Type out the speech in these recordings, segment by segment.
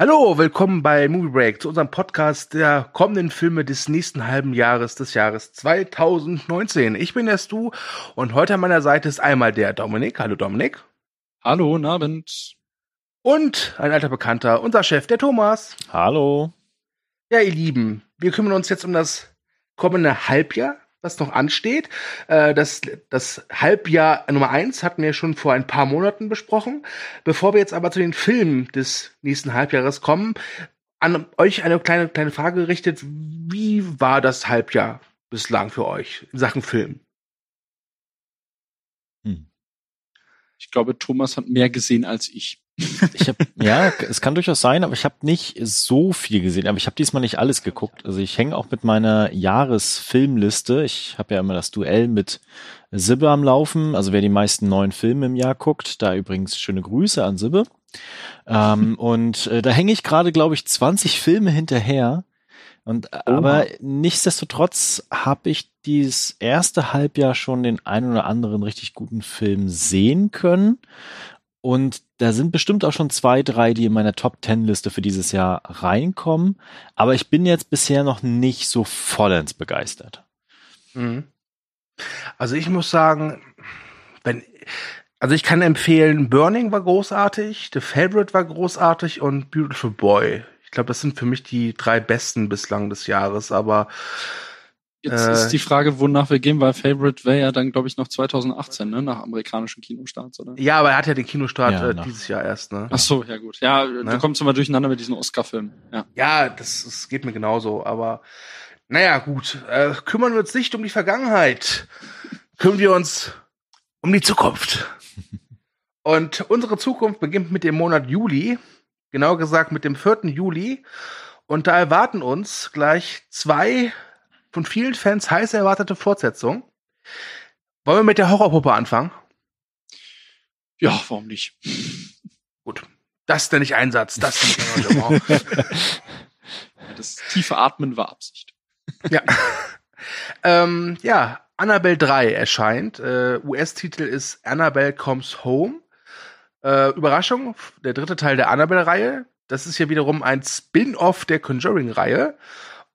Hallo, willkommen bei Movie Break, zu unserem Podcast der kommenden Filme des nächsten halben Jahres, des Jahres 2019. Ich bin der Stu und heute an meiner Seite ist einmal der Dominik. Hallo Dominik. Hallo, guten Abend. Und ein alter Bekannter, unser Chef, der Thomas. Hallo. Ja, ihr Lieben, wir kümmern uns jetzt um das kommende Halbjahr was noch ansteht. Äh, das, das Halbjahr Nummer eins hatten wir schon vor ein paar Monaten besprochen. Bevor wir jetzt aber zu den Filmen des nächsten Halbjahres kommen, an euch eine kleine, kleine Frage gerichtet. Wie war das Halbjahr bislang für euch in Sachen Film? Hm. Ich glaube, Thomas hat mehr gesehen als ich. Ich habe ja, es kann durchaus sein, aber ich habe nicht so viel gesehen. Aber ich habe diesmal nicht alles geguckt. Also ich hänge auch mit meiner Jahresfilmliste. Ich habe ja immer das Duell mit Sibbe am Laufen. Also wer die meisten neuen Filme im Jahr guckt, da übrigens schöne Grüße an Sibbe. ähm, und äh, da hänge ich gerade, glaube ich, 20 Filme hinterher. Und oh. aber nichtsdestotrotz habe ich dieses erste Halbjahr schon den einen oder anderen richtig guten Film sehen können. Und da sind bestimmt auch schon zwei, drei, die in meiner Top Ten Liste für dieses Jahr reinkommen. Aber ich bin jetzt bisher noch nicht so vollends begeistert. Mhm. Also ich muss sagen, wenn, also ich kann empfehlen, Burning war großartig, The Favorite war großartig und Beautiful Boy. Ich glaube, das sind für mich die drei besten bislang des Jahres, aber Jetzt äh, ist die Frage, wonach wir gehen, weil Favorite wäre ja dann, glaube ich, noch 2018, ne, nach amerikanischen Kinostarts, oder? Ja, aber er hat ja den Kinostart ja, äh, dieses Jahr erst, ne? Ach so, ja gut. Ja, ne? du kommst immer durcheinander mit diesen Oscar-Filmen. Ja, ja das, das geht mir genauso, aber naja, gut. Äh, kümmern wir uns nicht um die Vergangenheit. Kümmern wir uns um die Zukunft. Und unsere Zukunft beginnt mit dem Monat Juli. Genau gesagt mit dem 4. Juli. Und da erwarten uns gleich zwei von vielen Fans heiß erwartete Fortsetzung. Wollen wir mit der Horrorpuppe anfangen? Ja, warum nicht? Gut. Das ist der nicht Einsatz, das ist das tiefe Atmen war Absicht. ja. ähm, ja, Annabelle 3 erscheint. Äh, US-Titel ist Annabelle Comes Home. Äh, Überraschung, der dritte Teil der Annabelle-Reihe. Das ist hier wiederum ein Spin-off der Conjuring-Reihe.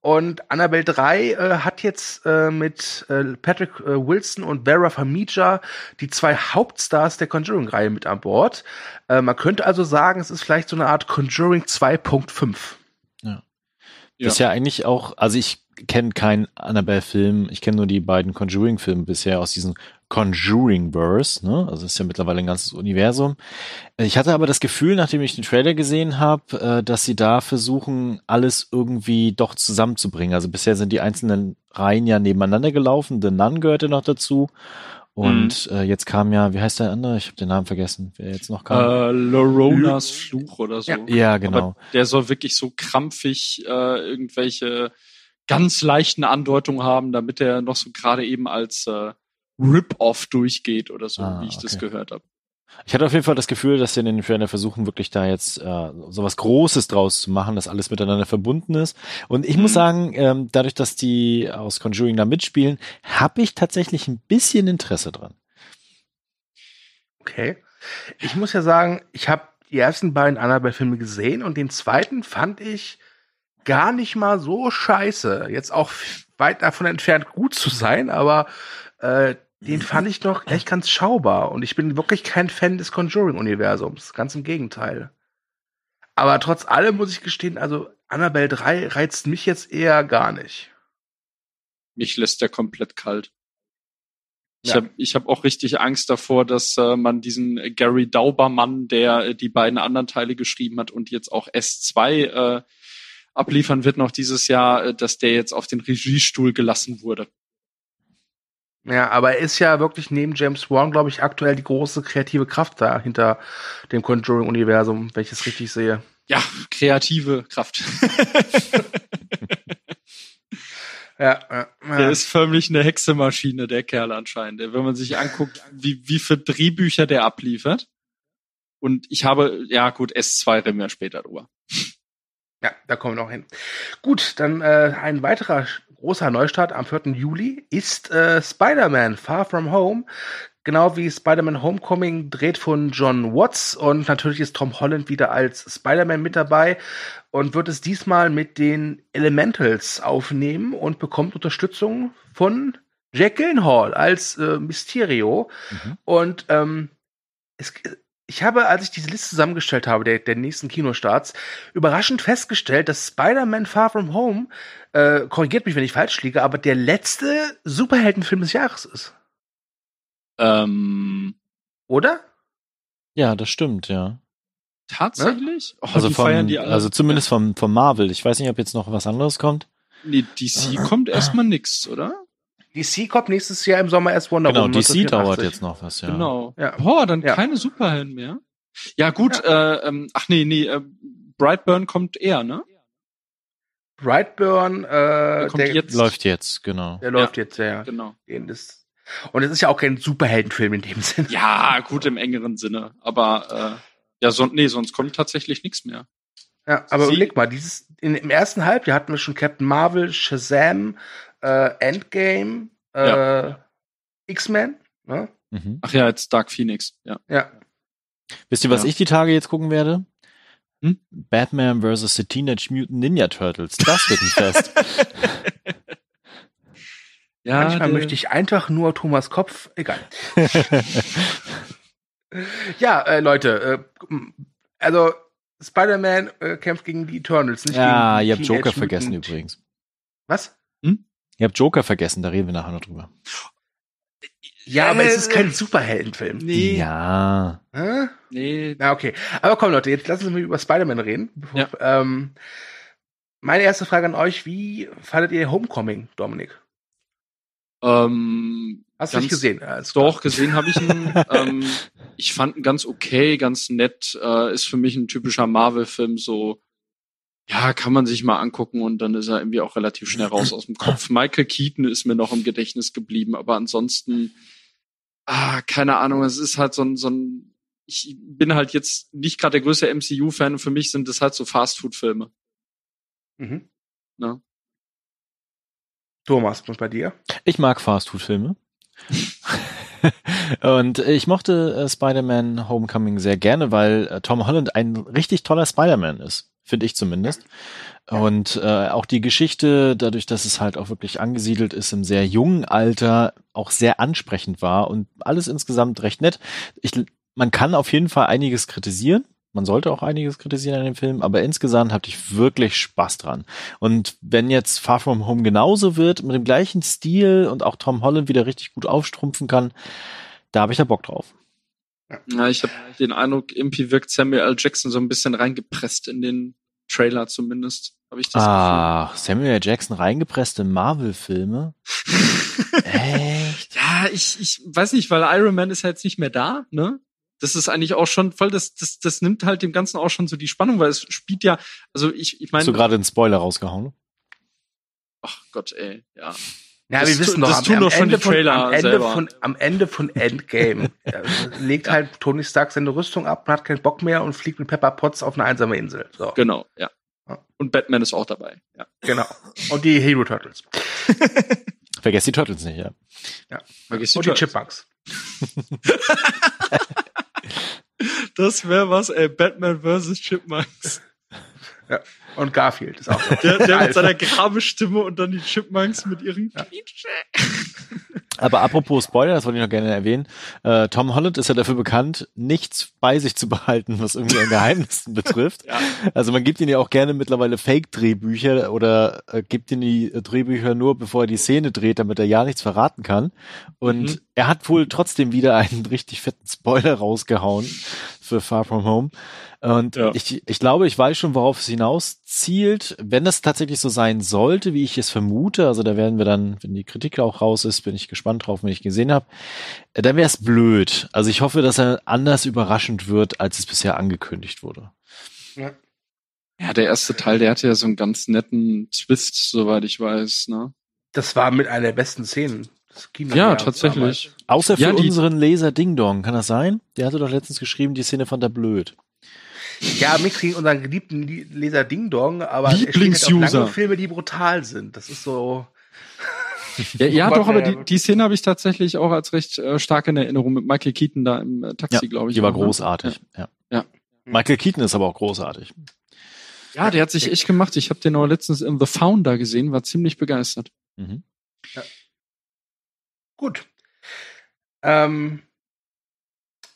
Und Annabelle 3 äh, hat jetzt äh, mit äh, Patrick äh, Wilson und Vera Farmiga die zwei Hauptstars der Conjuring-Reihe mit an Bord. Äh, man könnte also sagen, es ist vielleicht so eine Art Conjuring 2.5. Ja. Das ist ja eigentlich auch, also ich kenne keinen Annabelle-Film, ich kenne nur die beiden Conjuring-Filme bisher aus diesen Conjuring-Verse, ne? Also ist ja mittlerweile ein ganzes Universum. Ich hatte aber das Gefühl, nachdem ich den Trailer gesehen habe, äh, dass sie da versuchen, alles irgendwie doch zusammenzubringen. Also bisher sind die einzelnen Reihen ja nebeneinander gelaufen. The Nun gehörte noch dazu. Und mhm. äh, jetzt kam ja, wie heißt der andere? Ich habe den Namen vergessen. Wer jetzt noch kam? Äh, Loronas Fluch oder so. Ja, ja genau. Aber der soll wirklich so krampfig äh, irgendwelche ganz leichten Andeutungen haben, damit er noch so gerade eben als äh, Rip-Off durchgeht oder so, ah, wie ich okay. das gehört habe. Ich hatte auf jeden Fall das Gefühl, dass sie in den Trailer versuchen, wirklich da jetzt äh, so was Großes draus zu machen, dass alles miteinander verbunden ist. Und ich mhm. muss sagen, ähm, dadurch, dass die aus Conjuring da mitspielen, habe ich tatsächlich ein bisschen Interesse dran. Okay. Ich muss ja sagen, ich habe die ersten beiden Annabelle-Filme gesehen und den zweiten fand ich gar nicht mal so scheiße. Jetzt auch weit davon entfernt gut zu sein, aber äh, den fand ich doch echt ganz schaubar. Und ich bin wirklich kein Fan des Conjuring-Universums. Ganz im Gegenteil. Aber trotz allem muss ich gestehen, also Annabelle 3 reizt mich jetzt eher gar nicht. Mich lässt der komplett kalt. Ich ja. habe ich hab auch richtig Angst davor, dass äh, man diesen Gary Daubermann, der äh, die beiden anderen Teile geschrieben hat und jetzt auch S2 äh, abliefern wird noch dieses Jahr, äh, dass der jetzt auf den Regiestuhl gelassen wurde. Ja, aber er ist ja wirklich neben James Wan, glaube ich, aktuell die große kreative Kraft da hinter dem Conjuring-Universum, wenn ich es richtig sehe. Ja, kreative Kraft. ja, ja, ja. Der ist förmlich eine Hexemaschine, der Kerl anscheinend. Wenn man sich anguckt, wie, wie für Drehbücher der abliefert. Und ich habe, ja gut, S2 reden wir später drüber. Ja, da kommen wir noch hin. Gut, dann äh, ein weiterer großer Neustart am 4. Juli ist äh, Spider-Man Far From Home. Genau wie Spider-Man Homecoming dreht von John Watts und natürlich ist Tom Holland wieder als Spider-Man mit dabei und wird es diesmal mit den Elementals aufnehmen und bekommt Unterstützung von Jack Gyllenhaal als äh, Mysterio. Mhm. Und ähm, es, ich habe, als ich diese Liste zusammengestellt habe, der, der nächsten Kinostarts, überraschend festgestellt, dass Spider-Man Far From Home, äh, korrigiert mich, wenn ich falsch liege, aber der letzte Superheldenfilm des Jahres ist. Ähm, Oder? Ja, das stimmt, ja. Tatsächlich? Oh, also, vom, also zumindest vom, vom Marvel. Ich weiß nicht, ob jetzt noch was anderes kommt. Nee, DC kommt erstmal nix, oder? DC kommt nächstes Jahr im Sommer erst Wonder genau, Woman. Genau, DC dauert jetzt noch was, ja. Genau. Ja. Boah, dann ja. keine Superhelden mehr. Ja, gut, ja. Äh, ähm, ach nee, nee, äh, Brightburn kommt eher, ne? Brightburn, äh, der, der jetzt. läuft jetzt, genau. Der läuft jetzt, ja. Genau. Den ist, und es ist ja auch kein Superheldenfilm in dem Sinne. Ja, gut im engeren Sinne. Aber äh, ja, so, nee, sonst kommt tatsächlich nichts mehr. Ja, aber Sie überleg mal, dieses in, im ersten Halbjahr hatten wir schon Captain Marvel, Shazam, äh, Endgame, äh, ja. X-Men. Ne? Mhm. Ach ja, jetzt Dark Phoenix. Ja. ja. Wisst ihr, was ja. ich die Tage jetzt gucken werde? Hm? Batman vs. The Teenage Mutant Ninja Turtles. Das wird ein Fest. ja, Manchmal möchte ich einfach nur Thomas Kopf. Egal. ja, äh, Leute, äh, also Spider-Man äh, kämpft gegen die Eternals, nicht ja, gegen die ihr habt Joker vergessen übrigens. Was? Ihr habt Joker vergessen, da reden wir nachher noch drüber. Ja, aber es ist kein Superheldenfilm. Nee. Ja. Hä? Nee. Na, okay. Aber komm, Leute, jetzt lassen Sie mich über Spider-Man reden. Ja. Ähm, meine erste Frage an euch, wie fandet ihr Homecoming, Dominik? Ähm, Hast du nicht gesehen? Als doch, gesehen habe ich ihn. ähm, ich fand ihn ganz okay, ganz nett. Äh, ist für mich ein typischer Marvel-Film, so ja, kann man sich mal angucken und dann ist er irgendwie auch relativ schnell raus aus dem Kopf. Michael Keaton ist mir noch im Gedächtnis geblieben, aber ansonsten, ah, keine Ahnung, es ist halt so ein, so ein, ich bin halt jetzt nicht gerade der größte MCU-Fan und für mich sind das halt so Fast-Food-Filme. Mhm. Na? Thomas, was bei dir? Ich mag Fast-Food-Filme. und ich mochte äh, Spider-Man Homecoming sehr gerne, weil äh, Tom Holland ein richtig toller Spider-Man ist finde ich zumindest. Und äh, auch die Geschichte, dadurch, dass es halt auch wirklich angesiedelt ist im sehr jungen Alter, auch sehr ansprechend war und alles insgesamt recht nett. Ich, man kann auf jeden Fall einiges kritisieren. Man sollte auch einiges kritisieren an dem Film, aber insgesamt hatte ich wirklich Spaß dran. Und wenn jetzt Far From Home genauso wird, mit dem gleichen Stil und auch Tom Holland wieder richtig gut aufstrumpfen kann, da habe ich da Bock drauf. Ja, ich habe den Eindruck, irgendwie wirkt Samuel L. Jackson so ein bisschen reingepresst in den Trailer zumindest. Habe ich das Ah, Samuel L. Jackson reingepresst in Marvel-Filme? Echt? Ja, ich, ich weiß nicht, weil Iron Man ist ja jetzt nicht mehr da, ne? Das ist eigentlich auch schon voll, das, das, das nimmt halt dem Ganzen auch schon so die Spannung, weil es spielt ja, also ich, ich meine. Hast du gerade einen Spoiler rausgehauen? Ach Gott, ey, ja. Ja, das wir wissen doch, am, am, Ende von, am, Ende von, am Ende von Endgame äh, legt halt Tony Stark seine Rüstung ab, hat keinen Bock mehr und fliegt mit Pepper Potts auf eine einsame Insel. So. Genau, ja. Und Batman ist auch dabei. Ja. Genau. Und die Hero Turtles. Vergesst die Turtles nicht, ja. ja. Vergesst die Und Turtles. die Chipmunks. das wäre was, ey. Batman vs. Chipmunks. Ja. Und Garfield ist auch. Der, der mit seiner Grabe-Stimme und dann die Chipmunks mit ihren ja. Aber apropos Spoiler, das wollte ich noch gerne erwähnen. Äh, Tom Holland ist ja dafür bekannt, nichts bei sich zu behalten, was irgendwie ein Geheimnissen betrifft. Ja. Also man gibt ihm ja auch gerne mittlerweile Fake-Drehbücher oder äh, gibt ihm die Drehbücher nur, bevor er die Szene dreht, damit er ja nichts verraten kann. Und mhm. er hat wohl trotzdem wieder einen richtig fetten Spoiler rausgehauen für Far From Home. Und ja. ich, ich glaube, ich weiß schon, worauf es hinaus zielt. Wenn das tatsächlich so sein sollte, wie ich es vermute, also da werden wir dann, wenn die Kritik auch raus ist, bin ich gespannt drauf, wenn ich gesehen habe, äh, dann wäre es blöd. Also ich hoffe, dass er anders überraschend wird, als es bisher angekündigt wurde. Ja. Ja, der erste Teil, der hatte ja so einen ganz netten Twist, soweit ich weiß, ne? Das war mit einer der besten Szenen. Ja, tatsächlich. Außer für ja, unseren Leser Ding Dong, kann das sein? Der hatte doch letztens geschrieben, die Szene fand er blöd. Ja, gegen unseren geliebten Leser Ding Dong, aber Lieblingsuser. Halt Filme, die brutal sind. Das ist so. Ja, ja doch, aber die, die Szene habe ich tatsächlich auch als recht äh, stark in Erinnerung mit Michael Keaton da im äh, Taxi, ja, glaube ich. Die war auch, großartig. Ja. Ja. Michael Keaton ist aber auch großartig. Ja, der hat sich echt gemacht. Ich habe den auch letztens in The Founder gesehen, war ziemlich begeistert. Mhm. Gut. Ähm,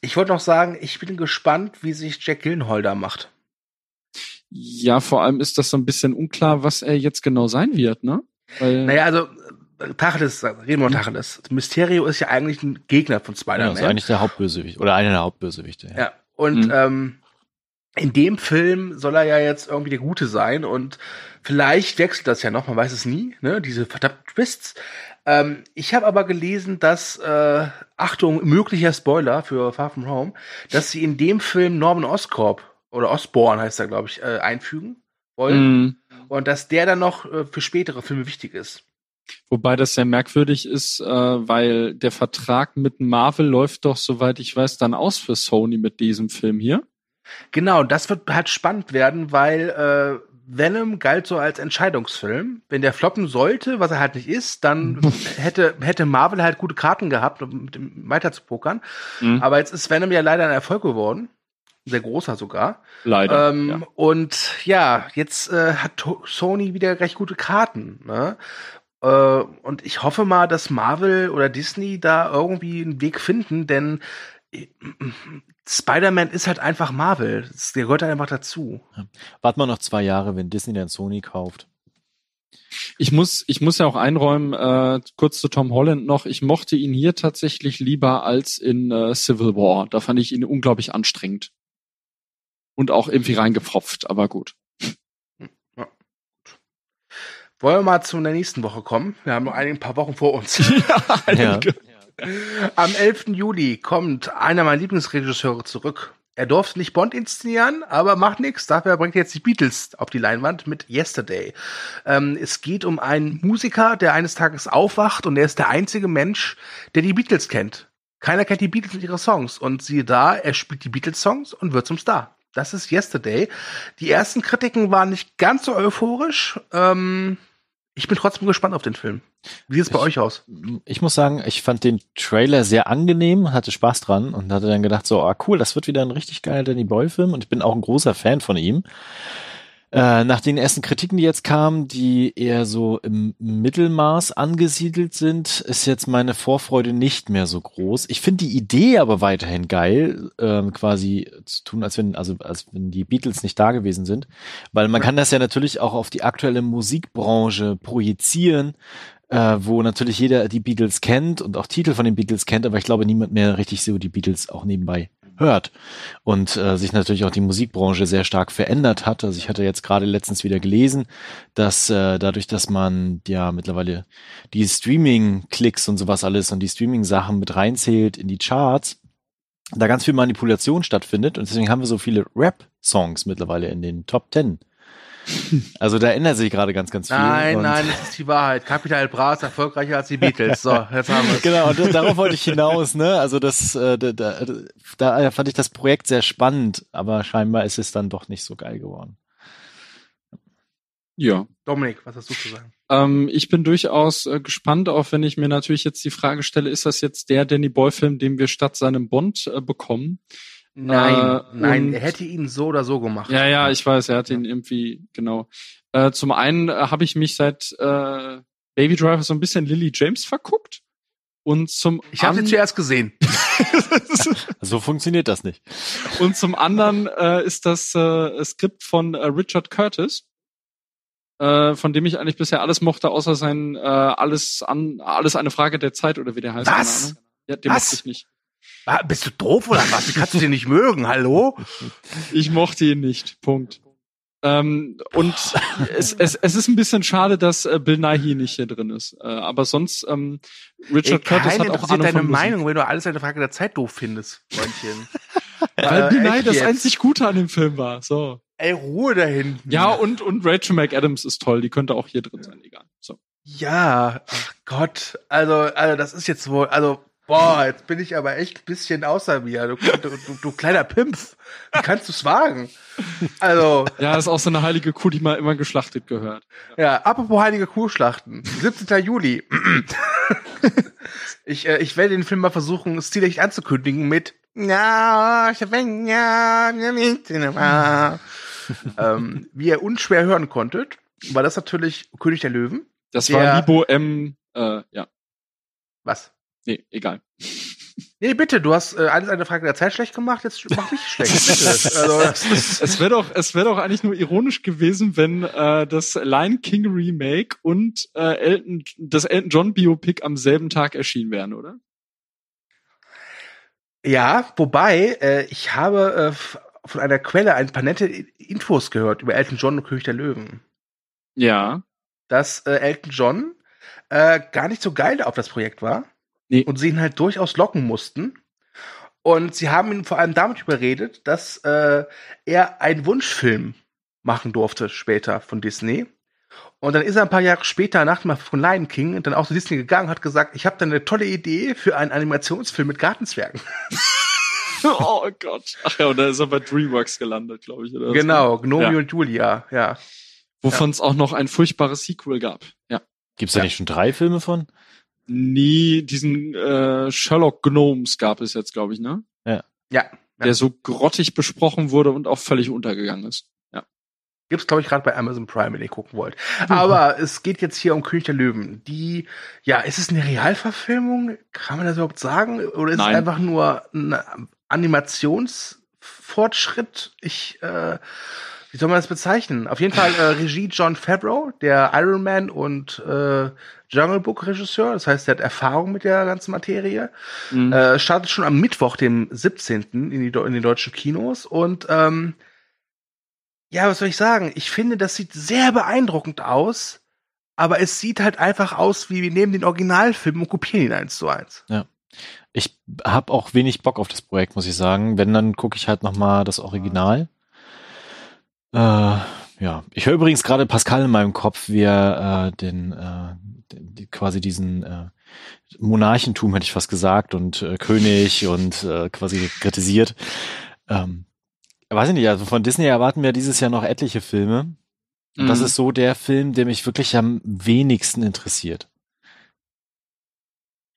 ich wollte noch sagen, ich bin gespannt, wie sich Jack Gyllenhaal da macht. Ja, vor allem ist das so ein bisschen unklar, was er jetzt genau sein wird, ne? Weil, Naja, also äh, Tacheles, reden wir mal Tacheles. Mysterio ist ja eigentlich ein Gegner von Ja, Spider-Man. ist eigentlich der Hauptbösewicht oder einer der Hauptbösewichte. Ja. Ja, und Mhm. ähm, in dem Film soll er ja jetzt irgendwie der Gute sein und vielleicht wechselt das ja noch, man weiß es nie, ne, diese verdammten Twists. Ähm, ich habe aber gelesen, dass, äh, Achtung, möglicher Spoiler für Far From Home, dass sie in dem Film Norman Oscorp oder Osborn heißt er, glaube ich, äh, einfügen wollen mh, und dass der dann noch äh, für spätere Filme wichtig ist. wobei das sehr merkwürdig ist, äh, weil der Vertrag mit Marvel läuft doch, soweit ich weiß, dann aus für Sony mit diesem Film hier. Genau, das wird halt spannend werden, weil äh, Venom galt so als Entscheidungsfilm. Wenn der floppen sollte, was er halt nicht ist, dann hätte, hätte Marvel halt gute Karten gehabt, um mit dem weiter zu pokern. Mhm. Aber jetzt ist Venom ja leider ein Erfolg geworden. Sehr großer sogar. Leider. Ähm, ja. Und ja, jetzt äh, hat Sony wieder recht gute Karten. Ne? Äh, und ich hoffe mal, dass Marvel oder Disney da irgendwie einen Weg finden, denn Spider-Man ist halt einfach Marvel. Der gehört halt einfach dazu. Warten wir noch zwei Jahre, wenn Disney dann Sony kauft. Ich muss, ich muss ja auch einräumen, äh, kurz zu Tom Holland noch, ich mochte ihn hier tatsächlich lieber als in äh, Civil War. Da fand ich ihn unglaublich anstrengend. Und auch irgendwie reingepfropft, aber gut. Wollen wir mal zu der nächsten Woche kommen? Wir haben noch ein paar Wochen vor uns. Ja. Am 11. Juli kommt einer meiner Lieblingsregisseure zurück. Er durfte nicht Bond inszenieren, aber macht nichts. Dafür bringt er jetzt die Beatles auf die Leinwand mit Yesterday. Ähm, es geht um einen Musiker, der eines Tages aufwacht und er ist der einzige Mensch, der die Beatles kennt. Keiner kennt die Beatles und ihre Songs. Und siehe da, er spielt die Beatles-Songs und wird zum Star. Das ist Yesterday. Die ersten Kritiken waren nicht ganz so euphorisch. Ähm, ich bin trotzdem gespannt auf den Film. Wie sieht es bei Ich- euch aus? Ich muss sagen, ich fand den Trailer sehr angenehm, hatte Spaß dran und hatte dann gedacht, so, ah cool, das wird wieder ein richtig geiler Danny Boyle-Film und ich bin auch ein großer Fan von ihm. Äh, nach den ersten Kritiken, die jetzt kamen, die eher so im Mittelmaß angesiedelt sind, ist jetzt meine Vorfreude nicht mehr so groß. Ich finde die Idee aber weiterhin geil, ähm, quasi zu tun, als wenn, also als wenn die Beatles nicht da gewesen sind, weil man kann das ja natürlich auch auf die aktuelle Musikbranche projizieren, äh, wo natürlich jeder die Beatles kennt und auch Titel von den Beatles kennt, aber ich glaube niemand mehr richtig so die Beatles auch nebenbei hört und äh, sich natürlich auch die Musikbranche sehr stark verändert hat. Also ich hatte jetzt gerade letztens wieder gelesen, dass äh, dadurch, dass man ja mittlerweile die Streaming-Klicks und sowas alles und die Streaming-Sachen mit reinzählt in die Charts, da ganz viel Manipulation stattfindet und deswegen haben wir so viele Rap-Songs mittlerweile in den Top Ten. Also da ändert sich gerade ganz, ganz viel. Nein, und nein, das ist die Wahrheit. Capital Bra ist erfolgreicher als die Beatles. So, jetzt haben wir es. Genau, und darauf wollte ich hinaus, ne? Also das, äh, da, da, da fand ich das Projekt sehr spannend, aber scheinbar ist es dann doch nicht so geil geworden. Ja. Dominik, was hast du zu sagen? Ähm, ich bin durchaus äh, gespannt, auch wenn ich mir natürlich jetzt die Frage stelle, ist das jetzt der Danny Boy-Film, den wir statt seinem Bond äh, bekommen? Nein, Äh, nein, er hätte ihn so oder so gemacht. Ja, ja, ich weiß, er hat ihn irgendwie, genau. Äh, zum einen äh, habe ich mich seit äh, Baby Driver so ein bisschen Lily James verguckt. Und zum Ich habe sie zuerst gesehen. So funktioniert das nicht. Und zum anderen äh, ist das äh, Skript von äh, Richard Curtis, äh, von dem ich eigentlich bisher alles mochte, außer sein äh, alles an alles eine Frage der Zeit oder wie der heißt. Was? Ja, den Was? mochte ich nicht. Ah, bist du doof oder was? Wie kannst du den nicht mögen? Hallo? Ich mochte ihn nicht. Punkt. Ähm, und es, es, es ist ein bisschen schade, dass äh, Bill Nighy nicht hier drin ist. Äh, aber sonst, ähm, Richard Ey, Curtis hat auch Ahnung deine von. Meinung, wenn du alles eine Frage der Zeit doof findest, Freundchen. Weil Äh, Bill Nighy das jetzt? einzig Gute an dem Film war. So. Ey, Ruhe da hinten. Ja, und, und Rachel McAdams ist toll. Die könnte auch hier drin sein. Egal. So. Ja, ach Gott. Also, also das ist jetzt wohl, also Boah, jetzt bin ich aber echt ein bisschen außer mir. Du, du, du, du kleiner Pimpf. Wie kannst du es wagen? Also. Ja, ist auch so eine heilige Kuh, die mal immer geschlachtet gehört. Ja, apropos heilige Kuhschlachten. 17. Juli. ich, äh, ich werde den Film mal versuchen, stilecht anzukündigen mit ja, ähm, wie ihr unschwer hören konntet, war das natürlich König der Löwen. Das der, war Libo M, äh, ja. Was? Nee, egal. Nee, bitte, du hast äh, alles eine Frage der Zeit schlecht gemacht, jetzt mach mich schlecht. Bitte. Also, es wäre doch, es wäre doch eigentlich nur ironisch gewesen, wenn äh, das Lion King Remake und äh, Elton, das Elton John Biopic am selben Tag erschienen wären, oder? Ja, wobei äh, ich habe äh, von einer Quelle ein paar nette Infos gehört über Elton John und König der Löwen. Ja. Dass äh, Elton John äh, gar nicht so geil auf das Projekt war. Nee. Und sie ihn halt durchaus locken mussten. Und sie haben ihn vor allem damit überredet, dass äh, er einen Wunschfilm machen durfte später von Disney. Und dann ist er ein paar Jahre später nach dem von Lion King dann auch zu Disney gegangen und hat gesagt, ich habe da eine tolle Idee für einen Animationsfilm mit Gartenzwergen. oh Gott. Ach ja, und da ist er bei DreamWorks gelandet, glaube ich. Oder genau, Gnomi ja. und Julia, ja. Wovon es ja. auch noch ein furchtbares Sequel gab. Ja. Gibt's da ja. nicht schon drei Filme von? Nie, diesen äh, Sherlock Gnomes gab es jetzt, glaube ich, ne? Ja. Ja. Der so grottig besprochen wurde und auch völlig untergegangen ist. Ja. Gibt's, glaube ich, gerade bei Amazon Prime, wenn ihr gucken wollt. Aber mhm. es geht jetzt hier um König der Löwen. Die, ja, ist es eine Realverfilmung? Kann man das überhaupt sagen? Oder ist Nein. es einfach nur ein Animationsfortschritt? Ich, äh, wie soll man das bezeichnen? Auf jeden Fall äh, Regie John Favreau, der Iron Man und äh, Jungle Book Regisseur. Das heißt, er hat Erfahrung mit der ganzen Materie. Mhm. Äh, startet schon am Mittwoch, dem 17. in, die, in den deutschen Kinos. Und ähm, ja, was soll ich sagen? Ich finde, das sieht sehr beeindruckend aus. Aber es sieht halt einfach aus, wie wir nehmen den Originalfilm und kopieren ihn eins zu eins. Ja. Ich habe auch wenig Bock auf das Projekt, muss ich sagen. Wenn, dann gucke ich halt noch mal das Original. Äh, ja, ich höre übrigens gerade Pascal in meinem Kopf, wie er äh, den, äh, die, quasi diesen äh, Monarchentum, hätte ich fast gesagt, und äh, König und äh, quasi kritisiert. Ähm, weiß ich nicht, also von Disney erwarten wir dieses Jahr noch etliche Filme. Und mhm. das ist so der Film, der mich wirklich am wenigsten interessiert.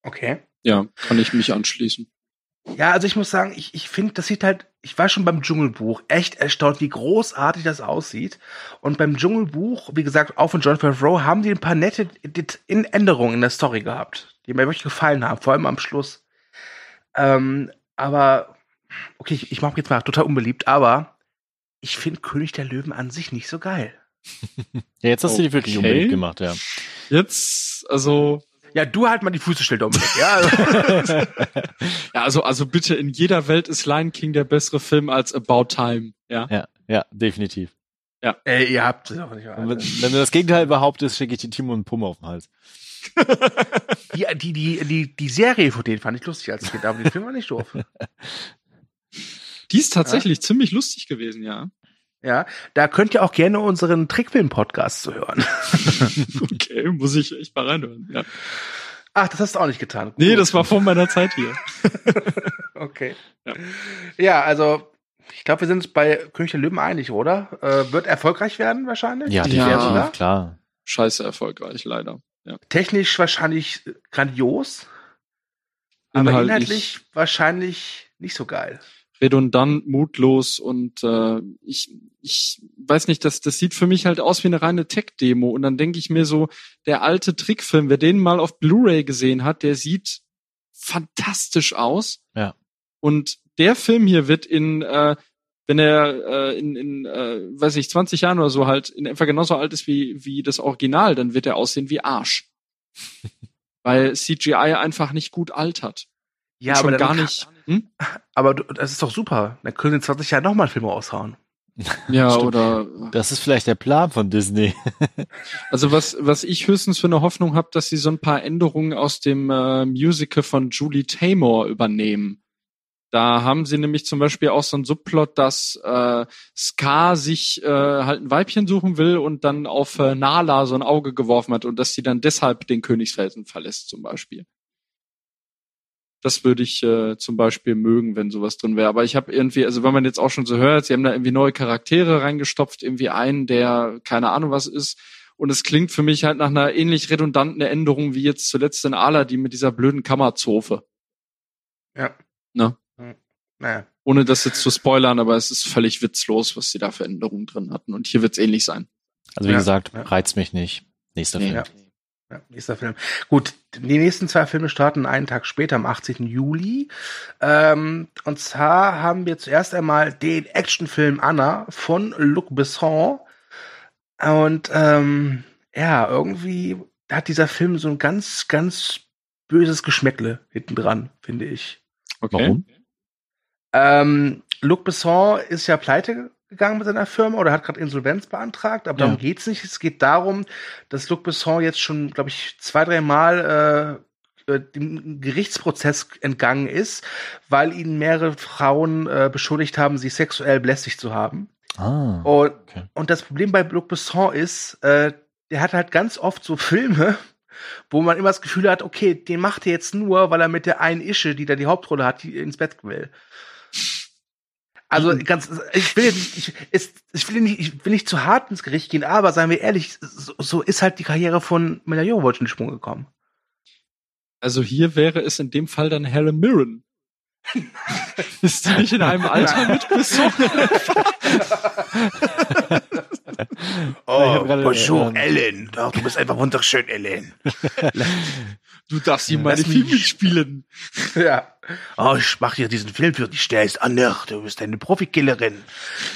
Okay. Ja, kann ich mich anschließen. Ja, also ich muss sagen, ich, ich finde, das sieht halt, ich war schon beim Dschungelbuch echt erstaunt, wie großartig das aussieht. Und beim Dschungelbuch, wie gesagt, auch von John Favreau, haben die ein paar nette Änderungen in der Story gehabt, die mir wirklich gefallen haben, vor allem am Schluss. Ähm, aber, okay, ich, ich mache jetzt mal total unbeliebt, aber ich finde König der Löwen an sich nicht so geil. ja, jetzt hast okay. du die wirklich unbeliebt gemacht, ja. Jetzt, also, ja, du halt mal die Füße still, Dominik. Ja, also. ja, also, also bitte, in jeder Welt ist Lion King der bessere Film als About Time. Ja, ja, ja definitiv. Ja. Ey, ihr habt es auch nicht. Wenn, wenn du das Gegenteil behauptest, schicke ich die Timo und Pumme auf den Hals. die, die, die, die, die Serie von denen fand ich lustig als Kind, aber den Film war nicht doof. Die ist tatsächlich ja. ziemlich lustig gewesen, ja. Ja, da könnt ihr auch gerne unseren Trickfilm-Podcast zu hören. okay, muss ich echt mal reinhören, ja. Ach, das hast du auch nicht getan. Gut. Nee, das war vor meiner Zeit hier. okay. Ja. ja, also ich glaube, wir sind uns bei König der Löwen einig, oder? Äh, wird erfolgreich werden wahrscheinlich? Ja, definitiv, ja, klar. Scheiße erfolgreich, leider. Ja. Technisch wahrscheinlich grandios, aber inhaltlich wahrscheinlich nicht so geil redundant, mutlos und äh, ich, ich weiß nicht, das, das sieht für mich halt aus wie eine reine Tech-Demo und dann denke ich mir so, der alte Trickfilm, wer den mal auf Blu-ray gesehen hat, der sieht fantastisch aus. Ja. Und der Film hier wird in, äh, wenn er äh, in, in äh, weiß ich, 20 Jahren oder so halt in etwa genauso alt ist wie, wie das Original, dann wird er aussehen wie Arsch. Weil CGI einfach nicht gut altert. Ja, aber gar nicht. Hm? Aber das ist doch super. Dann können sie in 20 Jahren nochmal Filme aushauen. Ja, oder. Das ist vielleicht der Plan von Disney. also was, was ich höchstens für eine Hoffnung habe, dass sie so ein paar Änderungen aus dem äh, Musical von Julie Taymor übernehmen. Da haben sie nämlich zum Beispiel auch so ein Subplot, dass äh, Scar sich äh, halt ein Weibchen suchen will und dann auf äh, Nala so ein Auge geworfen hat und dass sie dann deshalb den Königsfelsen verlässt zum Beispiel. Das würde ich äh, zum Beispiel mögen, wenn sowas drin wäre. Aber ich habe irgendwie, also wenn man jetzt auch schon so hört, sie haben da irgendwie neue Charaktere reingestopft, irgendwie einen, der keine Ahnung was ist. Und es klingt für mich halt nach einer ähnlich redundanten Änderung wie jetzt zuletzt in Aladdin mit dieser blöden Kammerzofe. Ja. Ne? Naja. Ohne das jetzt zu spoilern, aber es ist völlig witzlos, was sie da für Änderungen drin hatten. Und hier wird's ähnlich sein. Also wie Ja, gesagt, ja. reizt mich nicht. Nächster Nee, Film. Ja. Ja, nächster Film. Gut, die nächsten zwei Filme starten einen Tag später, am 18. Juli. Ähm, und zwar haben wir zuerst einmal den Actionfilm Anna von Luc Besson. Und ähm, ja, irgendwie hat dieser Film so ein ganz, ganz böses Geschmäckle hinten dran, finde ich. Okay. Warum? Ähm, Luc Besson ist ja pleite gegangen mit seiner Firma oder hat gerade Insolvenz beantragt, aber darum Ja. geht's nicht. Es geht darum, dass Luc Besson jetzt schon, glaube ich, zwei, drei Mal äh, äh, dem Gerichtsprozess entgangen ist, weil ihn mehrere Frauen äh, beschuldigt haben, sie sexuell belästigt zu haben. Ah. Und, Okay. und das Problem bei Luc Besson ist, äh, der hat halt ganz oft so Filme, wo man immer das Gefühl hat, okay, den macht er jetzt nur, weil er mit der einen Ische, die da die Hauptrolle hat, die ins Bett will. Also ganz, ich will, jetzt- ich, ist, ich will nicht, ich will nicht zu hart ins Gericht gehen, aber seien wir ehrlich, so, so ist halt die Karriere von Mila Jovovich in den Sprung gekommen. Also hier wäre es in dem Fall dann Helen Mirren. ist die nicht in einem Alter mit Besson? Oh, bonjour, ähm, Ellen. Doch, du bist einfach wunderschön, Ellen. Du darfst ihm meine Filme spielen. Ja. Oh, ich mache hier diesen Film für dich. Der ist Anne. Du bist eine Profikillerin.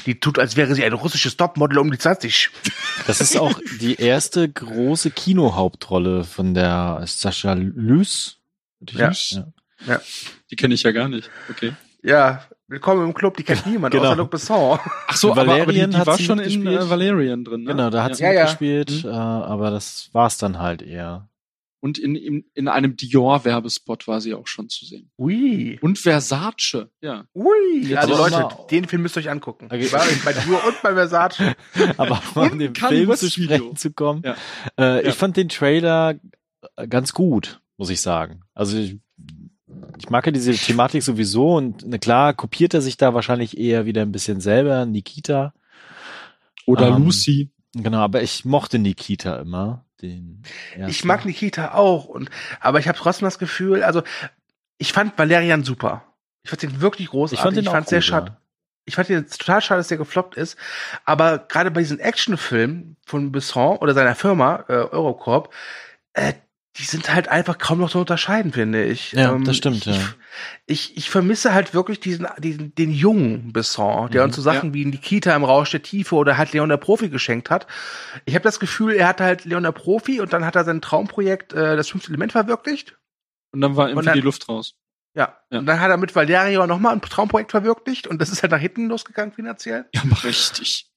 Die tut, als wäre sie ein russisches Topmodel um die 20. Das ist auch die erste große Kinohauptrolle von der Sascha Lys. Ja. ja. Die kenne ich ja gar nicht. Okay. Ja, willkommen im Club. Die kennt niemand Genau. außer Luc Besson. Ach so, aber, aber die, Valerian die hat war sie schon in mitgespielt. äh, Valerian drin, ne? Genau, da hat ja. sie Ja, ja. mitgespielt, äh, aber das war's dann halt eher. Und in, in, in einem Dior-Werbespot war sie auch schon zu sehen. Ui. Und Versace, ja. Ui. Also aber Leute, mal- den Film müsst ihr euch angucken. Okay. Bei, bei Dior und bei Versace. Aber um an dem Film zu Video. sprechen zu kommen. Ja. Äh, Ja. Ich fand den Trailer äh, ganz gut, muss ich sagen. Also ich, ich mag ja diese Thematik sowieso und na klar kopiert er sich da wahrscheinlich eher wieder ein bisschen selber, Nikita. Oder Ähm, Lucy. Genau, aber ich mochte Nikita immer. Den Ich ersten. mag Nikita auch. Und, aber ich habe trotzdem das Gefühl, also ich fand Valerian super. Ich fand den wirklich großartig. Ich fand den auch fand's sehr schade. ja. Ich fand den total schade, dass der gefloppt ist. Aber gerade bei diesen Actionfilmen von Besson oder seiner Firma, äh, Eurocorp, äh, die sind halt einfach kaum noch zu unterscheiden, finde ich. Ja, Ähm, das stimmt, ich, ja. Ich, ich vermisse halt wirklich diesen, diesen, den jungen Besson, der Mhm, uns so Sachen wie Nikita im Rausch der Tiefe oder halt Leon der Profi geschenkt hat. Ich habe das Gefühl, er hatte halt Leon der Profi und dann hat er sein Traumprojekt, äh, das fünfte Element, verwirklicht. Und dann war irgendwie dann- die Luft raus. Ja. Ja. Und dann hat er mit Valerio nochmal ein Traumprojekt verwirklicht und das ist halt nach hinten losgegangen finanziell. Ja, aber richtig.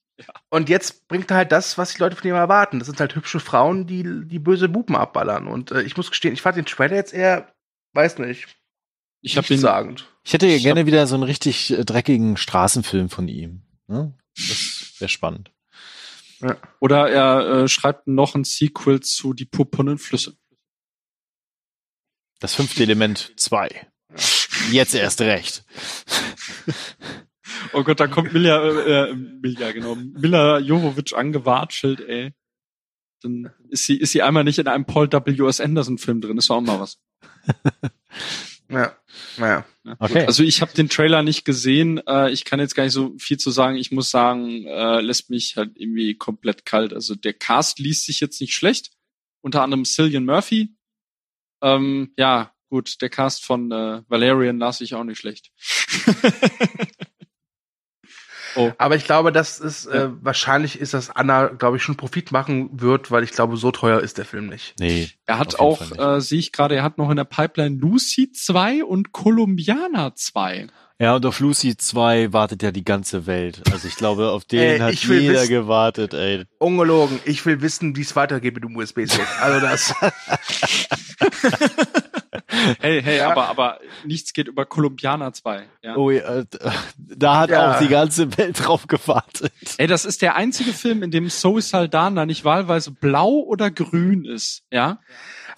Und jetzt bringt er halt das, was die Leute von ihm erwarten. Das sind halt hübsche Frauen, die, die böse Buben abballern. Und äh, ich muss gestehen, ich fand den Trailer jetzt eher, weiß nicht, Ich habe den, sagend. Ich hätte Ich gerne wieder so einen richtig äh, dreckigen Straßenfilm von ihm. Ne? Das wäre spannend. oder er äh, schreibt noch ein Sequel zu Die purpurnen Flüsse. Das fünfte Element 2. Jetzt erst recht. Oh Gott, da kommt Milja, äh, äh, Milja, genau, Mila Jovovich angewatschelt, ey. Dann ist sie, ist sie einmal nicht in einem Paul W.S. Anderson Film drin, ist doch auch mal was. Ja, naja. Ja, Okay. Also ich habe den Trailer nicht gesehen. Äh, ich kann jetzt gar nicht so viel zu sagen. Ich muss sagen, äh, lässt mich halt irgendwie komplett kalt. Also der Cast liest sich jetzt nicht schlecht. Unter anderem Cillian Murphy. Ähm, ja, gut, der Cast von äh, Valerian las sich auch nicht schlecht. oh, Aber ich glaube, dass es äh, wahrscheinlich ist, dass Anna, glaube ich, schon Profit machen wird, weil ich glaube, so teuer ist der Film nicht. Nee. er hat auch, äh, sehe ich gerade, er hat noch in der Pipeline Lucy 2 und Columbiana 2. Ja, und auf Lucy 2 wartet ja die ganze Welt. Also ich glaube, auf den Ey, hat jeder wissen- gewartet, ey. Ungelogen. Ich will wissen, wie es weitergeht mit dem USB-Stick. Also das. hey, hey, ja. aber, aber nichts geht über Columbiana 2. Ja. Oh, ja, da hat ja. auch die ganze Welt drauf gewartet. Ey, das ist der einzige Film, in dem Zoe Saldana nicht wahlweise blau oder grün ist, ja?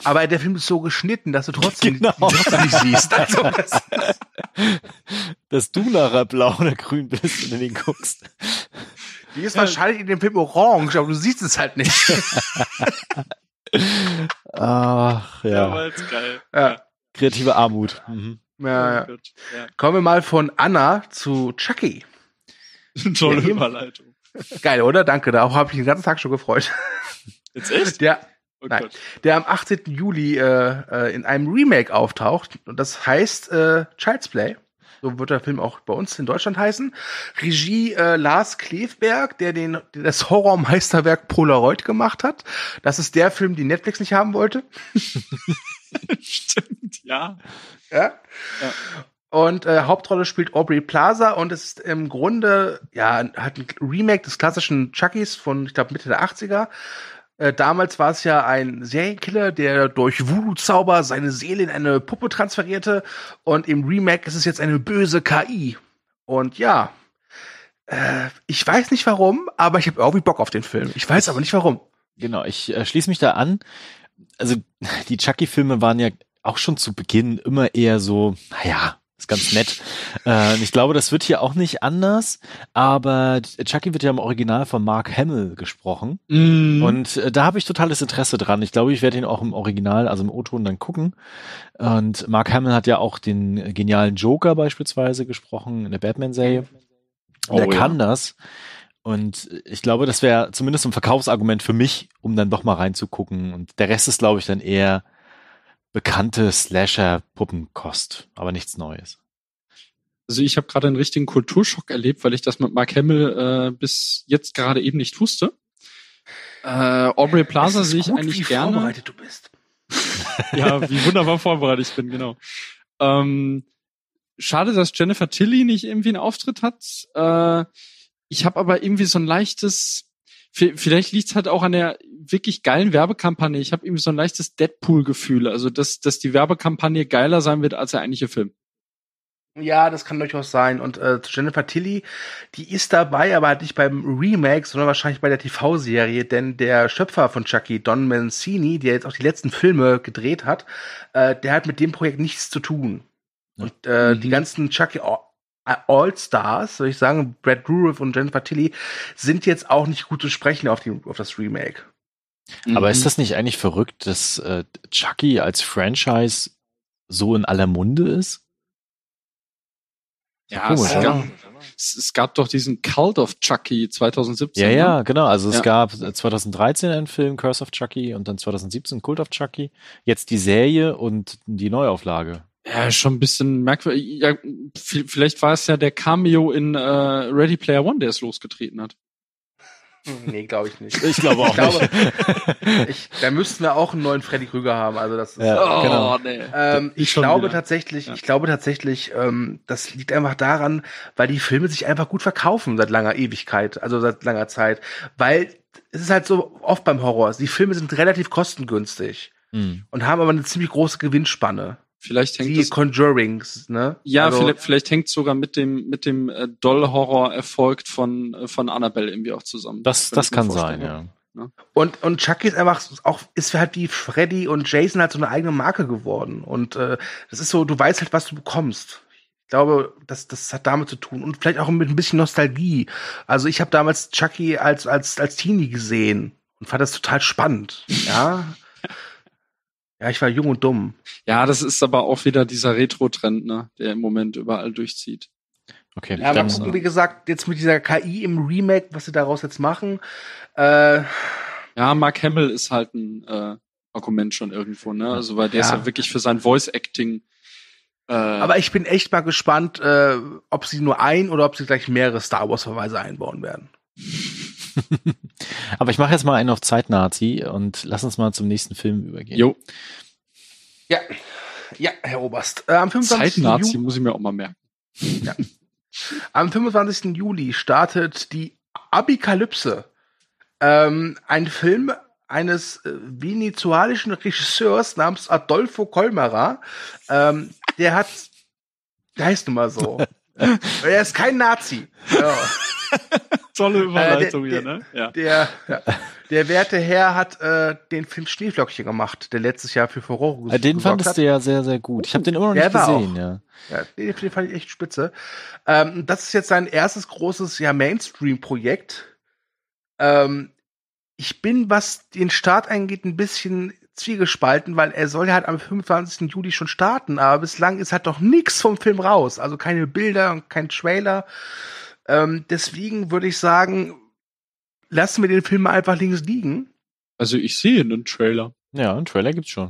Aber der Film ist so geschnitten, dass du trotzdem, genau. trotzdem nicht siehst. Also das dass du nachher blau oder grün bist, wenn du den guckst. Die ist wahrscheinlich in dem Film orange, aber du siehst es halt nicht. Ach, ja. ja aber ist geil. Ja. Kreative Armut. Mhm. Ja, ja. Kommen wir mal von Anna zu Chucky. Tolle ja, Überleitung. Geil, oder? Danke, darauf habe ich den ganzen Tag schon gefreut. Jetzt echt? Der, oh nein, der am 18. Juli äh, äh, in einem Remake auftaucht. Und das heißt äh, Child's Play. So wird der Film auch bei uns in Deutschland heißen. Regie äh, Lars Klefberg, der den der das Horrormeisterwerk Polaroid gemacht hat. Das ist der Film, den Netflix nicht haben wollte. Stimmt, ja. Ja. ja. Und äh, Hauptrolle spielt Aubrey Plaza und es ist im Grunde ja hat ein Remake des klassischen Chuckys von ich glaube Mitte der 80er äh, damals war es ja ein Serienkiller, der durch Voodoo-Zauber seine Seele in eine Puppe transferierte. Und im Remake ist es jetzt eine böse KI. Und ja, äh, ich weiß nicht warum, aber ich habe irgendwie Bock auf den Film. Ich weiß aber nicht warum. Genau, ich äh, schließe mich da an. Also die Chucky-Filme waren ja auch schon zu Beginn immer eher so, naja, ist ganz nett. äh, ich glaube, das wird hier auch nicht anders, aber Chucky wird ja im Original von Mark Hamill gesprochen. Mm. Und äh, da habe ich totales Interesse dran. Ich glaube, ich werde ihn auch im Original, also im O-Ton dann gucken. Und Mark Hamill hat ja auch den genialen Joker beispielsweise gesprochen in der Batman-Serie. Oh, der ja. kann das. Und ich glaube, das wäre zumindest ein Verkaufsargument für mich, um dann doch mal reinzugucken. Und der Rest ist, glaube ich, dann eher bekannte Slasher-Puppenkost, aber nichts Neues. Also ich habe gerade einen richtigen Kulturschock erlebt, weil ich das mit Mark Hamill äh, bis jetzt gerade eben nicht wusste. Äh, Aubrey Plaza sehe ich gut, eigentlich wie gerne. Vorbereitet du bist. ja, wie wunderbar vorbereitet ich bin, genau. Ähm, schade, dass Jennifer Tilly nicht irgendwie einen Auftritt hat. Äh, ich habe aber irgendwie so ein leichtes vielleicht liegt es halt auch an der wirklich geilen Werbekampagne. Ich habe irgendwie so ein leichtes Deadpool-Gefühl, also dass, dass die Werbekampagne geiler sein wird als der eigentliche Film. Ja, das kann durchaus sein. Und äh, Jennifer Tilly, die ist dabei, aber halt nicht beim Remake, sondern wahrscheinlich bei der TV-Serie, denn der Schöpfer von Chucky, Don Mancini, der jetzt auch die letzten Filme gedreht hat, äh, der hat mit dem Projekt nichts zu tun. Und äh, mhm. die ganzen Chucky All-Stars, soll ich sagen, Brad Dourif und Jennifer Tilly, sind jetzt auch nicht gut zu sprechen auf, die, auf das Remake. Aber mhm. ist das nicht eigentlich verrückt, dass äh, Chucky als Franchise so in aller Munde ist? Ja, Komisch, es, gab, es, gab doch diesen Cult of Chucky 2017. Ja, ja, ne? genau. Also es ja. gab 2013 einen Film, Curse of Chucky, und dann 2017 Cult of Chucky. Jetzt die Serie und die Neuauflage. Ja, schon ein bisschen merkwürdig. Ja, vielleicht war es ja der Cameo in äh, Ready Player One, der es losgetreten hat. Nee, glaube ich nicht. Ich glaube auch ich glaube, nicht. ich, da müssten wir auch einen neuen Freddy Krüger haben. Also das ist, ja, oh, genau. nee. ähm, ich glaube wieder. tatsächlich, ja. ich glaube tatsächlich, ähm, das liegt einfach daran, weil die Filme sich einfach gut verkaufen seit langer Ewigkeit, also seit langer Zeit. Weil es ist halt so oft beim Horror. Die Filme sind relativ kostengünstig mhm. und haben aber eine ziemlich große Gewinnspanne. Vielleicht hängt Wie es, Conjurings, ne? Ja, also, vielleicht, vielleicht hängt sogar mit dem mit dem äh, Doll-Horror erfolgt von äh, von Annabelle irgendwie auch zusammen. Das das kann sein, ja. Ne? Und und Chucky ist einfach auch ist halt wie Freddy und Jason halt so eine eigene Marke geworden und äh, das ist so, du weißt halt, was du bekommst. Ich glaube, das das hat damit zu tun und vielleicht auch mit ein bisschen Nostalgie. Also ich habe damals Chucky als als als Teenie gesehen und fand das total spannend, ja. Ja, ich war jung und dumm. Ja, das ist aber auch wieder dieser Retro-Trend, ne, der im Moment überall durchzieht. Okay. Ja, mal gucken, wie gesagt, jetzt mit dieser KI im Remake, was sie daraus jetzt machen. Äh, ja, Mark Hamill ist halt ein äh, Argument schon irgendwo, ne? Also weil der ja. ist ja wirklich für sein Voice-Acting. Äh, aber ich bin echt mal gespannt, äh, ob sie nur ein oder ob sie gleich mehrere Star Wars-Verweise einbauen werden. Aber ich mache jetzt mal einen auf Zeitnazi und lass uns mal zum nächsten Film übergehen. Jo. Ja, ja, Herr Oberst. Äh, am 25. Zeitnazi Juli, muss ich mir auch mal merken. Ja. Am 25. Juli startet die Abikalypse. Ähm, ein Film eines äh, venezuelischen Regisseurs namens Adolfo Colmara. Ähm, der hat, der heißt nun mal so. er ist kein Nazi. Ja. Tolle Überleitung äh, der, hier, ne? Ja. Der, der werte Herr hat äh, den Film Schneeflöckchen gemacht, der letztes Jahr für Furore äh, Den fandest hat. du ja sehr, sehr gut. Ich habe den immer noch nicht gesehen, ja. Ja, den, den fand ich echt spitze. Ähm, das ist jetzt sein erstes großes ja, Mainstream-Projekt. Ähm, ich bin, was den Start angeht, ein bisschen zwiegespalten, weil er soll ja halt am 25. Juli schon starten, aber bislang ist halt doch nichts vom Film raus. Also keine Bilder und kein Trailer. Ähm, deswegen würde ich sagen, lassen wir den Film einfach links liegen. Also ich sehe einen Trailer. Ja, einen Trailer gibt's schon.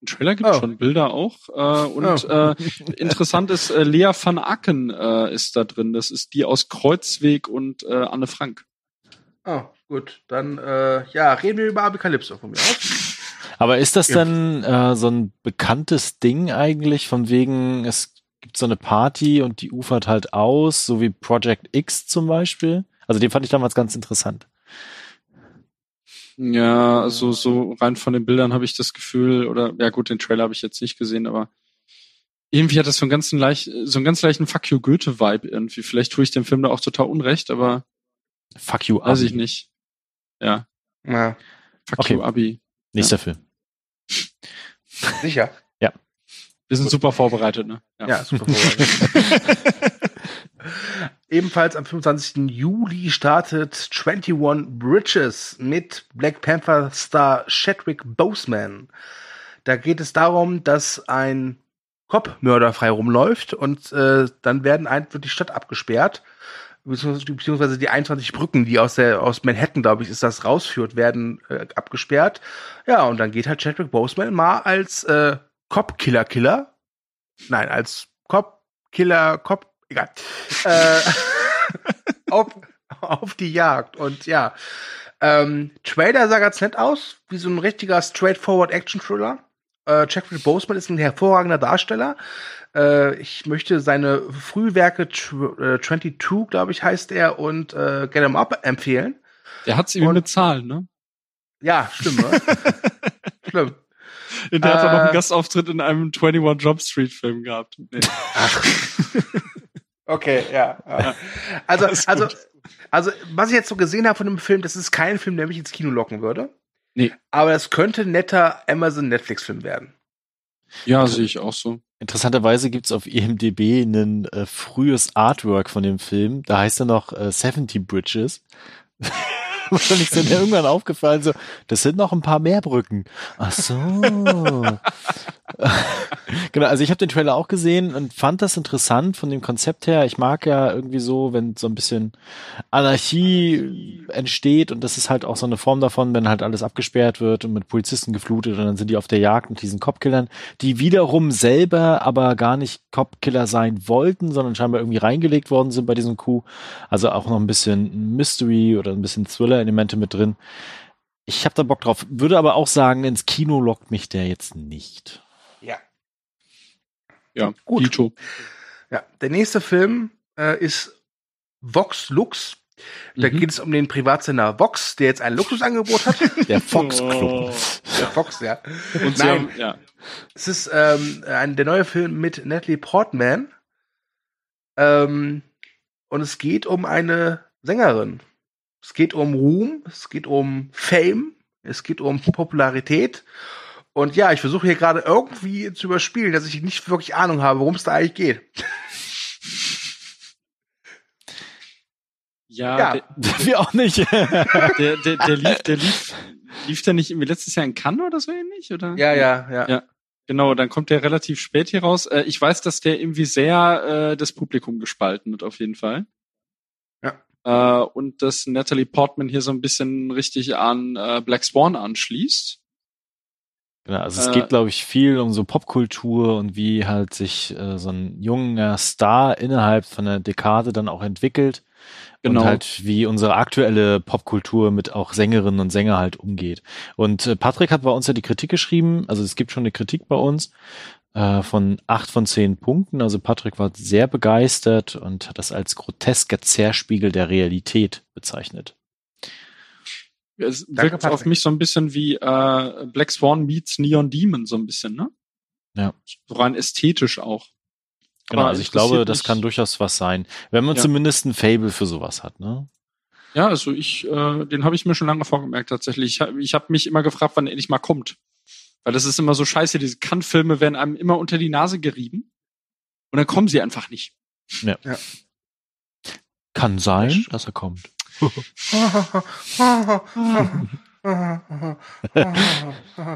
Einen Trailer gibt's oh. schon, Bilder auch. Äh, und oh. äh, interessant ist, äh, Lea van Acken äh, ist da drin. Das ist die aus Kreuzweg und äh, Anne Frank. Oh, gut. Dann, äh, ja, reden wir über Apokalypse von mir aus. Aber ist das ja. denn äh, so ein bekanntes Ding eigentlich, von wegen, es gibt so eine Party und die ufert halt aus, so wie Project X zum Beispiel? Also den fand ich damals ganz interessant. Ja, also so rein von den Bildern habe ich das Gefühl, oder ja gut, den Trailer habe ich jetzt nicht gesehen, aber irgendwie hat das so einen ganzen leicht, so einen ganz leichten Fuck you Goethe-Vibe irgendwie. Vielleicht tue ich dem Film da auch total unrecht, aber Fuck you Abi. Weiß ich nicht. Ja. Ja. Fuck okay. you Abi. Nächster ja. Film. Sicher. Wir sind super vorbereitet, ne? Ja, ja super vorbereitet. Ebenfalls am 25. Juli startet 21 Bridges mit Black Panther Star Chadwick Boseman. Da geht es darum, dass ein Cop-Mörder frei rumläuft und äh, dann werden einfach die Stadt abgesperrt beziehungsweise die 21 Brücken, die aus der aus Manhattan, glaube ich, ist das rausführt, werden äh, abgesperrt. Ja, und dann geht halt Chadwick Boseman mal als äh, Cop-Killer-Killer, nein, als Cop-Killer, Cop, egal, äh, auf, auf die Jagd. Und ja, ähm, Trailer sah ganz nett aus, wie so ein richtiger straightforward Action-Thriller. Äh, Chadwick Boseman ist ein hervorragender Darsteller. Äh, ich möchte seine Frühwerke äh, 22, glaube ich, heißt er, und äh, Get 'em Up empfehlen. Der hat ihm mit Zahlen, ne? Ja, stimmt. Ne? Schlimm. Der hat äh, noch einen Gastauftritt in einem 21 Jump Street Film gehabt. Nee. Ach. okay, ja. ja. Also, also, also, was ich jetzt so gesehen habe von dem Film, das ist kein Film, der mich ins Kino locken würde. Nee. Aber das könnte ein netter Amazon-Netflix-Film werden. Ja, sehe ich auch so. Interessanterweise gibt's auf IMDb ein äh, frühes Artwork von dem Film. Da heißt er noch äh, 70 Bridges. Wahrscheinlich sind mir irgendwann aufgefallen, so, das sind noch ein paar mehr Brücken. Ach so. genau, also ich habe den Trailer auch gesehen und fand das interessant von dem Konzept her. Ich mag ja irgendwie so, wenn so ein bisschen Anarchie entsteht und das ist halt auch so eine Form davon, wenn halt alles abgesperrt wird und mit Polizisten geflutet und dann sind die auf der Jagd mit diesen Copkillern, die wiederum selber aber gar nicht Copkiller sein wollten, sondern scheinbar irgendwie reingelegt worden sind bei diesem Coup. Also auch noch ein bisschen Mystery oder ein bisschen Thriller-Elemente mit drin. Ich habe da Bock drauf, würde aber auch sagen, ins Kino lockt mich der jetzt nicht. Ja. Gut. Dito. Ja, der nächste Film äh, ist Vox Lux. Da mhm. geht es um den Privatsender Vox, der jetzt ein Luxusangebot hat. Der Fox Club. Oh. Der Fox, ja. Und Nein, haben, ja. Es ist ähm, ein, der neue Film mit Natalie Portman. Ähm, und es geht um eine Sängerin. Es geht um Ruhm, es geht um Fame, es geht um Popularität. Und ja, ich versuche hier gerade irgendwie zu überspielen, dass ich nicht wirklich Ahnung habe, worum es da eigentlich geht. Ja, ja. Der, wir auch nicht. der, der, der, lief, der lief, lief der nicht irgendwie letztes Jahr in Cannes oder so ähnlich, oder? Ja, ja, ja. ja. Genau, dann kommt der relativ spät hier raus. Äh, ich weiß, dass der irgendwie sehr äh, das Publikum gespalten hat, auf jeden Fall. Ja. Äh, und dass Natalie Portman hier so ein bisschen richtig an äh, Black Swan anschließt. Genau, also es äh, geht, glaube ich, viel um so Popkultur und wie halt sich äh, so ein junger Star innerhalb von einer Dekade dann auch entwickelt. Genau. Und halt, wie unsere aktuelle Popkultur mit auch Sängerinnen und Sänger halt umgeht. Und äh, Patrick hat bei uns ja die Kritik geschrieben, also es gibt schon eine Kritik bei uns äh, von acht von zehn Punkten. Also Patrick war sehr begeistert und hat das als grotesker Zerspiegel der Realität bezeichnet. Es Danke, wirkt Patrick. auf mich so ein bisschen wie äh, Black Swan meets Neon Demon, so ein bisschen, ne? Ja. So rein ästhetisch auch. Genau, also ich glaube, das kann durchaus was sein. Wenn man ja. zumindest ein Fable für sowas hat, ne? Ja, also ich, äh, den habe ich mir schon lange vorgemerkt tatsächlich. Ich, ich habe mich immer gefragt, wann er endlich mal kommt. Weil das ist immer so scheiße, diese Kann-Filme werden einem immer unter die Nase gerieben und dann kommen sie einfach nicht. Ja. ja. Kann sein, dass er kommt.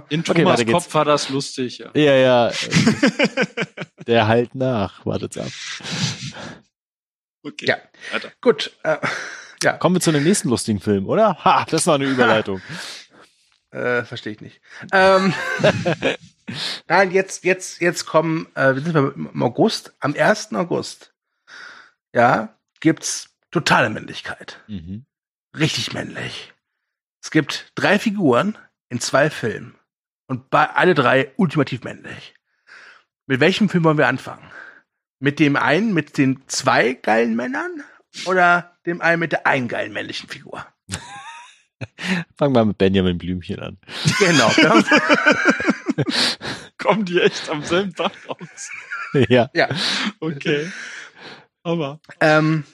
In Thomas okay, Kopf war das lustig, ja. Ja, ja. Der halt nach. Wartet's ab. Okay. Ja. Weiter. Gut. Äh, ja. Kommen wir zu dem nächsten lustigen Film, oder? Ha, das war eine Überleitung. äh, verstehe ich nicht. Ähm, Nein, jetzt, jetzt, jetzt kommen, äh, wir sind im August, am 1. August, ja, gibt's totale Männlichkeit. Mhm. Richtig männlich. Es gibt drei Figuren in zwei Filmen. Und bei alle drei ultimativ männlich. Mit welchem Film wollen wir anfangen? Mit dem einen mit den zwei geilen Männern oder dem einen mit der einen geilen männlichen Figur? Fangen wir mit Benjamin Blümchen an. Genau. Kommen die echt am selben Tag raus? Ja. Ja. Okay. Aber. Ähm,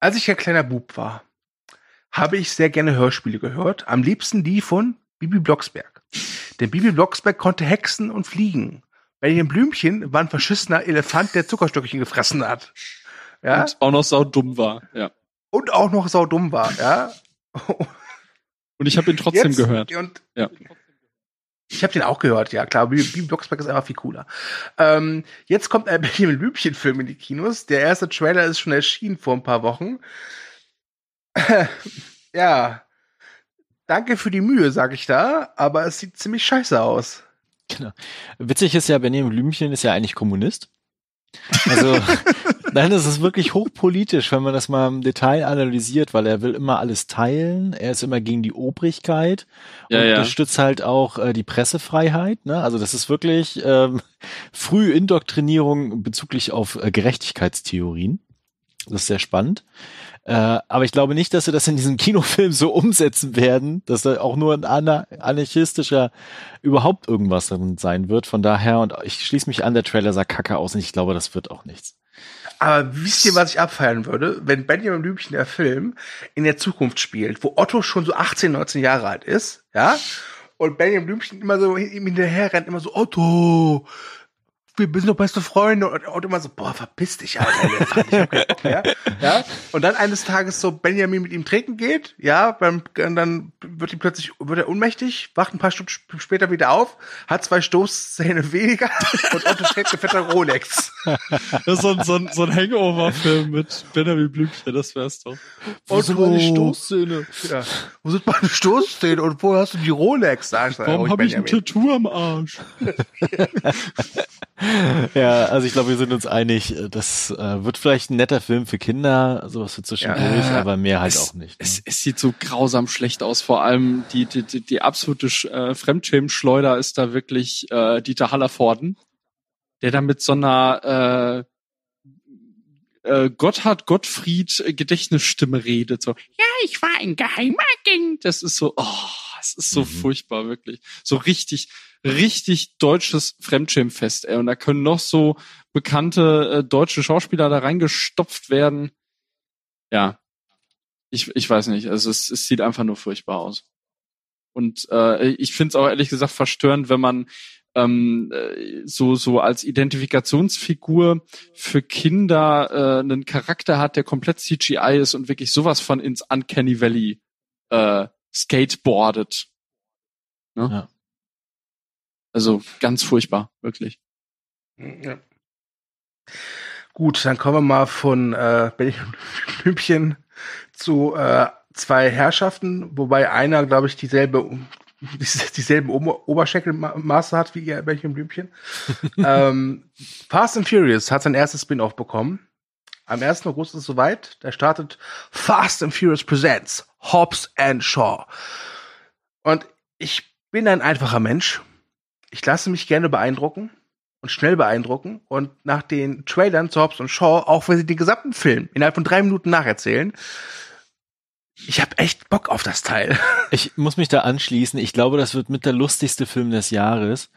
als ich ein kleiner Bub war, habe ich sehr gerne Hörspiele gehört. Am liebsten die von Bibi Blocksberg. Denn Bibi Blocksberg konnte hexen und fliegen. Benjamin Blümchen war ein verschissener Elefant, der Zuckerstückchen gefressen hat. Ja? Und auch noch saudumm war, ja. Und auch noch saudumm war, ja. Und ich habe ihn trotzdem Jetzt, gehört. Und ja. Ich habe den auch gehört, ja klar. Bibi Blocksberg ist einfach viel cooler. Ähm, jetzt kommt ein Benjamin Blümchen-Film in die Kinos. Der erste Trailer ist schon erschienen vor ein paar Wochen. ja, danke für die Mühe, sag ich da, aber es sieht ziemlich scheiße aus. Genau. Witzig ist ja, Benjamin Blümchen ist ja eigentlich Kommunist. Also, nein, das ist wirklich hochpolitisch, wenn man das mal im Detail analysiert, weil er will immer alles teilen. Er ist immer gegen die Obrigkeit ja, und ja. unterstützt halt auch äh, die Pressefreiheit. Ne? Also das ist wirklich ähm, frühe Indoktrinierung bezüglich auf äh, Gerechtigkeitstheorien. Das ist sehr spannend. Äh, aber ich glaube nicht, dass sie das in diesem Kinofilm so umsetzen werden, dass da auch nur ein anarchistischer überhaupt irgendwas drin sein wird. Von daher, und ich schließe mich an, der Trailer sah kacke aus und ich glaube, das wird auch nichts. Aber wisst ihr, was ich abfeiern würde? Wenn Benjamin Blümchen der Film in der Zukunft spielt, wo Otto schon so 18, 19 Jahre alt ist, ja? Und Benjamin Blümchen immer so ihm hinterher rennt, immer so, Otto, wir sind doch beste Freunde und, und immer so, boah, verpiss dich, Alter. ich hab Bock mehr. Ja? Und dann eines Tages so Benjamin mit ihm trinken geht, ja, beim, dann wird ihm plötzlich, wird er ohnmächtig, wacht ein paar Stunden später wieder auf, hat zwei Stoßzähne weniger und Otto trägt eine fette Rolex. Das ist so ein, so ein, so ein Hangover-Film mit Benjamin Blümchen, das wär's doch. Wo Otto, sind meine Stoßzähne? Ja. Wo sind meine Stoßzähne und wo hast du die Rolex? Sag, Warum habe ich ein Tattoo am Arsch? ja, also ich glaube, wir sind uns einig, äh, das äh, wird vielleicht ein netter Film für Kinder, sowas für zwischendurch, ja, aber mehr halt es, auch nicht. Ne? Es, es, sieht so grausam schlecht aus, vor allem die, die, die, die absolute äh, Fremdschämen-Schleuder ist da wirklich äh, Dieter Hallervorden, der da mit so einer äh, äh, Gotthard Gottfried Gedächtnisstimme redet, so, ja, ich war ein Geheimagent. Das ist so, oh, es ist so mhm. furchtbar, wirklich. So richtig, richtig deutsches Fremdschirmfest, ey. Und da können noch so bekannte äh, deutsche Schauspieler da reingestopft werden. Ja. Ich, ich weiß nicht. Also es, es sieht einfach nur furchtbar aus. Und äh, ich finde es auch ehrlich gesagt verstörend, wenn man ähm, äh, so so als Identifikationsfigur für Kinder äh, einen Charakter hat, der komplett CGI ist und wirklich sowas von ins Uncanny Valley äh, skateboardet. Ne? Ja. Also ganz furchtbar, wirklich. Ja. Gut, dann kommen wir mal von äh, Blümchen zu äh, zwei Herrschaften, wobei einer, glaube ich, dieselbe dieselben Oberschenkelmaße hat wie ihr Bällchen Blümchen. ähm, Fast and Furious hat sein erstes Spin-off bekommen. Am 1. August ist es soweit. Da startet Fast and Furious Presents Hobbs and Shaw. Und ich bin ein einfacher Mensch. Ich lasse mich gerne beeindrucken und schnell beeindrucken. Und nach den Trailern zu Hobbs und Shaw, auch wenn sie den gesamten Film innerhalb von drei Minuten nacherzählen, Ich habe echt Bock auf das Teil. Ich muss mich da anschließen. Ich glaube, das wird mit der lustigste Film des Jahres.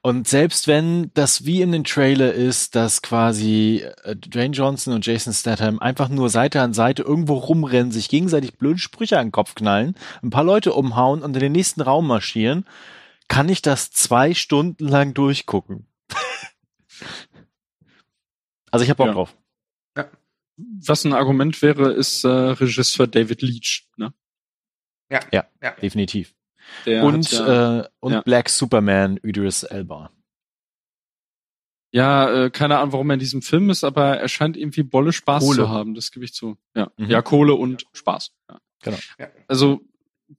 Und selbst wenn das wie in den Trailer ist, dass quasi äh, Dwayne Johnson und Jason Statham einfach nur Seite an Seite irgendwo rumrennen, sich gegenseitig blöde Sprüche an den Kopf knallen, ein paar Leute umhauen und in den nächsten Raum marschieren, kann ich das zwei Stunden lang durchgucken. also ich habe Bock Ja. drauf. Was ein Argument wäre, ist äh, Regisseur David Leach. Ne? Definitiv. Der und hat ja, äh, und ja. Black Superman Idris Elba. ja äh, keine Ahnung, warum er in diesem Film ist, aber er scheint irgendwie Bolle Spaß Kohle. zu haben. Das gebe ich zu. Ja, Mhm. ja Kohle und Spaß. Ja. Genau. Ja. Also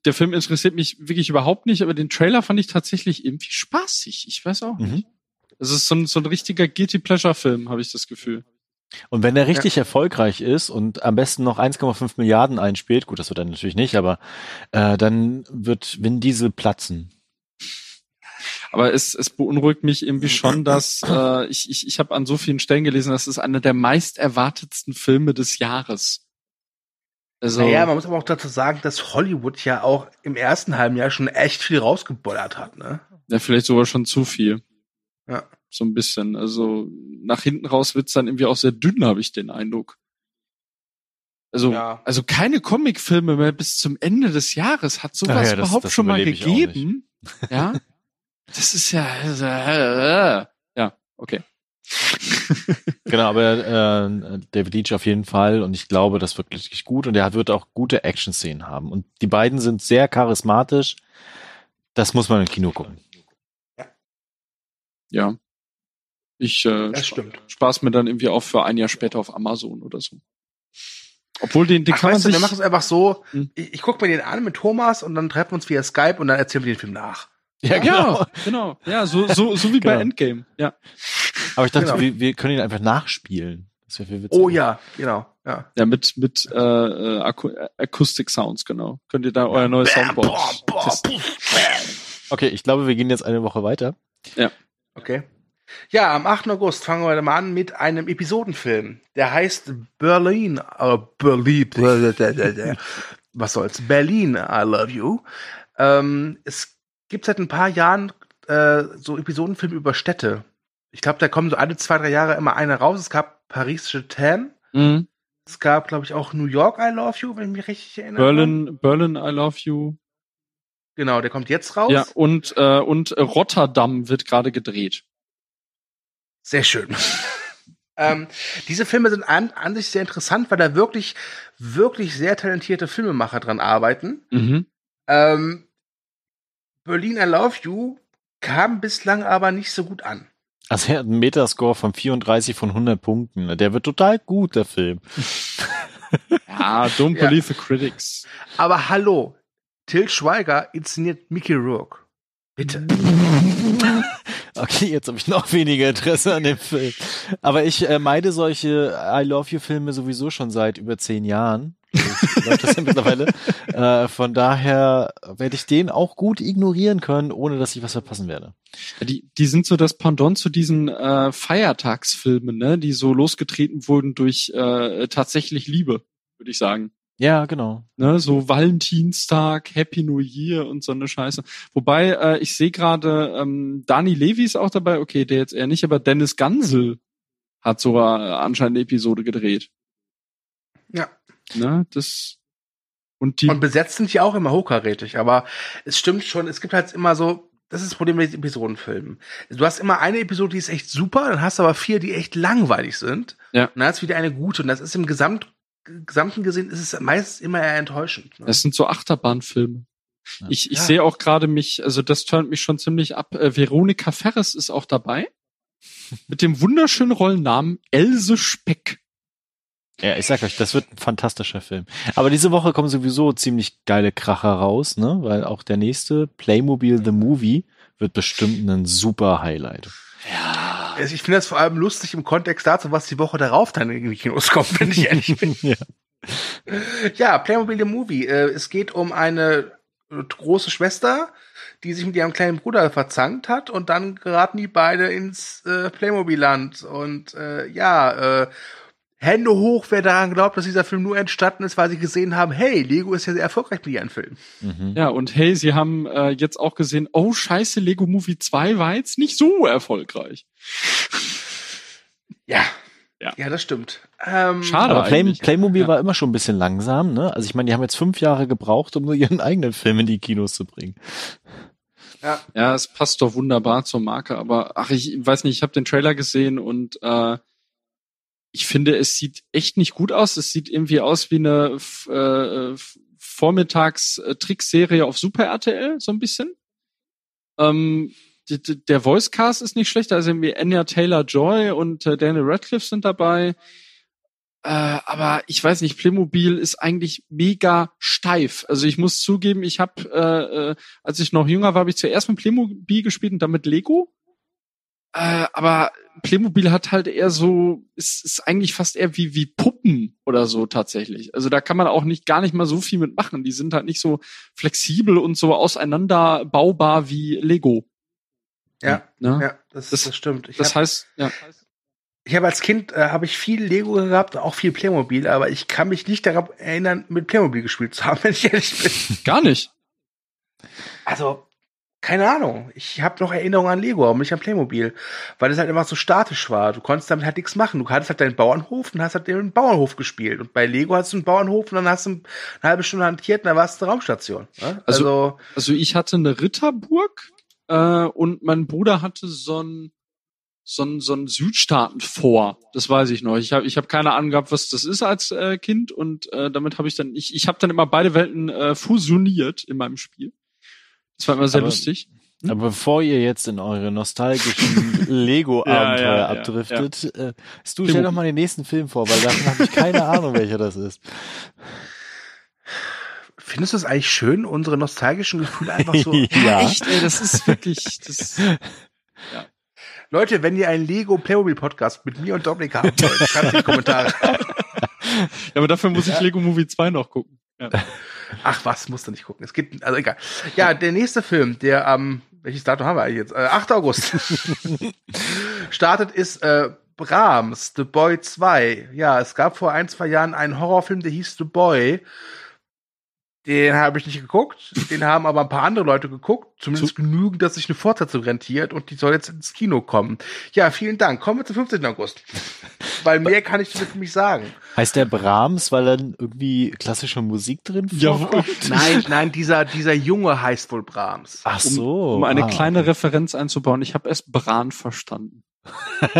der Film interessiert mich wirklich überhaupt nicht, aber den Trailer fand ich tatsächlich irgendwie spaßig. Ich weiß auch Mhm. nicht. Es ist so ein, so ein richtiger Guilty Pleasure Film, habe ich das Gefühl. Und wenn er richtig erfolgreich ist und am besten noch 1,5 Milliarden einspielt, gut, das wird er natürlich nicht, aber äh, dann wird Vin Diesel platzen. Aber es, es beunruhigt mich irgendwie schon, dass äh, ich, ich, ich habe an so vielen Stellen gelesen, das ist einer der meist erwartetsten Filme des Jahres. Also, Naja, man muss aber auch dazu sagen, dass Hollywood ja auch im ersten halben Jahr schon echt viel rausgebollert hat, ne? ja, vielleicht sogar schon zu viel. Ja. So ein bisschen. Also nach hinten raus wird's dann irgendwie auch sehr dünn, habe ich den Eindruck. Also, Ja. also keine Comicfilme mehr bis zum Ende des Jahres hat sowas ja, das- überhaupt das schon mal gegeben. Ja. Das ist ja, also, äh, ja, okay. Genau, aber äh, David Leach auf jeden Fall und ich glaube, das wird wirklich gut und er wird auch gute Action-Szenen haben. Und die beiden sind sehr charismatisch. Das muss man im Kino gucken. Ja. Ich äh, Das stimmt. spaß mir dann irgendwie auch für ein Jahr später auf Amazon oder so. Obwohl den, den Ach, kann man weißt du, sich. wir machen es einfach so, Hm. ich, ich gucke mir den an mit Thomas und dann treffen wir uns via Skype und dann erzählen wir den Film nach. Ja, Ja, genau. Ja, so, so, so wie bei Genau. Endgame. Ja. Aber ich dachte, Genau. wir, wir können ihn einfach nachspielen. Das wäre viel witziger. Oh ja, genau. Ja. Ja, mit, mit äh, äh, Aku Acoustic Sounds, genau. Könnt ihr da euer neues Soundboard. Okay, ich glaube, wir gehen jetzt eine Woche weiter. Okay. Ja, am 8. August fangen wir mal an mit einem Episodenfilm. Der heißt Berlin, äh, Berlin, was soll's, Berlin, I love you. Ähm, es gibt seit ein paar Jahren äh, so Episodenfilme über Städte. Ich glaube, da kommen so alle zwei, drei Jahre immer einer raus. Es gab Paris Je t'aime. Mhm. Es gab, glaube ich, auch New York, I love you, wenn ich mich richtig erinnere. Berlin, Berlin, I love you. Genau, der kommt jetzt raus. Ja, und, äh, und Rotterdam wird gerade gedreht. Sehr schön. ähm, diese Filme sind an, an sich sehr interessant, weil da wirklich, wirklich sehr talentierte Filmemacher dran arbeiten. Mhm. Ähm, Berlin I Love You kam bislang aber nicht so gut an. Also er hat einen Metascore von 34 von 100 Punkten. Der wird total gut, der Film. Ja, don't Ja. believe the critics. Aber hallo, Till Schweiger inszeniert Mickey Rourke. Bitte. Okay, jetzt habe ich noch weniger Interesse an dem Film. Aber ich äh, meide solche I Love You Filme sowieso schon seit über zehn Jahren. Läuft das ja mittlerweile. Äh, von daher werde ich den auch gut ignorieren können, ohne dass ich was verpassen werde. Die, die sind so das Pendant zu diesen äh, Feiertagsfilmen, ne, die so losgetreten wurden durch äh, tatsächlich Liebe, würde ich sagen. Ja, genau. Ne, so Valentinstag, Happy New Year und so eine Scheiße. Wobei, äh, ich sehe gerade, ähm, Dani Levy ist auch dabei, okay, der jetzt eher nicht, aber Dennis Gansel hat sogar äh, anscheinend eine Episode gedreht. Ja. Ne, das und die Und besetzt sind die auch immer hochkarätig, aber es stimmt schon, es gibt halt immer so, das ist das Problem mit diesen Episodenfilmen. Du hast immer eine Episode, die ist echt super, dann hast du aber vier, die echt langweilig sind. Ja. Und dann hast du wieder eine gute. Und das ist im Gesamt, Gesamten gesehen, ist es meistens immer eher enttäuschend. Ne? Das sind so Achterbahnfilme. Ja. Ich, ich Ja. sehe auch gerade mich, also das turnt mich schon ziemlich ab. Äh, Veronika Ferres ist auch dabei. Mit dem wunderschönen Rollennamen Else Speck. Ja, ich sag euch, das wird ein fantastischer Film. Aber diese Woche kommen sowieso ziemlich geile Kracher raus, ne? Weil auch der nächste, Playmobil The Movie, wird bestimmt ein super Highlight. Ja. Also Ich finde das vor allem lustig im Kontext dazu, was die Woche darauf dann in die Kinos kommt, wenn ich ehrlich bin. ja. Ja, Playmobil the Movie. Äh, es geht um eine große Schwester, die sich mit ihrem kleinen Bruder verzankt hat und dann geraten die beide ins äh, Playmobil-Land. Und äh, ja, äh, Hände hoch, wer daran glaubt, dass dieser Film nur entstanden ist, weil sie gesehen haben, hey, Lego ist ja sehr erfolgreich mit ihren Filmen. Mhm. Ja, und hey, sie haben äh, jetzt auch gesehen, oh scheiße, Lego Movie 2 war jetzt nicht so erfolgreich. Ja. Ja, ja das stimmt. Ähm, Schade. Aber Play Playmobil ja. war immer schon ein bisschen langsam, ne? Also ich meine, die haben jetzt fünf Jahre gebraucht, um nur ihren eigenen Film in die Kinos zu bringen. Ja. ja, es passt doch wunderbar zur Marke, aber ach, ich weiß nicht, ich habe den Trailer gesehen und äh, ich finde, es sieht echt nicht gut aus. Es sieht irgendwie aus wie eine äh, Vormittags-Trickserie auf Super RTL, so ein bisschen. Ähm, der Voicecast ist nicht schlecht, also irgendwie Anya Taylor-Joy und äh, Daniel Radcliffe sind dabei. Äh, aber ich weiß nicht, Playmobil ist eigentlich mega steif. Also ich muss zugeben, ich habe, äh, äh, als ich noch jünger war, habe ich zuerst mit Playmobil gespielt und dann mit Lego. Äh, aber Playmobil hat halt eher so, ist, ist eigentlich fast eher wie, wie Puppen oder so tatsächlich. Also da kann man auch nicht, gar nicht mal so viel mitmachen. Die sind halt nicht so flexibel und so auseinanderbaubar wie Lego. Ja, ne? ja, das, das, das stimmt. Ich das hab, heißt, ja. Ich habe als Kind äh, habe ich viel Lego gehabt, auch viel Playmobil, aber ich kann mich nicht daran erinnern, mit Playmobil gespielt zu haben, wenn ich ehrlich bin. Gar nicht. Also keine Ahnung. Ich habe noch Erinnerungen an Lego, aber nicht an Playmobil, weil es halt immer so statisch war. Du konntest damit halt nichts machen. Du hattest halt deinen Bauernhof und hast halt den Bauernhof gespielt. Und bei Lego hast du einen Bauernhof und dann hast du eine halbe Stunde hantiert und dann warst du eine Raumstation. Ne? Also, also, also ich hatte eine Ritterburg äh, und mein Bruder hatte so ein so ein, so ein Südstaaten-Vor. Das weiß ich noch. Ich habe ich hab keine Ahnung gehabt, was das ist als äh, Kind und äh, damit habe ich dann ich ich habe dann immer beide Welten äh, fusioniert in meinem Spiel. Das war immer sehr aber, lustig. Hm? Aber bevor ihr jetzt in eure nostalgischen Lego-Abenteuer ja, ja, abdriftet, ja, äh, du stell doch mal den nächsten Film vor, weil davon habe ich keine Ahnung, welcher das ist. Findest du es eigentlich schön, unsere nostalgischen Gefühle einfach so? ja, echt, ey, das ist wirklich, das, ja. Leute, wenn ihr einen Lego Playmobil Podcast mit mir und Dominik haben wollt, schreibt in die Kommentare. ja, aber dafür muss ich Lego Movie 2 noch gucken. Ja. Ach was, musst du nicht gucken. Es gibt, also egal. Ja, der nächste Film, der am, ähm, welches Datum haben wir eigentlich jetzt? Äh, 8. August. startet ist äh, Brahms, The Boy 2. Ja, es gab vor ein, zwei Jahren einen Horrorfilm, der hieß The Boy. Den habe ich nicht geguckt. Den haben aber ein paar andere Leute geguckt. Zumindest Zu genügend, dass sich eine Fortsetzung rentiert und die soll jetzt ins Kino kommen. Ja, vielen Dank. Kommen wir zum 15. August. weil mehr kann ich für mich sagen. Heißt der Brahms, weil dann irgendwie klassische Musik drin vorkommt? Ja, nein, nein, dieser, dieser Junge heißt wohl Brahms. Ach so. Um, um eine ah, kleine okay. Referenz einzubauen. Ich habe erst Bran verstanden.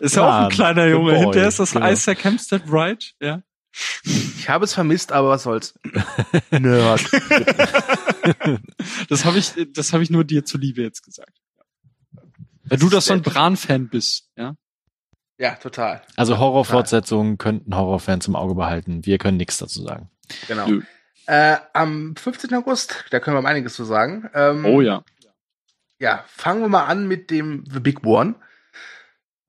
ist ja auch ein kleiner Junge. Hinterher ist das genau. Isaac Hempstead Wright, ja. Ich habe es vermisst, aber was soll's. Nerd. das habe ich, das habe ich nur dir zuliebe jetzt gesagt. Weil du das so ein Bran-Fan bist, ja? Ja, total. Also Horrorfortsetzungen könnten Horrorfans im Auge behalten. Wir können nichts dazu sagen. Genau. Äh, am 15. August, da können wir einiges zu sagen. Ähm, oh ja. Ja, fangen wir mal an mit dem The Big One.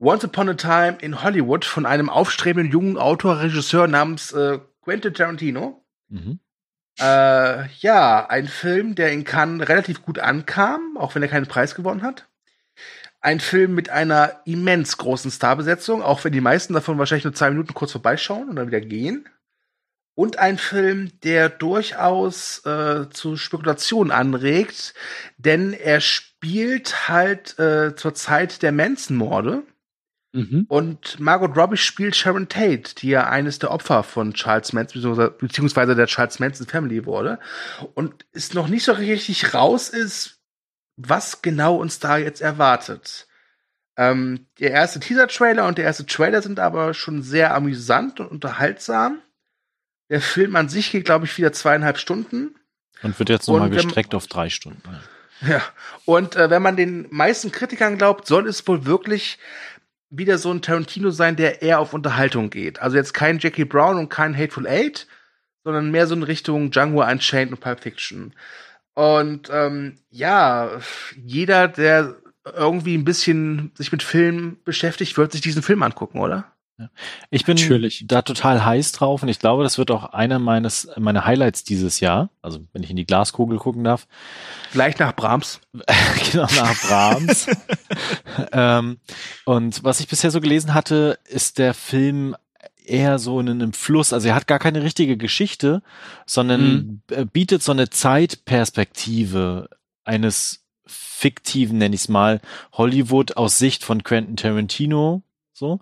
Once Upon a Time in Hollywood von einem aufstrebenden jungen Autor, Regisseur namens äh, Quentin Tarantino. Mhm. Äh, ja, ein Film, der in Cannes relativ gut ankam, auch wenn er keinen Preis gewonnen hat. Ein Film mit einer immens großen Starbesetzung, auch wenn die meisten davon wahrscheinlich nur zwei Minuten kurz vorbeischauen und dann wieder gehen. Und ein Film, der durchaus äh, zu Spekulationen anregt, denn er spielt halt äh, zur Zeit der Manson-Morde. Mhm. Und Margot Robbie spielt Sharon Tate, die ja eines der Opfer von Charles Manson beziehungsweise der Charles Manson Family wurde. Und es noch nicht so richtig raus ist, was genau uns da jetzt erwartet. Ähm, der erste Teaser-Trailer und der erste Trailer sind aber schon sehr amüsant und unterhaltsam. Der Film an sich geht, glaube ich, wieder zweieinhalb Stunden. Und wird jetzt nochmal gestreckt auf drei Stunden. Ja, und äh, wenn man den meisten Kritikern glaubt, soll es wohl wirklich wieder so ein Tarantino sein, der eher auf Unterhaltung geht. Also jetzt kein Jackie Brown und kein Hateful Eight, sondern mehr so in Richtung Django Unchained und Pulp Fiction. Und ähm, ja, jeder, der irgendwie ein bisschen sich mit Film beschäftigt, wird sich diesen Film angucken, oder? Ich bin Natürlich. da total heiß drauf und ich glaube, das wird auch einer meines meiner Highlights dieses Jahr. Also wenn ich in die Glaskugel gucken darf. Vielleicht nach Brahms. genau, nach Brahms. ähm, und was ich bisher so gelesen hatte, ist der Film eher so in einem Fluss. Also er hat gar keine richtige Geschichte, sondern mhm. bietet so eine Zeitperspektive eines fiktiven, nenne ich es mal, Hollywood aus Sicht von Quentin Tarantino so.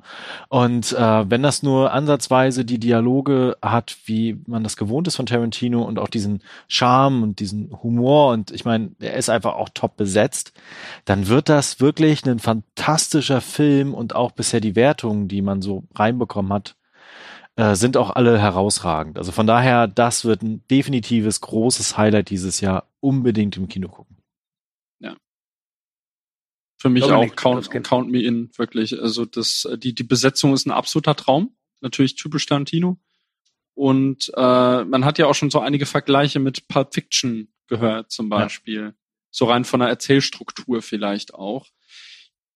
Und äh, wenn das nur ansatzweise die Dialoge hat, wie man das gewohnt ist von Tarantino und auch diesen Charme und diesen Humor und ich meine, er ist einfach auch top besetzt, dann wird das wirklich ein fantastischer Film und auch bisher die Wertungen, die man so reinbekommen hat, äh, sind auch alle herausragend. Also von daher, das wird ein definitives großes Highlight dieses Jahr. Unbedingt im Kino gucken. Für mich Dominik, auch count, count me in, wirklich. Also das, die, die Besetzung ist ein absoluter Traum. Natürlich typisch Tarantino. Und äh, man hat ja auch schon so einige Vergleiche mit Pulp Fiction gehört, zum Beispiel. Ja. So rein von der Erzählstruktur vielleicht auch.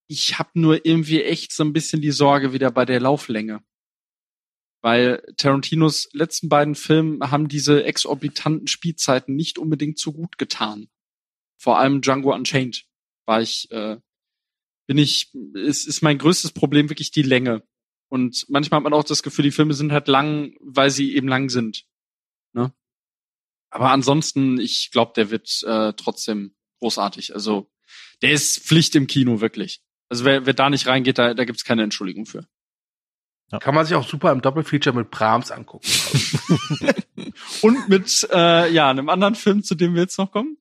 Ich habe nur irgendwie echt so ein bisschen die Sorge wieder bei der Lauflänge. Weil Tarantinos letzten beiden Filme haben diese exorbitanten Spielzeiten nicht unbedingt so gut getan. Vor allem Django Unchained war ich äh, bin ich, ist, ist mein größtes Problem wirklich die Länge. Und manchmal hat man auch das Gefühl, die Filme sind halt lang, weil sie eben lang sind. Ne? Aber ansonsten, ich glaube, der wird äh, trotzdem großartig. Also der ist Pflicht im Kino, wirklich. Also wer, wer da nicht reingeht, da, da gibt's keine Entschuldigung für. Ja. Kann man sich auch super im Doppelfeature mit Brahms angucken. Und mit äh, ja einem anderen Film, zu dem wir jetzt noch kommen.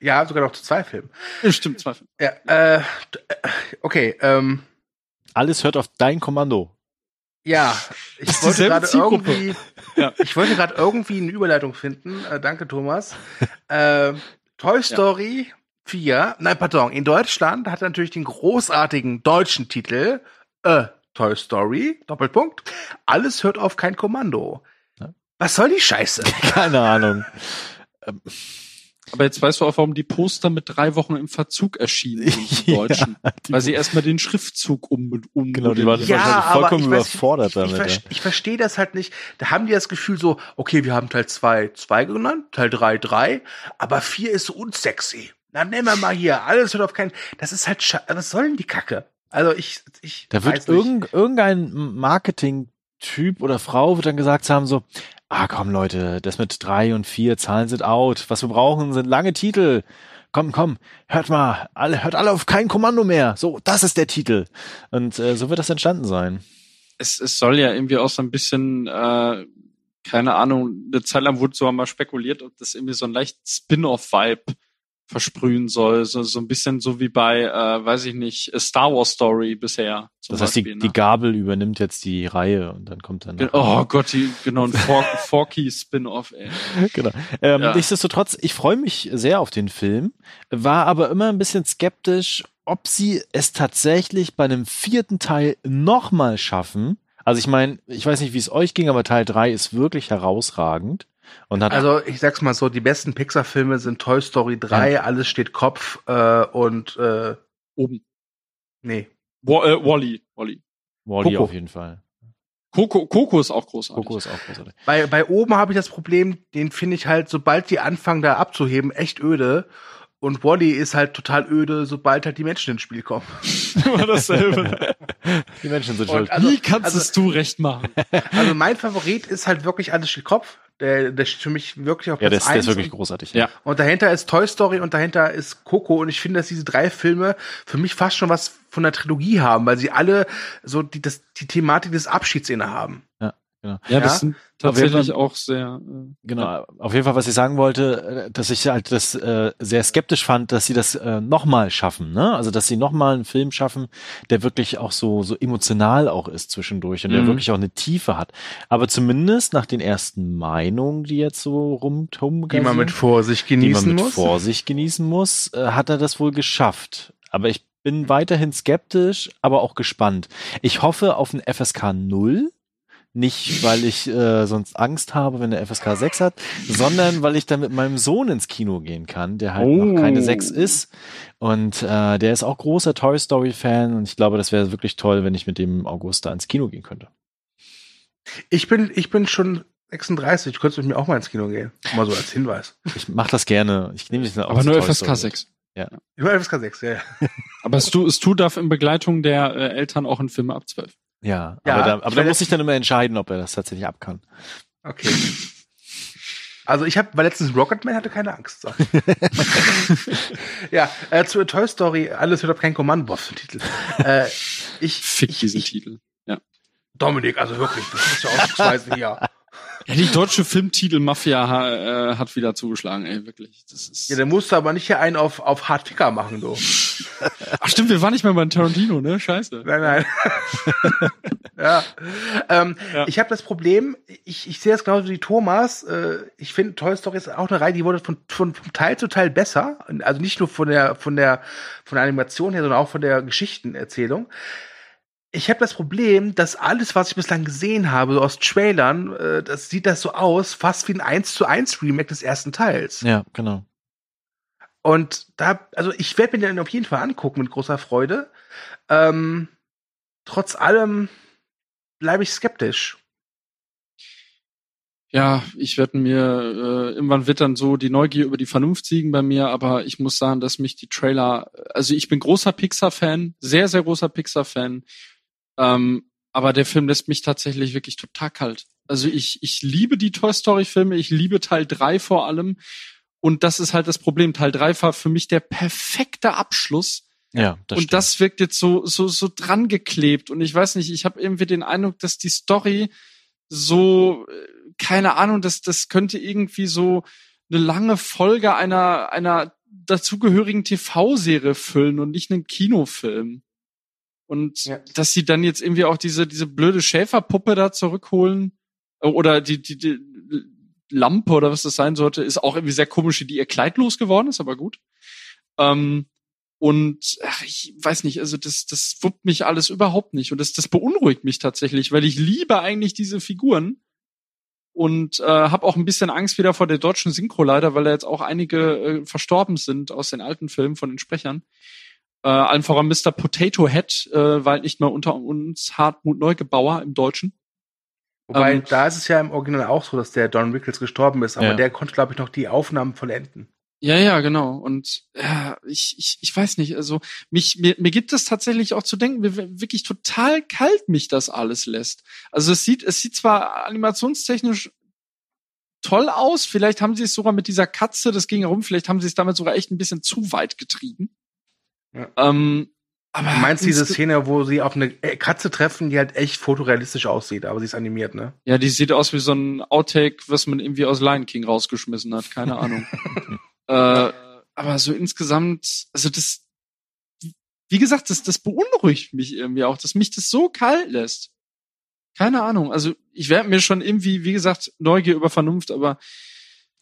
Ja, sogar noch zu zwei Filmen. Stimmt, zwei Filme. Ja, äh, okay. Ähm, Alles hört auf dein Kommando. Ja, ich wollte gerade irgendwie, ja. ich wollte gerade irgendwie eine Überleitung finden. Äh, danke, Thomas. äh, Toy Story ja. 4, nein, pardon, in Deutschland hat er natürlich den großartigen deutschen Titel äh, Toy Story, Doppelpunkt. Alles hört auf kein Kommando. Was soll die Scheiße? Keine Ahnung. Aber jetzt weißt du auch, warum die Poster mit drei Wochen im Verzug erschienen sind im Deutschen. ja, weil sie erstmal den Schriftzug um, um Genau, die waren ja, vollkommen überfordert ich, ich, damit. Ich, ich, verstehe das halt nicht. Da haben die das Gefühl so, okay, wir haben Teil 2 2 genannt, Teil 3 3, aber 4 ist so unsexy. Dann nehmen wir mal hier, alles hört auf keinen. Das ist halt, was soll denn die Kacke? Also ich, ich. Da wird irgend, irgendein Marketing-Typ oder Frau wird dann gesagt haben so, ah komm Leute, das mit drei und vier Zahlen sind out. Was wir brauchen, sind lange Titel. Komm, komm, hört mal, alle, hört alle auf kein Kommando mehr. So, das ist der Titel. Und äh, so wird das entstanden sein. Es, es soll ja irgendwie auch so ein bisschen, äh, keine Ahnung, eine Zeit lang wurde so einmal spekuliert, ob das irgendwie so ein leicht Spin-off-Vibe versprühen soll. So, so ein bisschen so wie bei, äh, weiß ich nicht, Star Wars Story bisher. Das heißt, Beispiel, die, ne? die Gabel übernimmt jetzt die Reihe und dann kommt dann. Oh Gott, die, genau, ein Forky Spin-off, ey. Genau. Ähm, ja. Nichtsdestotrotz, ich freue mich sehr auf den Film, war aber immer ein bisschen skeptisch, ob sie es tatsächlich bei einem vierten Teil nochmal schaffen. Also ich meine, ich weiß nicht, wie es euch ging, aber Teil drei ist wirklich herausragend. Und hat also ich sag's mal so, die besten Pixar-Filme sind Toy Story 3, ja. alles steht Kopf äh, und äh, oben. Nee. Wa äh, Wally. Wally. Wally auf jeden Fall. Coco, Coco ist auch großartig. Coco ist auch großartig. Bei, bei oben habe ich das Problem, den finde ich halt, sobald die anfangen da abzuheben, echt öde. Und Wally ist halt total öde, sobald halt die Menschen ins Spiel kommen. Immer dasselbe. die Menschen sind schuld. Also, Wie kannst also, es du recht machen? Also mein Favorit ist halt wirklich alles steht Kopf. Der, der steht für mich wirklich auf Platz Ja, das, der ist wirklich großartig. Ja. Und dahinter ist Toy Story und dahinter ist Coco. Und ich finde, dass diese drei Filme für mich fast schon was von der Trilogie haben, weil sie alle so die, das, die Thematik des Abschieds innehaben. Ja. Genau. Ja, das ja? sind tatsächlich auch sehr. Äh, genau. Auf jeden Fall, was ich sagen wollte, äh, dass ich halt das äh, sehr skeptisch fand, dass sie das äh, nochmal schaffen. Ne? Also, dass sie nochmal einen Film schaffen, der wirklich auch so so emotional auch ist zwischendurch und mhm. der wirklich auch eine Tiefe hat. Aber zumindest nach den ersten Meinungen, die jetzt so rumtum, die man mit Vorsicht genießen muss, die man mit muss. Vorsicht genießen muss, äh, hat er das wohl geschafft. Aber ich bin weiterhin skeptisch, aber auch gespannt. Ich hoffe auf ein FSK 0 Nicht, weil ich äh, sonst Angst habe, wenn der FSK 6 hat, sondern weil ich dann mit meinem Sohn ins Kino gehen kann, der halt oh. noch keine 6 ist. Und äh, der ist auch großer Toy Story-Fan und ich glaube, das wäre wirklich toll, wenn ich mit dem im August da ins Kino gehen könnte. Ich bin, ich bin schon 36, du könntest mit mir auch mal ins Kino gehen. Mal so als Hinweis. Ich mach das gerne. Ich nehme dich Aber nur FSK 6. Ja. Nur FSK 6, ja. aber es tu, es darf in Begleitung der äh, Eltern auch in Filme ab 12. Ja, ja, aber da, aber da muss ich dann immer entscheiden, ob er das tatsächlich ab kann. Okay. Also ich habe, weil letztens Rocketman hatte keine Angst. So. ja, äh, zu Toy Story, alles wird auf kein Kommando, boah, Titel. Äh, ich, Fick ich, diesen ich, Titel. Ja. Dominik, also wirklich, das ist ja ausdrucksweise hier. Ja, die deutsche Filmtitel-Mafia äh, hat wieder zugeschlagen, ey, wirklich. Das ist ja, der musste aber nicht hier einen auf, auf Hardficker machen, du. Ach stimmt, wir waren nicht mehr bei Tarantino, ne? Scheiße. Nein, nein. ja. Ähm, ja. Ich habe das Problem, ich, ich sehe das genauso wie Thomas. Äh, ich finde, Toy Story ist auch eine Reihe, die wurde von, von, von Teil zu Teil besser. Also nicht nur von der, von der, von der Animation her, sondern auch von der Geschichtenerzählung ich habe das Problem, dass alles, was ich bislang gesehen habe, so aus Trailern, äh, das sieht das so aus, fast wie ein 1 zu 1 Remake des ersten Teils. Ja, genau. Und da, also ich werde mir den auf jeden Fall angucken mit großer Freude. Ähm, trotz allem bleibe ich skeptisch. Ja, ich werde mir, äh, irgendwann wird dann so die Neugier über die Vernunft siegen bei mir, aber ich muss sagen, dass mich die Trailer, also ich bin großer Pixar-Fan, sehr, sehr großer Pixar-Fan ähm, aber der Film lässt mich tatsächlich wirklich total kalt. Also ich, ich liebe die Toy Story Filme, ich liebe Teil drei vor allem. Und das ist halt das Problem. Teil drei war für mich der perfekte Abschluss. Ja, das Und stimmt. das wirkt jetzt so, so, so dran geklebt. Und ich weiß nicht, ich habe irgendwie den Eindruck, dass die Story so, äh, keine Ahnung, dass das könnte irgendwie so eine lange Folge einer, einer dazugehörigen TV-Serie füllen und nicht einen Kinofilm. Und ja. dass sie dann jetzt irgendwie auch diese, diese blöde Schäferpuppe da zurückholen äh, oder die, die, die Lampe oder was das sein sollte, ist auch irgendwie sehr komisch, wie die ihr Kleid losgeworden ist, aber gut. Ähm, und ach, ich weiß nicht, also das, das wuppt mich alles überhaupt nicht. Und das, das beunruhigt mich tatsächlich, weil ich liebe eigentlich diese Figuren und äh, habe auch ein bisschen Angst wieder vor der deutschen Synchro leider, weil da jetzt auch einige äh, verstorben sind aus den alten Filmen von den Sprechern. Äh, allen voran Mr. Potato Head, äh, weil nicht mehr unter uns Hartmut Neugebauer im Deutschen. Wobei, ähm, da ist es ja im Original auch so, dass der Don Rickles gestorben ist, aber ja. der konnte, glaube ich, noch die Aufnahmen vollenden. Ja, ja, genau. Und ja, ich, ich, ich weiß nicht, also mich, mir, mir gibt es tatsächlich auch zu denken, wie wirklich total kalt mich das alles lässt. Also es sieht, es sieht zwar animationstechnisch toll aus, vielleicht haben sie es sogar mit dieser Katze, das ging herum, vielleicht haben sie es damit sogar echt ein bisschen zu weit getrieben. Ja. Ähm, aber du meinst diese Szene, wo sie auf eine Katze treffen, die halt echt fotorealistisch aussieht, aber sie ist animiert, ne? Ja, die sieht aus wie so ein Outtake, was man irgendwie aus Lion King rausgeschmissen hat, keine Ahnung. äh, aber so insgesamt, also das, wie gesagt, das, das beunruhigt mich irgendwie auch, dass mich das so kalt lässt. Keine Ahnung. Also ich werde mir schon irgendwie, wie gesagt, Neugier über Vernunft, aber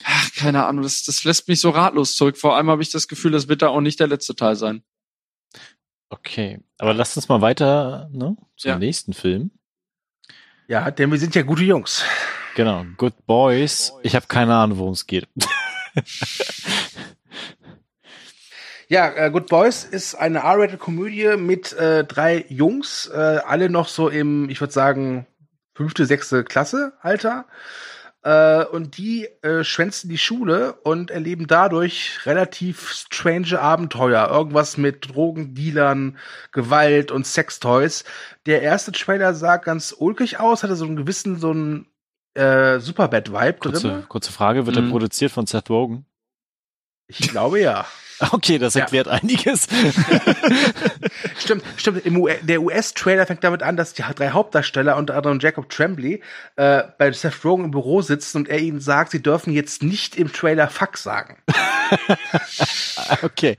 ach, keine Ahnung, das, das lässt mich so ratlos zurück. Vor allem habe ich das Gefühl, das wird da auch nicht der letzte Teil sein. Okay, aber lasst uns mal weiter ne, zum ja. nächsten Film. Ja, denn wir sind ja gute Jungs. Genau, Good Boys. Ich habe keine Ahnung, worum es geht. ja, äh, Good Boys ist eine R-rated-Komödie mit äh, drei Jungs, äh, alle noch so im, ich würde sagen, fünfte, sechste Klasse Alter. Äh, und die äh, schwänzen die Schule und erleben dadurch relativ strange Abenteuer. Irgendwas mit Drogendealern, Gewalt und Sextoys. Der erste Trailer sah ganz ulkig aus, hatte so einen gewissen, so einen äh, Superbad-Vibe drin. Kurze Frage, wird mhm. er produziert von Seth Rogen? Ich glaube ja. Okay, das erklärt ja. einiges. stimmt, stimmt. Im der US-Trailer fängt damit an, dass die drei Hauptdarsteller, unter anderem Jacob Tremblay, äh, bei Seth Rogen im Büro sitzen und er ihnen sagt, sie dürfen jetzt nicht im Trailer Fuck sagen. okay,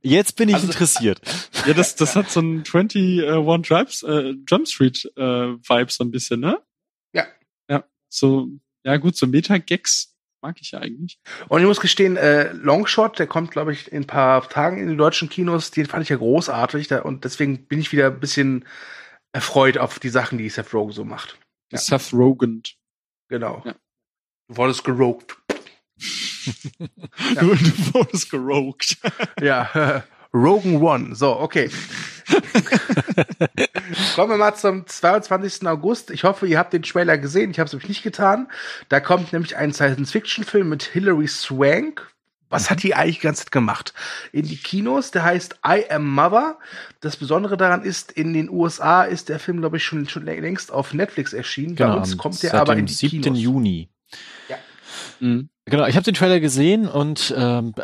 jetzt bin ich also, interessiert. Ja, das, das hat so ein 21 Drives, äh, Jump Street äh, Vibe so ein bisschen, ne? Ja. Ja, so, ja gut, so Meta-Gags mag ich ja eigentlich. Und ich muss gestehen, äh, Longshot, der kommt, glaube ich, in ein paar Tagen in die deutschen Kinos, den fand ich ja großartig da, und deswegen bin ich wieder ein bisschen erfreut auf die Sachen, die Seth Rogen so macht. Ja. Seth Rogen. Genau. Ja. Du wurdest gerogt. ja. du, du wurdest gerogt. ja, Rogan One. So, okay. Kommen wir mal zum 22. August. Ich hoffe, ihr habt den Trailer gesehen. Ich habe es nämlich nicht getan. Da kommt nämlich ein Science-Fiction-Film mit Hilary Swank. Was hat die eigentlich die ganze Zeit gemacht? In die Kinos, der heißt I Am Mother. Das Besondere daran ist, in den USA ist der Film, glaube ich, schon, schon längst auf Netflix erschienen. Genau, Bei uns kommt der aber in die 7. Kinos. Juni. Ja. Mhm. Genau, ich habe den Trailer gesehen und ähm,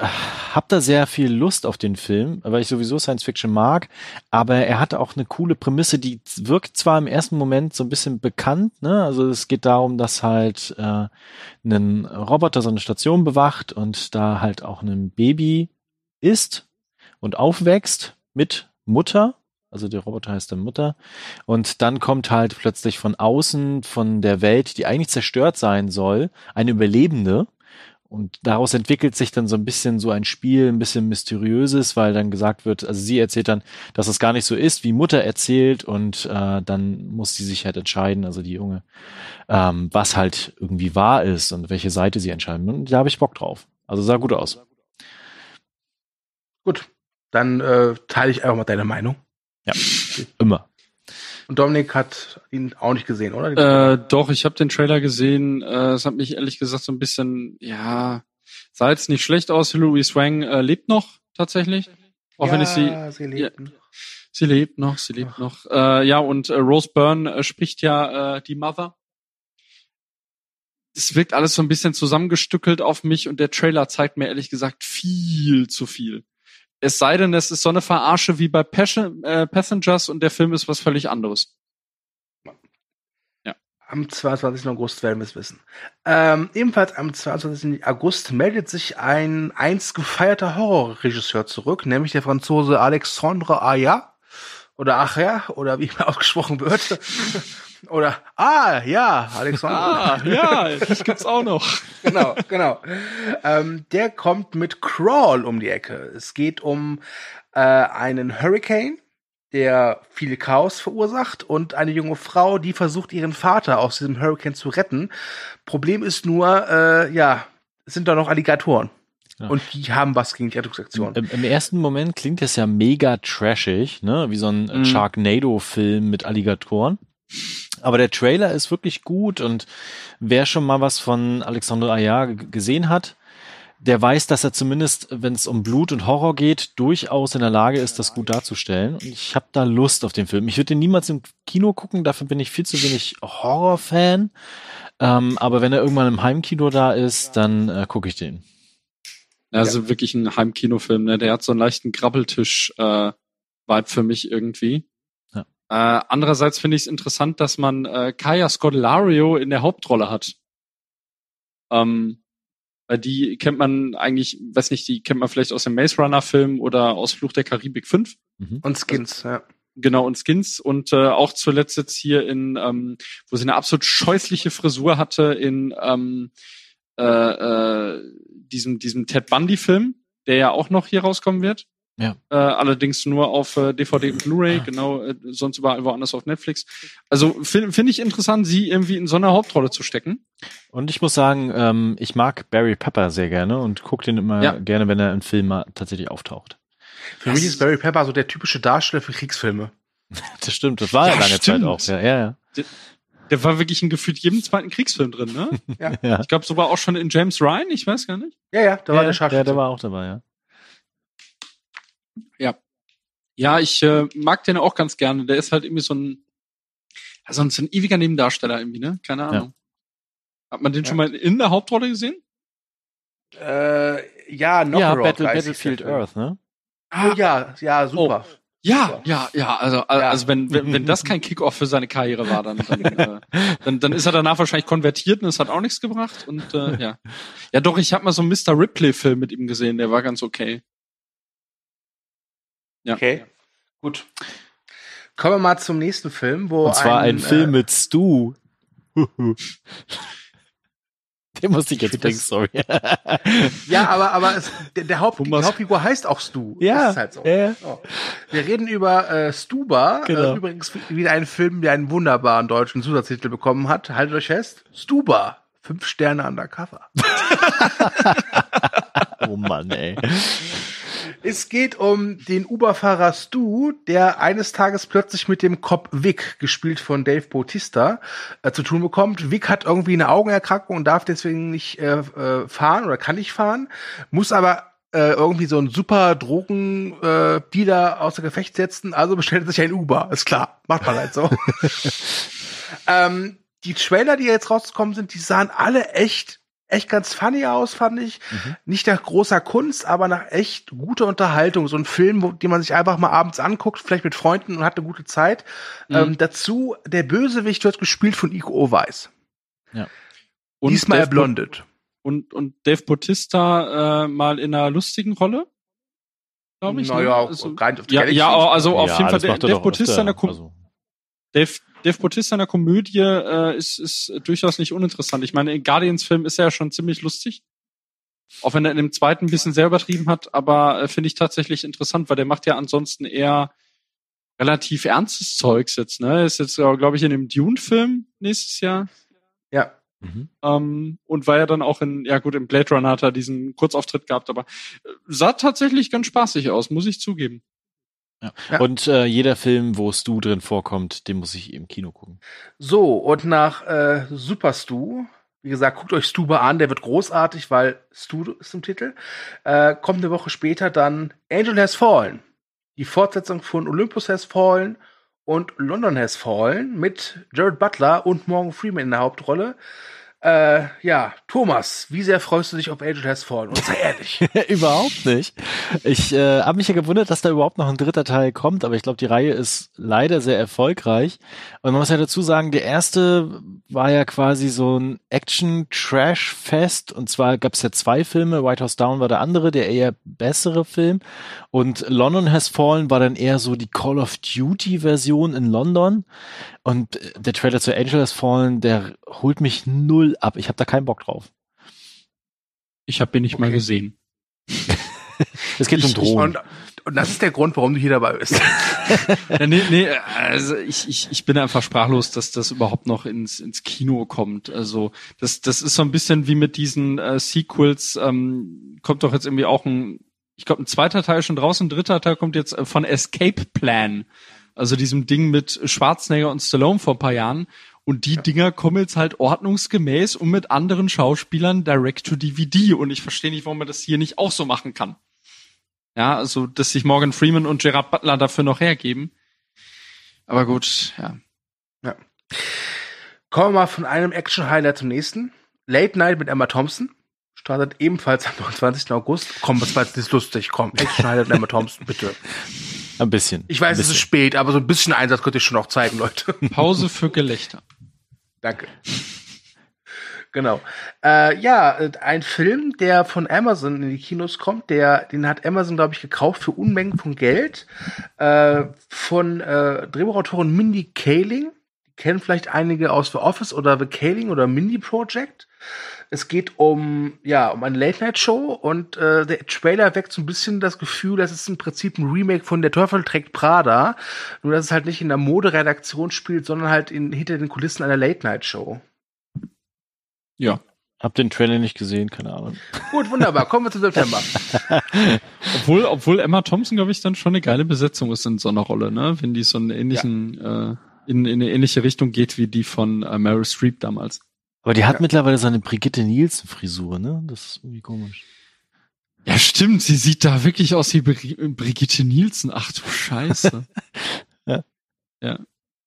habe da sehr viel Lust auf den Film, weil ich sowieso Science Fiction mag. Aber er hat auch eine coole Prämisse, die wirkt zwar im ersten Moment so ein bisschen bekannt. Ne? Also es geht darum, dass halt äh, ein Roboter so eine Station bewacht und da halt auch ein Baby ist und aufwächst mit Mutter. Also der Roboter heißt dann Mutter. Und dann kommt halt plötzlich von außen, von der Welt, die eigentlich zerstört sein soll, eine Überlebende und daraus entwickelt sich dann so ein bisschen so ein Spiel, ein bisschen mysteriöses, weil dann gesagt wird, also sie erzählt dann, dass es gar nicht so ist, wie Mutter erzählt und äh, dann muss sie sich halt entscheiden, also die Junge, ähm, was halt irgendwie wahr ist und welche Seite sie entscheiden. Und da habe ich Bock drauf. Also sah gut aus. Gut, dann äh, teile ich einfach mal deine Meinung. Ja, immer. Und Dominik hat ihn auch nicht gesehen, oder? Äh, doch, ich habe den Trailer gesehen. Äh, es hat mich ehrlich gesagt so ein bisschen, ja, sah jetzt nicht schlecht aus. Hilary Swang äh, lebt noch tatsächlich. Auch ja, wenn ich sie. sie lebt. Ja, sie lebt noch, sie lebt Ach. noch. Äh, ja, und äh, Rose Byrne äh, spricht ja äh, die Mother. Es wirkt alles so ein bisschen zusammengestückelt auf mich und der Trailer zeigt mir ehrlich gesagt viel zu viel. Es sei denn, es ist so eine Verarsche wie bei Passion, äh, Passengers und der Film ist was völlig anderes. Ja. Am 22. August werden wir es wissen. Ähm, ebenfalls am 22. August meldet sich ein einst gefeierter Horrorregisseur zurück, nämlich der Franzose Alexandre Aya oder Acher oder wie er ausgesprochen wird. Oder, ah, ja, Alexander. Ah, ja, das gibt's auch noch. genau, genau. Ähm, der kommt mit Crawl um die Ecke. Es geht um äh, einen Hurricane, der viel Chaos verursacht und eine junge Frau, die versucht, ihren Vater aus diesem Hurricane zu retten. Problem ist nur, äh, ja, es sind da noch Alligatoren. Ja. Und die haben was gegen die Rettungsaktion. Im, Im, ersten Moment klingt das ja mega trashig, ne? Wie so ein mm. Sharknado-Film mit Alligatoren. Aber der Trailer ist wirklich gut und wer schon mal was von Alexander Ayar gesehen hat, der weiß, dass er zumindest, wenn es um Blut und Horror geht, durchaus in der Lage ist, das gut darzustellen. Und ich habe da Lust auf den Film. Ich würde den niemals im Kino gucken, dafür bin ich viel zu wenig Horror-Fan. Ähm, aber wenn er irgendwann im Heimkino da ist, dann äh, gucke ich den. Also ja. wirklich ein Heimkinofilm, ne? Der hat so einen leichten Krabbeltisch-Vibe äh, für mich irgendwie. Äh, andererseits finde ich es interessant, dass man äh, Kaya Scodelario in der Hauptrolle hat. Ähm, weil die kennt man eigentlich, weiß nicht, die kennt man vielleicht aus dem Maze Runner Film oder aus Fluch der Karibik 5. Mhm. Und Skins, also, ja. Genau, und Skins und äh, auch zuletzt jetzt hier in, ähm, wo sie eine absolut scheußliche Frisur hatte in ähm, äh, äh, diesem, diesem Ted Bundy-Film, der ja auch noch hier rauskommen wird. Ja. Äh, allerdings nur auf äh, DVD und Blu-ray, ah. genau, äh, sonst überall woanders auf Netflix. Also finde find ich interessant, sie irgendwie in so einer Hauptrolle zu stecken. Und ich muss sagen, ähm, ich mag Barry Pepper sehr gerne und gucke den immer ja. gerne, wenn er im Film tatsächlich auftaucht. Für das mich ist Barry Pepper so der typische Darsteller für Kriegsfilme. das stimmt, das war ja, ja lange stimmt. Zeit auch. Ja, ja, ja. Der, der war wirklich in gefühlt jedem zweiten Kriegsfilm drin, ne? ja. ja. Ich glaube sogar auch schon in James Ryan, ich weiß gar nicht. Ja, ja, da war der Schauspieler. Ja, der war auch dabei. Ja. Ja, ich äh, mag den auch ganz gerne. Der ist halt irgendwie so ein, also so ein ewiger Nebendarsteller irgendwie, ne? Keine Ahnung. Ja. Hat man den ja. schon mal in der Hauptrolle gesehen? Äh, ja, noch ja, Battle, Battlefield Earth, ne? Oh ja, ja, super. Oh. Ja, ja, ja, also, ja. also wenn, wenn, wenn das kein Kickoff für seine Karriere war, dann, dann, äh, dann, dann ist er danach wahrscheinlich konvertiert und es hat auch nichts gebracht. Und äh, ja. Ja, doch, ich habe mal so einen Mr. Ripley-Film mit ihm gesehen, der war ganz okay. Ja. Okay, gut. Kommen wir mal zum nächsten Film, wo Und zwar ein, ein Film äh, mit Stu. Den musste ich jetzt bringen, sorry. Ja, aber, aber es, der, der, Haupt, die Hauptfigur heißt auch Stu. Ja, Das ist halt so. ja, ja. So. Wir reden über äh, Stuba. Genau. Äh, übrigens wieder ein Film, der einen wunderbaren deutschen Zusatztitel bekommen hat. Haltet euch fest. Stuba. Fünf Sterne undercover. Oh Mann, ey. Es geht um den Uber-Fahrer Stu, der eines Tages plötzlich mit dem Cop Vic, gespielt von Dave Bautista, äh, zu tun bekommt. Vic hat irgendwie eine Augenerkrankung und darf deswegen nicht äh, äh, fahren oder kann nicht fahren, muss aber äh, irgendwie so einen super Drogendealer äh, Dealer außer Gefecht setzen, also bestellt er sich ein Uber. Ist klar, macht man halt so. ähm, die Trailer, die jetzt rausgekommen sind, die sahen alle echt echt ganz funny aus, fand ich. Nicht nach großer Kunst, aber nach echt guter Unterhaltung. So ein Film, wo, den man sich einfach mal abends anguckt, vielleicht mit Freunden und hat eine gute Zeit. Mhm. Ähm, dazu, der Bösewicht wird gespielt von Iko Oweiß. Und Diesmal Dave erblondet. und, und Dave Bautista äh, mal in einer lustigen Rolle, glaube ich. Naja, ne? also, rein auf die ja, ja, also auf ja, jeden Fall Dave Bautista in der Kom Also, Dave, Dave Bautista in der Komödie äh, ist, ist durchaus nicht uninteressant. Ich meine, in Guardians-Film ist er ja schon ziemlich lustig. Auch wenn er in dem zweiten ein bisschen sehr übertrieben hat, aber äh, finde ich tatsächlich interessant, weil der macht ja ansonsten eher relativ ernstes Zeugs jetzt, ne? Ist jetzt, glaube ich, in dem Dune-Film nächstes Jahr. Ja. mhm. Ähm, und war ja dann auch in, ja gut, im Blade Runner hat er diesen Kurzauftritt gehabt, aber äh, sah tatsächlich ganz spaßig aus, muss ich zugeben. Ja. Und äh, jeder Film, wo Stu drin vorkommt, den muss ich im Kino gucken. So, und nach äh, Super Stu, wie gesagt, guckt euch Stuba an, der wird großartig, weil Stu ist im Titel. Äh, kommt eine Woche später dann Angel Has Fallen. Die Fortsetzung von Olympus Has Fallen und London Has Fallen mit Jared Butler und Morgan Freeman in der Hauptrolle. Äh, ja, Thomas, wie sehr freust du dich auf Angel Has Fallen? Und sei ehrlich. überhaupt nicht. Ich äh, habe mich ja gewundert, dass da überhaupt noch ein dritter Teil kommt, aber ich glaube, die Reihe ist leider sehr erfolgreich. Und man muss ja dazu sagen, der erste war ja quasi so ein Action-Trash-Fest. Und zwar gab es ja zwei Filme. White House Down war der andere, der eher bessere Film. Und London Has Fallen war dann eher so die Call of Duty-Version in London. Und äh, der Trailer zu Angel Has Fallen, der holt mich null ab. Ich habe da keinen Bock drauf. Ich habe ihn nicht mal Okay. gesehen. Es geht um Ich- ich-. Und, und das ist der Grund, warum du hier dabei bist. Ja, nee, nee, also ich, ich, ich bin einfach sprachlos, dass das überhaupt noch ins, ins Kino kommt. Also das, das ist so ein bisschen wie mit diesen äh, Sequels, ähm, kommt doch jetzt irgendwie auch ein, ich glaube, ein zweiter Teil schon draußen, ein dritter Teil kommt jetzt äh, von Escape Plan. Also diesem Ding mit Schwarzenegger und Stallone vor ein paar Jahren. Und die Dinger kommen jetzt halt ordnungsgemäß und mit anderen Schauspielern direct to DVD. Und ich verstehe nicht, warum man das hier nicht auch so machen kann. Ja, also, dass sich Morgan Freeman und Gerard Butler dafür noch hergeben. Aber gut, ja. Kommen wir mal von einem Action-Highlight zum nächsten. Late Night mit Emma Thompson. Startet ebenfalls am 29. August. Komm, das war jetzt nicht lustig. Komm, Action-Highlight mit Emma Thompson, bitte. Ein bisschen. Ich weiß, ein es ist bisschen. spät, aber so ein bisschen Einsatz könnt ihr schon noch zeigen, Leute. Pause für Gelächter. Danke. Genau. Äh, ja, ein Film, der von Amazon in die Kinos kommt, der, den hat Amazon, glaube ich, gekauft für Unmengen von Geld. Äh, von äh, Drehbuchautorin Mindy Kaling. Die kennen vielleicht einige aus The Office oder The Kaling oder Mindy Project. Es geht um, ja, um eine Late-Night-Show und äh, der Trailer weckt so ein bisschen das Gefühl, das ist im Prinzip ein Remake von Der Teufel trägt Prada. Nur, dass es halt nicht in der Moderedaktion spielt, sondern halt in, hinter den Kulissen einer Late-Night-Show. Ja. Hab den Trailer nicht gesehen, keine Ahnung. Gut, wunderbar. Kommen wir zu September. Obwohl, obwohl Emma Thompson, glaube ich, dann schon eine geile Besetzung ist in so einer Rolle, ne? Wenn die so einen ähnlichen, äh, in, in eine ähnliche Richtung geht wie die von äh, Meryl Streep damals. Aber die hat Ja. mittlerweile so eine Brigitte Nielsen-Frisur, ne? Das ist irgendwie komisch. Ja, stimmt, sie sieht da wirklich aus wie Bri Brigitte Nielsen. Ach du Scheiße.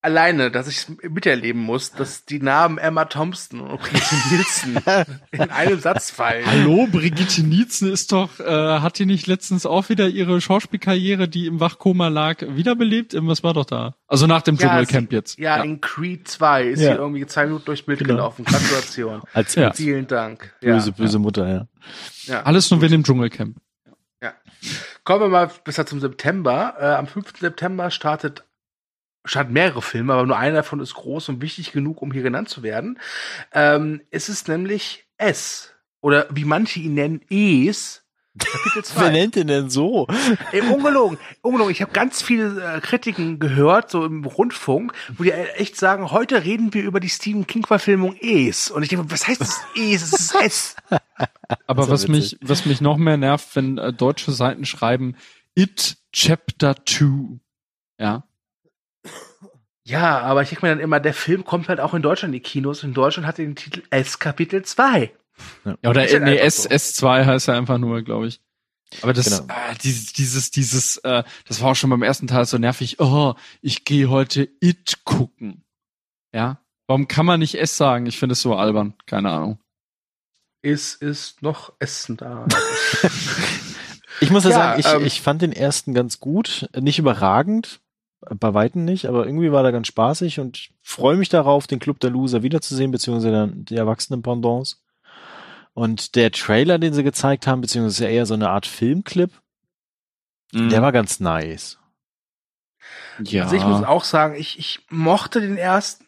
Alleine, dass ich miterleben muss, dass die Namen Emma Thompson und Brigitte Nielsen in einem Satz fallen. Hallo, Brigitte Nielsen ist doch, äh, hat die nicht letztens auch wieder ihre Schauspielkarriere, die im Wachkoma lag, wiederbelebt? Irgendwas war doch da. Also nach dem Ja, Dschungelcamp jetzt. Ja, in Creed 2 ist Ja. sie irgendwie zwei Minuten durchs Bild Genau. gelaufen. Gratulation. Als Ja. Vielen Dank. böse, ja, böse Mutter, ja. ja. Alles nur wegen dem Dschungelcamp. Kommen wir mal besser zum September. Äh, am 5. September startet starten mehrere Filme, aber nur einer davon ist groß und wichtig genug, um hier genannt zu werden. Ähm, es ist nämlich S oder wie manche ihn nennen, Es. Kapitel 2. Wer nennt ihn denn so? Ey, ungelogen, ungelogen. Ich habe ganz viele äh, Kritiken gehört, so im Rundfunk, wo die echt sagen, heute reden wir über die Stephen King-Verfilmung Es. Und ich denke, was heißt das Es? Es ist S. Aber was ja mich, witzig. was mich noch mehr nervt, wenn äh, deutsche Seiten schreiben, It Chapter 2. Ja. Ja, aber ich denke mir dann immer, der Film kommt halt auch in Deutschland in die Kinos. In Deutschland hat er den Titel S Kapitel 2. ja oder halt nee, S, so. S2 heißt ja einfach nur, glaube ich. Aber das, Genau. äh, dieses, dieses, dieses, äh, das war auch schon beim ersten Teil so nervig. Oh, ich gehe heute It gucken. Ja. Warum kann man nicht S sagen? Ich finde es so albern. Keine Ahnung. Es ist noch Essen da. Ich muss ja, Ja, sagen, ich, ähm, ich fand den ersten ganz gut. Nicht überragend, bei Weitem nicht, aber irgendwie war der ganz spaßig und freue mich darauf, den Club der Loser wiederzusehen, beziehungsweise die erwachsenen Pendants. Und der Trailer, den sie gezeigt haben, beziehungsweise eher so eine Art Filmclip, Mhm. der war ganz nice. ja. Also ich muss auch sagen, ich, ich mochte den ersten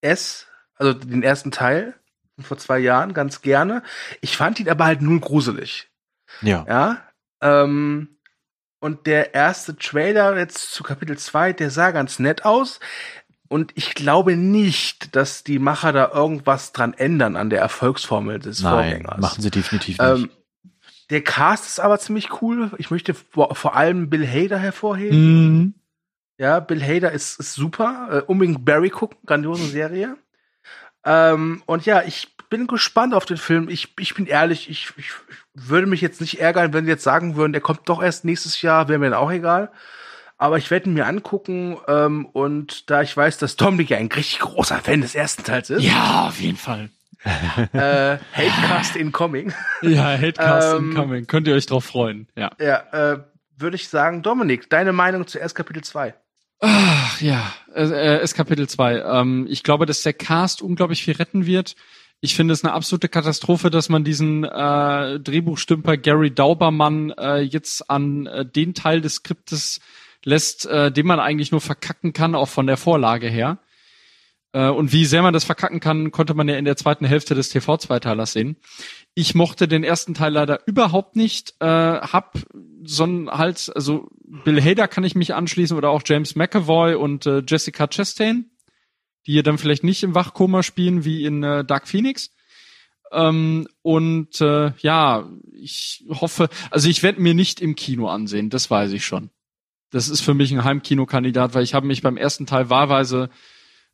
S, also den ersten Teil vor zwei Jahren ganz gerne. Ich fand ihn aber halt null gruselig. Ja. Ja. Ähm, und der erste Trailer jetzt zu Kapitel 2, der sah ganz nett aus. Und ich glaube nicht, dass die Macher da irgendwas dran ändern an der Erfolgsformel des Nein, Vorgängers. machen sie definitiv nicht. ähm, der Cast ist aber ziemlich cool. Ich möchte vor, allem Bill Hader hervorheben. Mhm. Ja, Bill Hader ist, ist super. Äh, unbedingt Barry gucken, grandiose Serie. Ähm, und ja, ich bin gespannt auf den Film. Ich, ich bin ehrlich, ich, ich würde mich jetzt nicht ärgern, wenn die jetzt sagen würden, der kommt doch erst nächstes Jahr, wäre mir dann auch egal. Aber ich werde ihn mir angucken ähm, und da ich weiß, dass Dominik ja ein richtig großer Fan des ersten Teils ist, Ja, auf jeden Fall. äh, Hatecast incoming, Ja, Hatecast Ähm, incoming. Könnt ihr euch drauf freuen. Ja. ja, äh, würde ich sagen, Dominik, deine Meinung zuerst Kapitel 2. Ach ja, äh, ist Kapitel 2. Ähm, ich glaube, dass der Cast unglaublich viel retten wird. Ich finde es eine absolute Katastrophe, dass man diesen äh, Drehbuchstümper Gary Daubermann äh, jetzt an äh, den Teil des Skriptes lässt, äh, den man eigentlich nur verkacken kann, auch von der Vorlage her. Äh, und wie sehr man das verkacken kann, konnte man ja in der zweiten Hälfte des TV-Zweiteilers sehen. Ich mochte den ersten Teil leider überhaupt nicht. Äh, hab so ein halt, also Bill Hader kann ich mich anschließen oder auch James McAvoy und äh, Jessica Chastain, die hier dann vielleicht nicht im Wachkoma spielen wie in äh, Dark Phoenix. Ähm, und äh, ja, ich hoffe, also ich werde mir nicht im Kino ansehen, das weiß ich schon. Das ist für mich ein Heimkinokandidat, weil ich habe mich beim ersten Teil wahlweise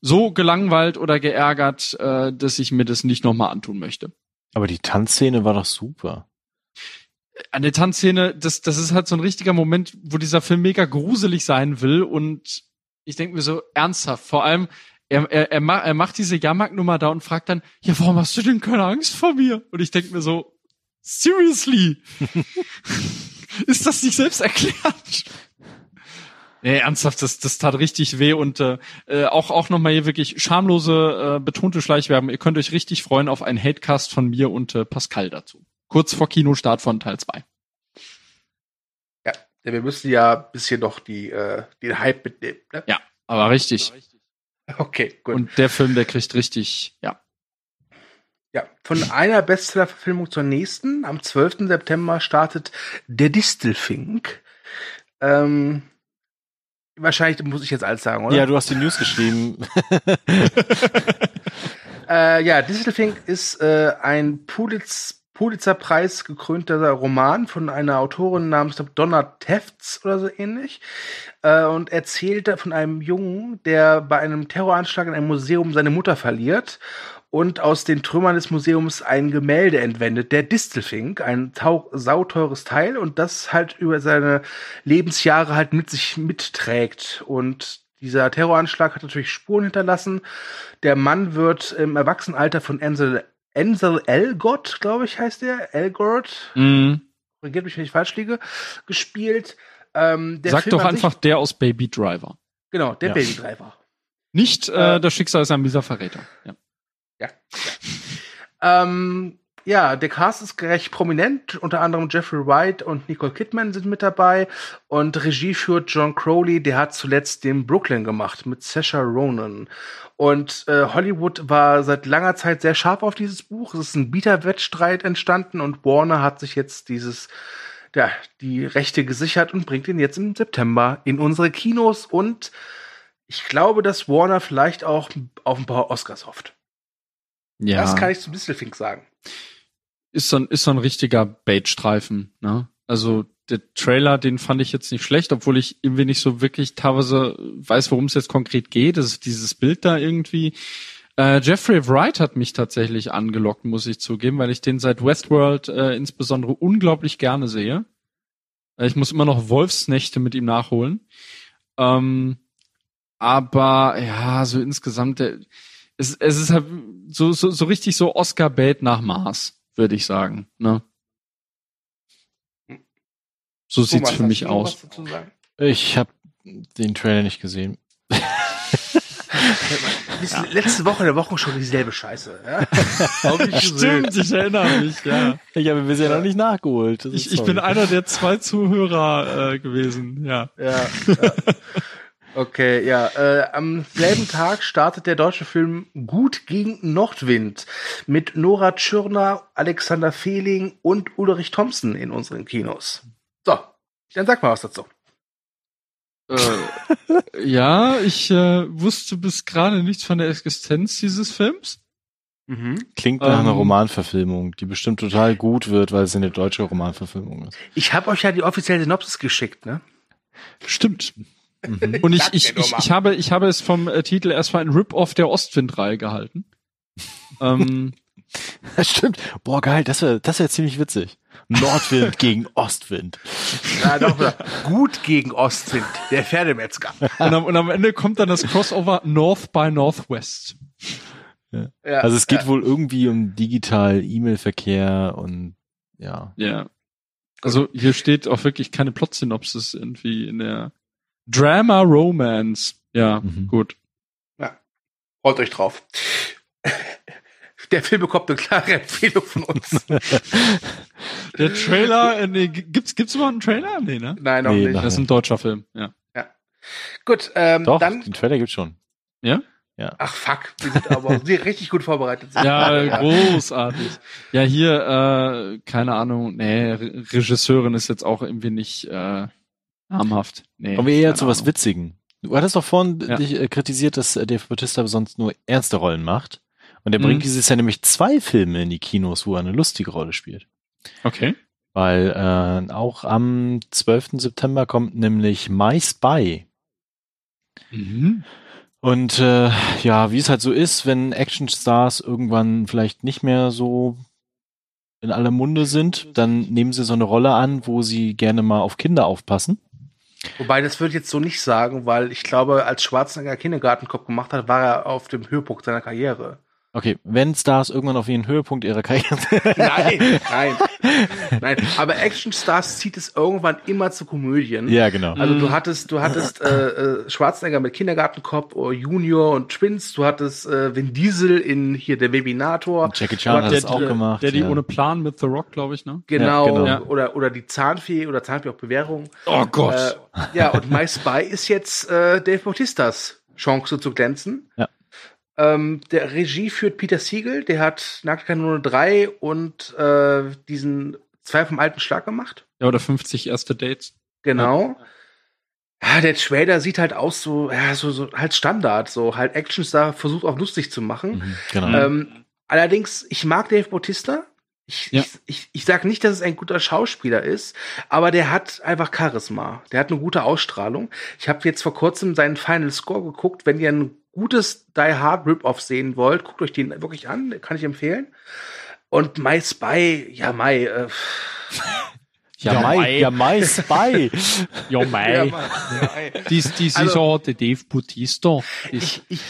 so gelangweilt oder geärgert, äh, dass ich mir das nicht nochmal antun möchte. Aber die Tanzszene war doch super. An der Tanzszene, das, das ist halt so ein richtiger Moment, wo dieser Film mega gruselig sein will und ich denke mir so ernsthaft, vor allem, er, er, er, ma, er macht diese Jahrmarktnummer da und fragt dann, ja, warum hast du denn keine Angst vor mir? Und ich denke mir so, seriously? ist das nicht selbst erklärt? Nee, ernsthaft, das, das tat richtig weh und äh, äh, auch auch nochmal hier wirklich schamlose, äh, betonte Schleichwerbung. Ihr könnt euch richtig freuen auf einen Hatecast von mir und äh, Pascal dazu. Kurz vor Kinostart von Teil 2. Ja, denn wir müssen ja ein bisschen noch die, äh, den Hype mitnehmen. Ne? Ja, aber richtig. Okay, gut. Und der Film, der kriegt richtig, ja. Ja, von einer Bestseller-Verfilmung zur nächsten. Am 12. September startet Der Distelfink. Ähm, wahrscheinlich muss ich jetzt alles sagen, oder? Ja, du hast die News geschrieben. Äh, ja, Distelfink ist äh, ein Pulitz Pulitzer-Preis gekrönter Roman von einer Autorin namens Donna Tefts oder so ähnlich äh, und erzählt von einem Jungen, der bei einem Terroranschlag in einem Museum seine Mutter verliert und aus den Trümmern des Museums ein Gemälde entwendet, der Distelfink, ein sauteures Teil und das halt über seine Lebensjahre halt mit sich mitträgt und dieser Terroranschlag hat natürlich Spuren hinterlassen. Der Mann wird im Erwachsenenalter von Ansel, Ansel Elgort, glaube ich, heißt der, Elgort, Mhm. korrigiert mich, wenn ich falsch liege, gespielt. Ähm, der Sag Film doch einfach der aus Baby Driver. genau, der Ja. Baby Driver. Nicht äh, Äh, das Schicksal ist ein mieser Verräter. Ja. Ja. ja. ähm, ja, der Cast ist recht prominent. Unter anderem Jeffrey Wright und Nicole Kidman sind mit dabei. Und Regie führt John Crowley, der hat zuletzt den Brooklyn gemacht mit Saoirse Ronan. Und äh, Hollywood war seit langer Zeit sehr scharf auf dieses Buch. Es ist ein Bieterwettstreit entstanden und Warner hat sich jetzt dieses ja, die Rechte gesichert und bringt ihn jetzt im September in unsere Kinos. Und ich glaube, dass Warner vielleicht auch auf ein paar Oscars hofft. Ja. Das kann ich zu Distelfink sagen ist so ein, ist so ein richtiger Bait-Streifen, ne? Also der Trailer, den fand ich jetzt nicht schlecht, obwohl ich irgendwie nicht so wirklich teilweise weiß, worum es jetzt konkret geht. Das ist dieses Bild da irgendwie. Äh, Jeffrey Wright hat mich tatsächlich angelockt, muss ich zugeben, weil ich den seit Westworld äh, insbesondere unglaublich gerne sehe. Äh, ich muss immer noch Wolfsnächte mit ihm nachholen. Ähm, aber ja, so insgesamt, der, es, es ist halt so, so, so richtig so Oscar-Bait nach Mars würde ich sagen. Ne? So sieht's für mich aus. Ich habe den Trailer nicht gesehen. ja. Letzte Woche, der Woche schon dieselbe Scheiße. Ja? Stimmt, ich erinnere mich, ja. Ich habe bisher ja. noch nicht nachgeholt. Ich, ich bin einer der zwei Zuhörer äh, gewesen, ja. Ja, ja. Okay, ja. Äh, am selben Tag startet der deutsche Film Gut gegen Nordwind mit Nora Tschirner, Alexander Fehling und Ulrich Thompson in unseren Kinos. Dann sag mal was dazu. Äh, ja, ich äh, wusste bis gerade nichts von der Existenz dieses Films. Mhm. Klingt nach ähm, einer Romanverfilmung, die bestimmt total gut wird, weil es eine deutsche Romanverfilmung ist. Ich habe euch ja die offizielle Synopsis geschickt, ne? Stimmt. Mhm. Und ich, ich, ich, ich, habe, ich habe es vom äh, Titel erstmal ein Rip-Off der Ostwind-Reihe gehalten. ähm, das stimmt. Boah, geil, das wäre das wär ziemlich witzig. Nordwind gegen Ostwind. Ja, doch, gut gegen Ostwind, der Pferdemetzger. Und am, und am Ende kommt dann das Crossover North by Northwest. Ja. Ja, also es geht ja. wohl irgendwie um digital E-Mail-Verkehr und ja. Ja. Also hier steht auch wirklich keine Plot-Synopsis irgendwie in der Drama Romance. Ja, mhm. gut. Ja. Freut euch drauf. Der Film bekommt eine klare Empfehlung von uns. Der Trailer, äh, nee, gibt's, gibt's überhaupt einen Trailer? Nee, ne? Nein, noch nee, nicht. Das ist ein deutscher Film, ja. Ja. Gut, ähm, Doch, dann. Den Trailer gibt's schon. Ja? Ja. Ach fuck, wir sind aber richtig gut vorbereitet. Ja, großartig. Ja, hier, äh, keine Ahnung, nee, Regisseurin ist jetzt auch irgendwie nicht äh, Namhaft. Nee, Kommen wir eher zu was Witzigen. Du hattest doch vorhin ja. dich äh, kritisiert, dass äh, Dave Bautista sonst nur ernste Rollen macht. Und er mhm. bringt dieses Jahr nämlich zwei Filme in die Kinos, wo er eine lustige Rolle spielt. Okay. Weil äh, auch am 12. September kommt nämlich My Spy. Mhm. Und äh, ja, wie es halt so ist, wenn Actionstars irgendwann vielleicht nicht mehr so in aller Munde sind, dann nehmen sie so eine Rolle an, wo sie gerne mal auf Kinder aufpassen. Wobei, das würde ich jetzt so nicht sagen, weil ich glaube, als Schwarzenegger Kindergartenkopf gemacht hat, war er auf dem Höhepunkt seiner Karriere. Okay, wenn Stars irgendwann auf ihren Höhepunkt ihrer Karriere Nein, nein. Nein, aber Actionstars zieht es irgendwann immer zu Komödien. Ja, genau. Also du hattest, du hattest äh, äh, Schwarzenegger mit Kindergartenkopf, oh, Junior und Twins, du hattest äh, Vin Diesel in hier der Webinator. Und Jackie Chan hat das auch gemacht. Der die ja. ohne Plan mit The Rock, glaube ich, ne? Genau, ja, genau. Ja. Oder, oder die Zahnfee oder Zahnfee auf Bewährung. Oh Gott. Äh, ja, und My Spy ist jetzt äh, Dave Bautistas Chance zu glänzen. Ja. Ähm, der Regie führt Peter Siegel, der hat Nackkanone 3 und äh, diesen zwei vom alten Schlag gemacht. Ja, oder 50 erste Dates. Genau. Ja, ja der Trailer sieht halt aus so, ja, so, so halt Standard, so halt Actionstar versucht auch lustig zu machen. Mhm, genau. Ähm, allerdings, ich mag Dave Bautista. Ich, ja. ich, ich, ich sage nicht, dass es ein guter Schauspieler ist, aber der hat einfach Charisma. Der hat eine gute Ausstrahlung. Ich habe jetzt vor kurzem seinen Final Score geguckt. Wenn ihr einen gutes Die Hard Rip-Off sehen wollt, guckt euch den wirklich an, kann ich empfehlen. Und My Spy, ja, My, äh, Ja, Mai, ja, Mai Spy. Ja, Mai. Dies, dies also, ist auch der Dave Bautista. Ich, ich,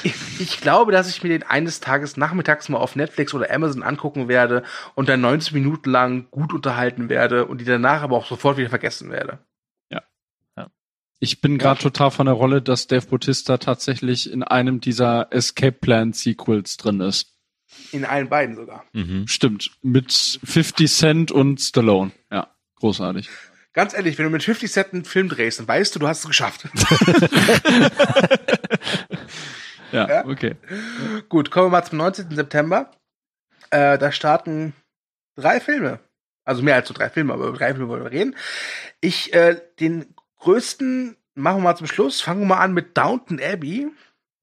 ich glaube, dass ich mir den eines Tages nachmittags mal auf Netflix oder Amazon angucken werde und dann 90 Minuten lang gut unterhalten werde und die danach aber auch sofort wieder vergessen werde. Ich bin gerade total von der Rolle, dass Dave Bautista tatsächlich in einem dieser Escape Plan Sequels drin ist. In allen beiden sogar. Mhm. Stimmt. Mit 50 Cent und Stallone. Ja, großartig. Ganz ehrlich, wenn du mit 50 Cent einen Film drehst, dann weißt du, du hast es geschafft. ja, ja, okay. Gut, kommen wir mal zum 19. September. Äh, da starten drei Filme. Also mehr als so drei Filme, aber über drei Filme wollen wir reden. Ich, äh, den größten machen wir mal zum Schluss. Fangen wir mal an mit Downton Abbey.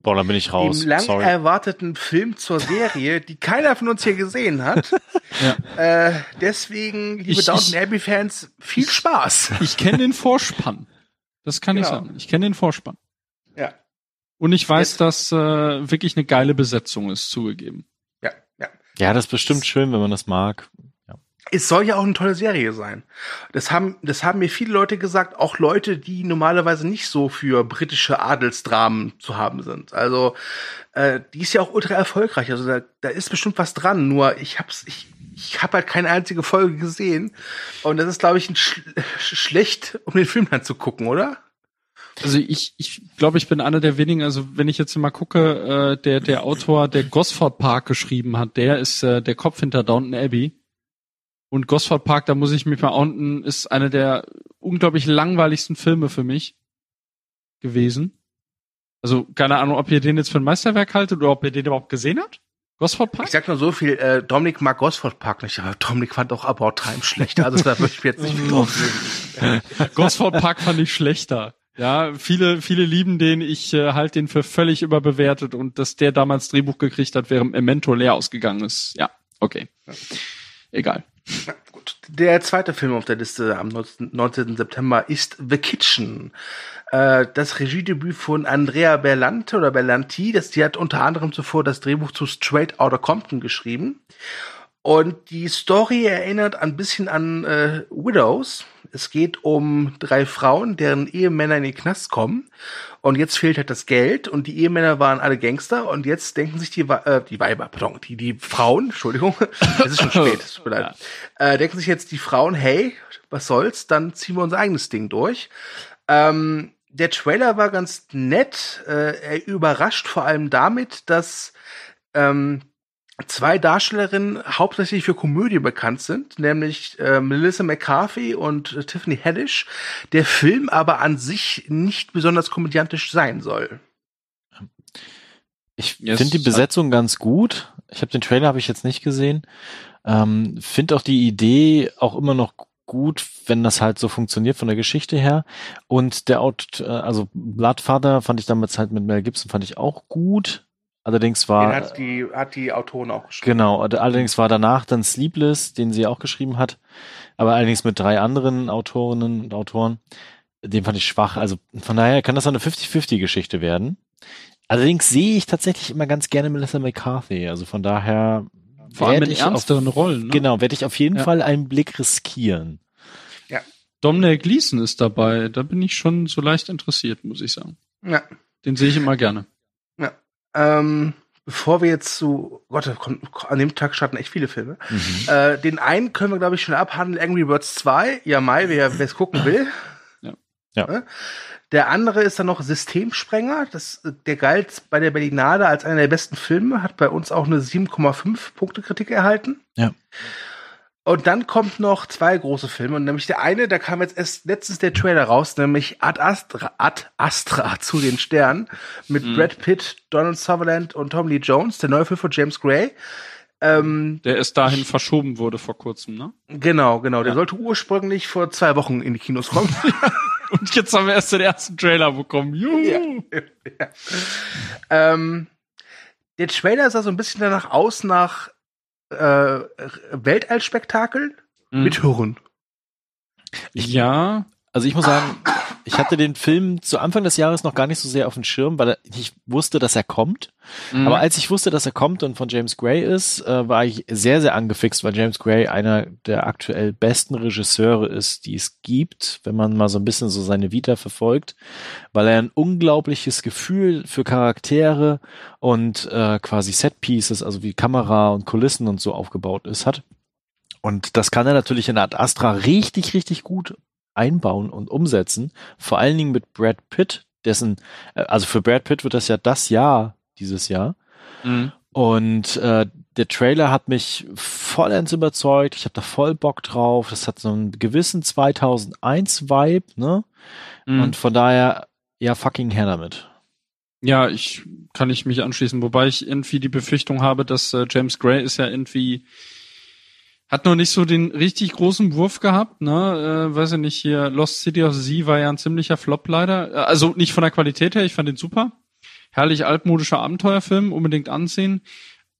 Boah, da bin ich raus. Dem lang Sorry. erwarteten Film zur Serie, die keiner von uns hier gesehen hat. ja. äh, deswegen, liebe ich, Downton Abbey-Fans, viel ich, Spaß. Ich kenne den Vorspann. Das kann genau. ich sagen. Ich kenne den Vorspann. Ja. Und ich weiß, Jetzt. dass äh, wirklich eine geile Besetzung ist, zugegeben. Ja, ja. Ja, das ist bestimmt schön, wenn man das mag es soll ja auch eine tolle Serie sein. Das haben, das haben mir viele Leute gesagt, auch Leute, die normalerweise nicht so für britische Adelsdramen zu haben sind. Also äh, die ist ja auch ultra erfolgreich. Also da, da ist bestimmt was dran. Nur ich hab's, ich, ich habe halt keine einzige Folge gesehen. Und das ist, glaube ich, ein Sch schlecht, um den Film dann zu gucken, oder? Also ich, ich glaube, ich bin einer der wenigen, also wenn ich jetzt mal gucke, äh, der, der Autor, der Gosford Park geschrieben hat, der ist äh, der Kopf hinter Downton Abbey. Und Gosford Park, da muss ich mich mal unten, ist einer der unglaublich langweiligsten Filme für mich gewesen. Also keine Ahnung, ob ihr den jetzt für ein Meisterwerk haltet oder ob ihr den überhaupt gesehen habt. Gosford Park? Ich sag nur so viel, äh, Dominik mag Gosford Park nicht, aber Dominik fand auch About Time schlechter, also da würde ich jetzt nicht viel drauf Gosford Park fand ich schlechter. Ja, viele, viele lieben den, ich äh, halte den für völlig überbewertet und dass der damals Drehbuch gekriegt hat, während Memento leer ausgegangen ist. Ja, okay. Egal. Gut. Der zweite Film auf der Liste am 19. September ist The Kitchen. Äh, das Regiedebüt von Andrea Berlante oder Berlanti, das, die hat unter anderem zuvor das Drehbuch zu Straight Outta Compton geschrieben. Und die Story erinnert ein bisschen an äh, Widows. Es geht um drei Frauen, deren Ehemänner in den Knast kommen. Und jetzt fehlt halt das Geld. Und die Ehemänner waren alle Gangster. Und jetzt denken sich die, äh, die Weiber, pardon, die, die Frauen, Entschuldigung, es ist schon spät, tut mir leid. Äh, denken sich jetzt die Frauen, hey, was soll's, dann ziehen wir unser eigenes Ding durch. Ähm, der Trailer war ganz nett. Äh, er überrascht vor allem damit, dass ähm, zwei Darstellerinnen hauptsächlich für Komödie bekannt sind, nämlich äh, Melissa McCarthy und äh, Tiffany Haddish, der Film aber an sich nicht besonders komödiantisch sein soll. Ich yes. finde die Besetzung ganz gut. Ich habe den Trailer habe ich jetzt nicht gesehen. Ähm, finde auch die Idee auch immer noch gut, wenn das halt so funktioniert von der Geschichte her. Und der Out, äh, also Bloodfather fand ich damals halt mit Mel Gibson fand ich auch gut. Allerdings war. Den hat die, hat die Autorin auch geschrieben. Genau, allerdings war danach dann Sleepless, den sie auch geschrieben hat, aber allerdings mit drei anderen Autorinnen und Autoren. Den fand ich schwach. Also von daher kann das eine 50-50-Geschichte werden. Allerdings sehe ich tatsächlich immer ganz gerne Melissa McCarthy. Also von daher. Vor allem in ernsteren auf, Rollen. Ne? Genau, werde ich auf jeden ja. Fall einen Blick riskieren. Ja. Dominic Gleason ist dabei. Da bin ich schon so leicht interessiert, muss ich sagen. Ja. Den sehe ich immer gerne. Ähm, bevor wir jetzt zu, Gott, an dem Tag starten echt viele Filme. Mhm. Äh, den einen können wir, glaube ich, schon abhandeln, Angry Birds 2. Ja, Mai, wer es gucken will. Ja. ja. Der andere ist dann noch Systemsprenger. Das, der galt bei der Berlinale als einer der besten Filme, hat bei uns auch eine 7,5 Punkte Kritik erhalten. Ja. Und dann kommt noch zwei große Filme. Und nämlich der eine, da kam jetzt erst letztens der Trailer raus, nämlich Ad Astra, Ad Astra zu den Sternen mit mhm. Brad Pitt, Donald Sutherland und Tom Lee Jones, der neue Film von James Gray. Ähm, der erst dahin verschoben wurde vor kurzem, ne? Genau, genau. Der ja. sollte ursprünglich vor zwei Wochen in die Kinos kommen. und jetzt haben wir erst den ersten Trailer bekommen. Juhu. Ja. ja. Ähm, der Trailer sah so ein bisschen danach aus nach äh, Weltallspektakel mhm. mit Hirn. Ja, also ich muss sagen, ich hatte den Film zu Anfang des Jahres noch gar nicht so sehr auf dem Schirm, weil ich wusste, dass er kommt. Mhm. Aber als ich wusste, dass er kommt und von James Gray ist, äh, war ich sehr, sehr angefixt, weil James Gray einer der aktuell besten Regisseure ist, die es gibt, wenn man mal so ein bisschen so seine Vita verfolgt, weil er ein unglaubliches Gefühl für Charaktere und äh, quasi Setpieces, also wie Kamera und Kulissen und so aufgebaut ist, hat. Und das kann er natürlich in Art Astra richtig, richtig gut einbauen und umsetzen. Vor allen Dingen mit Brad Pitt, dessen, äh, also für Brad Pitt wird das ja das Jahr dieses Jahr. Mhm. Und äh, der Trailer hat mich vollends überzeugt. Ich habe da voll Bock drauf. Das hat so einen gewissen 2001-Vibe, ne? Mhm. Und von daher, ja, fucking her damit. Ja, ich kann ich mich anschließen, wobei ich irgendwie die Befürchtung habe, dass äh, James Gray ist ja irgendwie hat noch nicht so den richtig großen Wurf gehabt, ne? Äh, weiß ich nicht, hier Lost City of Z war ja ein ziemlicher Flop leider. Äh, also nicht von der Qualität her, ich fand den super. Herrlich altmodischer Abenteuerfilm, unbedingt ansehen.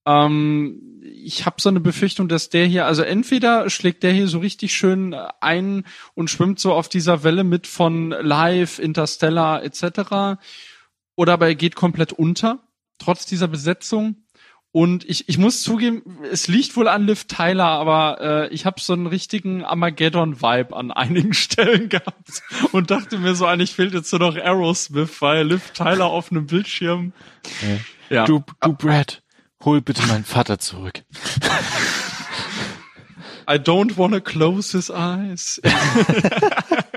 Ähm, ich habe so eine Befürchtung, dass der hier, also entweder schlägt der hier so richtig schön ein und schwimmt so auf dieser Welle mit von Live, Interstellar etc. Oder aber er geht komplett unter, trotz dieser Besetzung. Und ich, ich muss zugeben, es liegt wohl an Liv Tyler, aber äh, ich habe so einen richtigen Armageddon-Vibe an einigen Stellen gehabt und dachte mir so, eigentlich fehlt jetzt nur noch Aerosmith, weil Liv Tyler auf einem Bildschirm. Ja. ja. Du, du Brad, hol bitte meinen Vater zurück. I don't wanna close his eyes.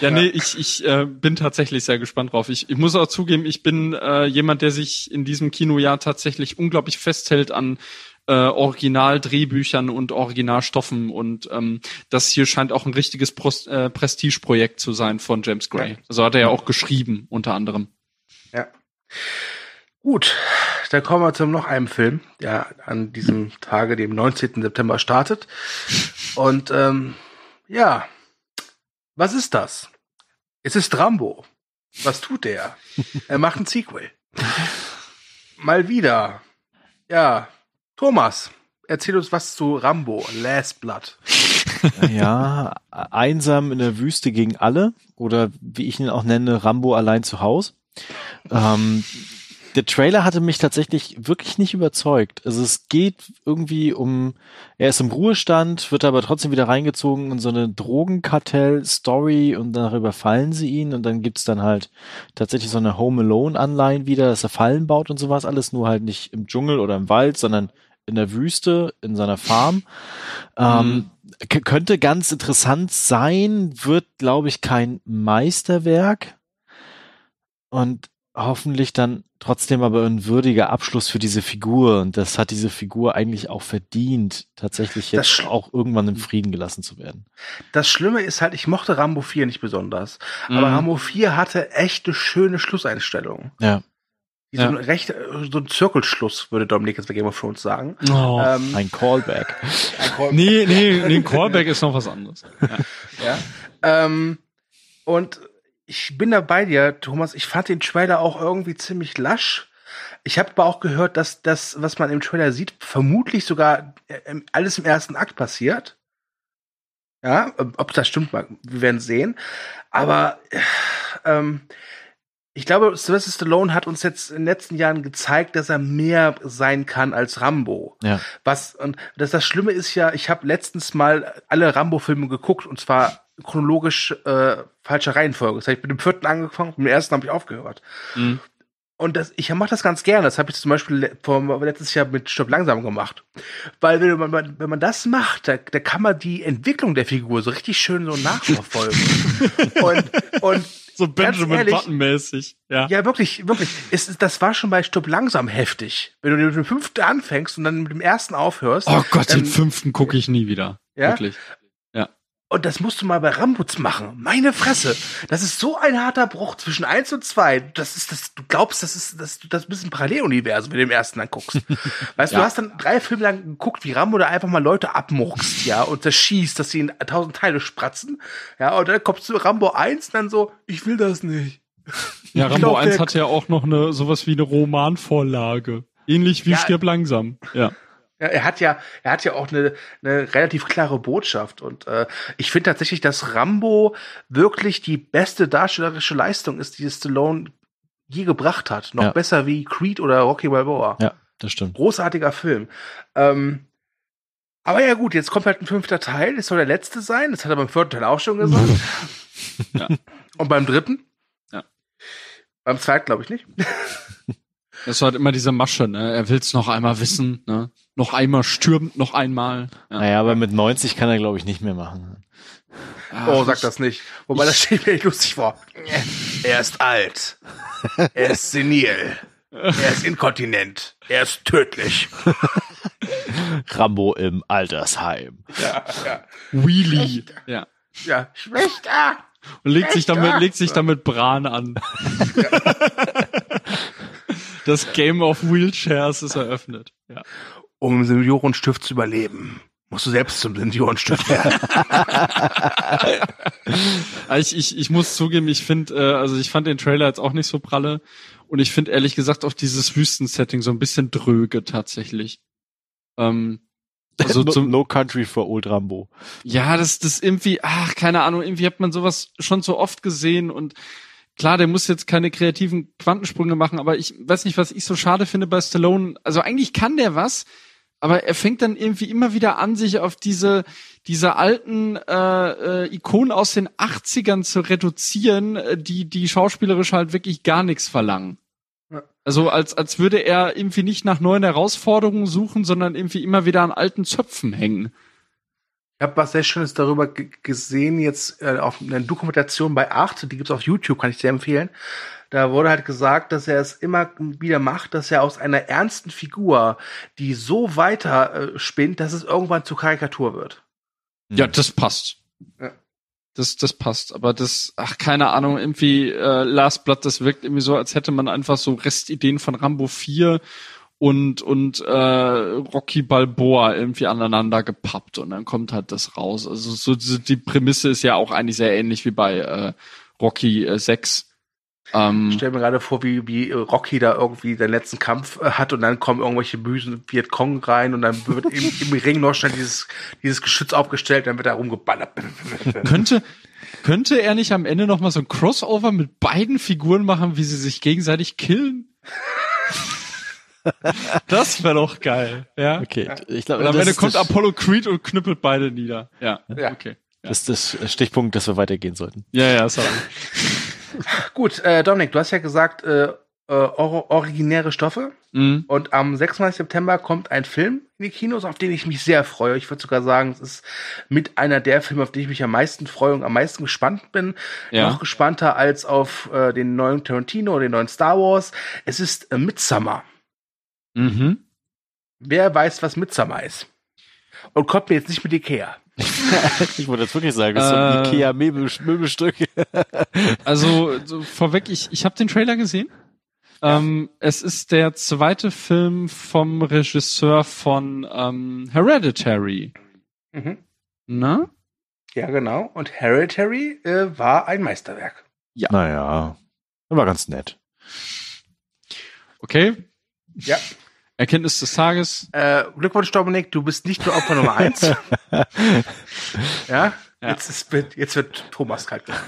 Ja, nee, ich, ich äh, bin tatsächlich sehr gespannt drauf. Ich, ich muss auch zugeben, ich bin äh, jemand, der sich in diesem Kinojahr tatsächlich unglaublich festhält an äh, Originaldrehbüchern und Originalstoffen und ähm, das hier scheint auch ein richtiges Prost, äh, Prestigeprojekt zu sein von James Gray. Ja. Also hat er ja auch geschrieben, unter anderem. Ja. Gut, dann kommen wir zum noch einem Film, der an diesem Tage, dem 19. September startet. Und ähm, ja, was ist das? Es ist Rambo. Was tut er? er macht ein Sequel. Mal wieder. Ja, Thomas, erzähl uns was zu Rambo, Last Blood. Ja, einsam in der Wüste gegen alle oder wie ich ihn auch nenne, Rambo allein zu Hause. Ähm, der Trailer hatte mich tatsächlich wirklich nicht überzeugt. Also es geht irgendwie um, er ist im Ruhestand, wird aber trotzdem wieder reingezogen in so eine Drogenkartell-Story und darüber fallen sie ihn und dann gibt's dann halt tatsächlich so eine Home Alone-Anleihen wieder, dass er Fallen baut und sowas, alles nur halt nicht im Dschungel oder im Wald, sondern in der Wüste, in seiner Farm. Ähm, mhm. könnte ganz interessant sein, wird, glaube ich, kein Meisterwerk. Und hoffentlich dann trotzdem aber ein würdiger Abschluss für diese Figur. Und das hat diese Figur eigentlich auch verdient, tatsächlich jetzt auch irgendwann im Frieden gelassen zu werden. Das Schlimme ist halt, ich mochte Rambo 4 nicht besonders. Mhm. Aber Rambo 4 hatte echt eine schöne Schlusseinstellung. Ja. So ja. ein recht, so ein Zirkelschluss, würde Dominik jetzt bei Game of Thrones sagen. Oh, ähm, ein Callback. ein Callback. Nee, nee, nee, ein Callback ist noch was anderes. Ja. ja. Ähm, und ich bin da bei dir, Thomas. Ich fand den Trailer auch irgendwie ziemlich lasch. Ich habe aber auch gehört, dass das, was man im Trailer sieht, vermutlich sogar äh, alles im ersten Akt passiert. Ja, ob das stimmt, wir werden sehen. Aber ähm, ich glaube, Sylvester Stallone hat uns jetzt in den letzten Jahren gezeigt, dass er mehr sein kann als Rambo. Ja. Was und das, das Schlimme ist ja, ich habe letztens mal alle Rambo-Filme geguckt und zwar chronologisch äh, falsche Reihenfolge. Das heißt, ich bin im vierten angefangen, mit dem ersten habe ich aufgehört. Mhm. Und das, ich mache das ganz gerne. Das habe ich zum Beispiel vor, letztes Jahr mit Stopp langsam gemacht. Weil wenn man, wenn man das macht, da, da kann man die Entwicklung der Figur so richtig schön so nachverfolgen. und, und so Benjamin Button-mäßig. Ja. ja, wirklich, wirklich. Es, das war schon bei Stopp langsam heftig. Wenn du mit dem fünften anfängst und dann mit dem ersten aufhörst. Oh Gott, dann, den fünften gucke ich nie wieder. Ja? Wirklich. Und das musst du mal bei Rambutz machen. Meine Fresse. Das ist so ein harter Bruch zwischen eins und zwei. Das ist das, du glaubst, das ist, das, das ist ein Paralleluniversum, wenn du den ersten dann guckst. Weißt ja. du, hast dann drei Filme lang geguckt, wie Rambo da einfach mal Leute abmurkst, ja, und zerschießt, dass sie in tausend Teile spratzen. Ja, und dann kommst du Rambo 1 dann so, ich will das nicht. Ja, Rambo 1 hat ja auch noch eine, sowas wie eine Romanvorlage. Ähnlich wie ja, Stirb langsam. Ja. Er hat ja, er hat ja auch eine, eine relativ klare Botschaft und äh, ich finde tatsächlich, dass Rambo wirklich die beste darstellerische Leistung ist, die Stallone je gebracht hat. Noch ja. besser wie Creed oder Rocky Balboa. Ja, das stimmt. Großartiger Film. Ähm, aber ja gut, jetzt kommt halt ein fünfter Teil. Das soll der letzte sein. Das hat er beim vierten Teil auch schon gesagt. ja. Und beim dritten? Ja. Beim zweiten glaube ich nicht. Das war halt immer diese Masche, ne? Er will's noch einmal wissen, ne? Noch einmal stürmt, noch einmal. Ja. Naja, aber mit 90 kann er, glaube ich, nicht mehr machen. Ach, oh, sag das nicht. Wobei das steht mir nicht lustig vor. Er ist alt. er ist senil. Er ist inkontinent. Er ist tödlich. Rambo im Altersheim. Ja, ja. Wheelie. Ja. Ja, Schwächter. Und legt sich damit, Echt? legt sich damit Bran an. Das Game of Wheelchairs ist eröffnet. Ja. Um im Seniorenstift zu überleben, musst du selbst zum Seniorenstift werden. Ich, ich, ich muss zugeben, ich finde, äh, also ich fand den Trailer jetzt auch nicht so pralle. Und ich finde ehrlich gesagt auch dieses Wüstensetting so ein bisschen dröge tatsächlich. Ähm, also no, zum, no Country for Old Rambo. Ja, das, das irgendwie, ach, keine Ahnung, irgendwie hat man sowas schon so oft gesehen und klar, der muss jetzt keine kreativen Quantensprünge machen, aber ich weiß nicht, was ich so schade finde bei Stallone. Also eigentlich kann der was, aber er fängt dann irgendwie immer wieder an, sich auf diese, diese alten äh, äh, Ikonen aus den 80ern zu reduzieren, äh, die, die schauspielerisch halt wirklich gar nichts verlangen. Ja. Also als, als würde er irgendwie nicht nach neuen Herausforderungen suchen, sondern irgendwie immer wieder an alten Zöpfen hängen. Ich habe was sehr Schönes darüber gesehen, jetzt äh, auf einer Dokumentation bei Arte, die gibt's auf YouTube, kann ich sehr empfehlen. Da wurde halt gesagt, dass er es immer wieder macht, dass er aus einer ernsten Figur, die so weiter äh, spinnt, dass es irgendwann zur Karikatur wird. Ja, das passt. Ja. Das, das passt. Aber das, ach, keine Ahnung, irgendwie äh, Last Blood, das wirkt irgendwie so, als hätte man einfach so Restideen von Rambo 4 und, und äh, Rocky Balboa irgendwie aneinander gepappt und dann kommt halt das raus. Also so, so die Prämisse ist ja auch eigentlich sehr ähnlich wie bei äh, Rocky äh, 6. Ähm, Ich stell mir gerade vor, wie, wie Rocky da irgendwie den letzten Kampf äh, hat und dann kommen irgendwelche bösen Vietcong rein und dann wird im, im Ring noch schnell dieses, dieses Geschütz aufgestellt, dann wird er rumgeballert. könnte, könnte er nicht am Ende noch mal so ein Crossover mit beiden Figuren machen, wie sie sich gegenseitig killen? das wäre doch geil, ja. Okay, ich glaube, Und am Ende kommt das, Apollo Creed und knüppelt beide nieder. Ja, Ja. okay. das ist das Stichpunkt, dass wir weitergehen sollten. Ja, ja, sorry. Gut, äh, Dominik, du hast ja gesagt, äh, äh, or originäre Stoffe. Mhm. Und am 26. September kommt ein Film in die Kinos, auf den ich mich sehr freue. Ich würde sogar sagen, es ist mit einer der Filme, auf die ich mich am meisten freue und am meisten gespannt bin. Ja. Noch gespannter als auf äh, den neuen Tarantino oder den neuen Star Wars. Es ist äh, Midsummer. Mhm. Wer weiß, was Midsummer ist? Und kommt mir jetzt nicht mit Ikea. ich wollte jetzt wirklich sagen, das ist so Äh. ein Ikea Möbel, Möbelstück. Also so, vorweg, ich, ich habe den Trailer gesehen. Ähm, es ist der zweite Film vom Regisseur von ähm, Hereditary. Mhm. Na? Ja, genau. Und Hereditary äh, war ein Meisterwerk. Naja, war ganz nett. Okay. Ja. Erkenntnis des Tages. Äh, Glückwunsch, Dominik, du bist nicht nur Opfer Nummer eins. ja? Ja. Jetzt, ist, wird- jetzt wird Thomas kalt gemacht.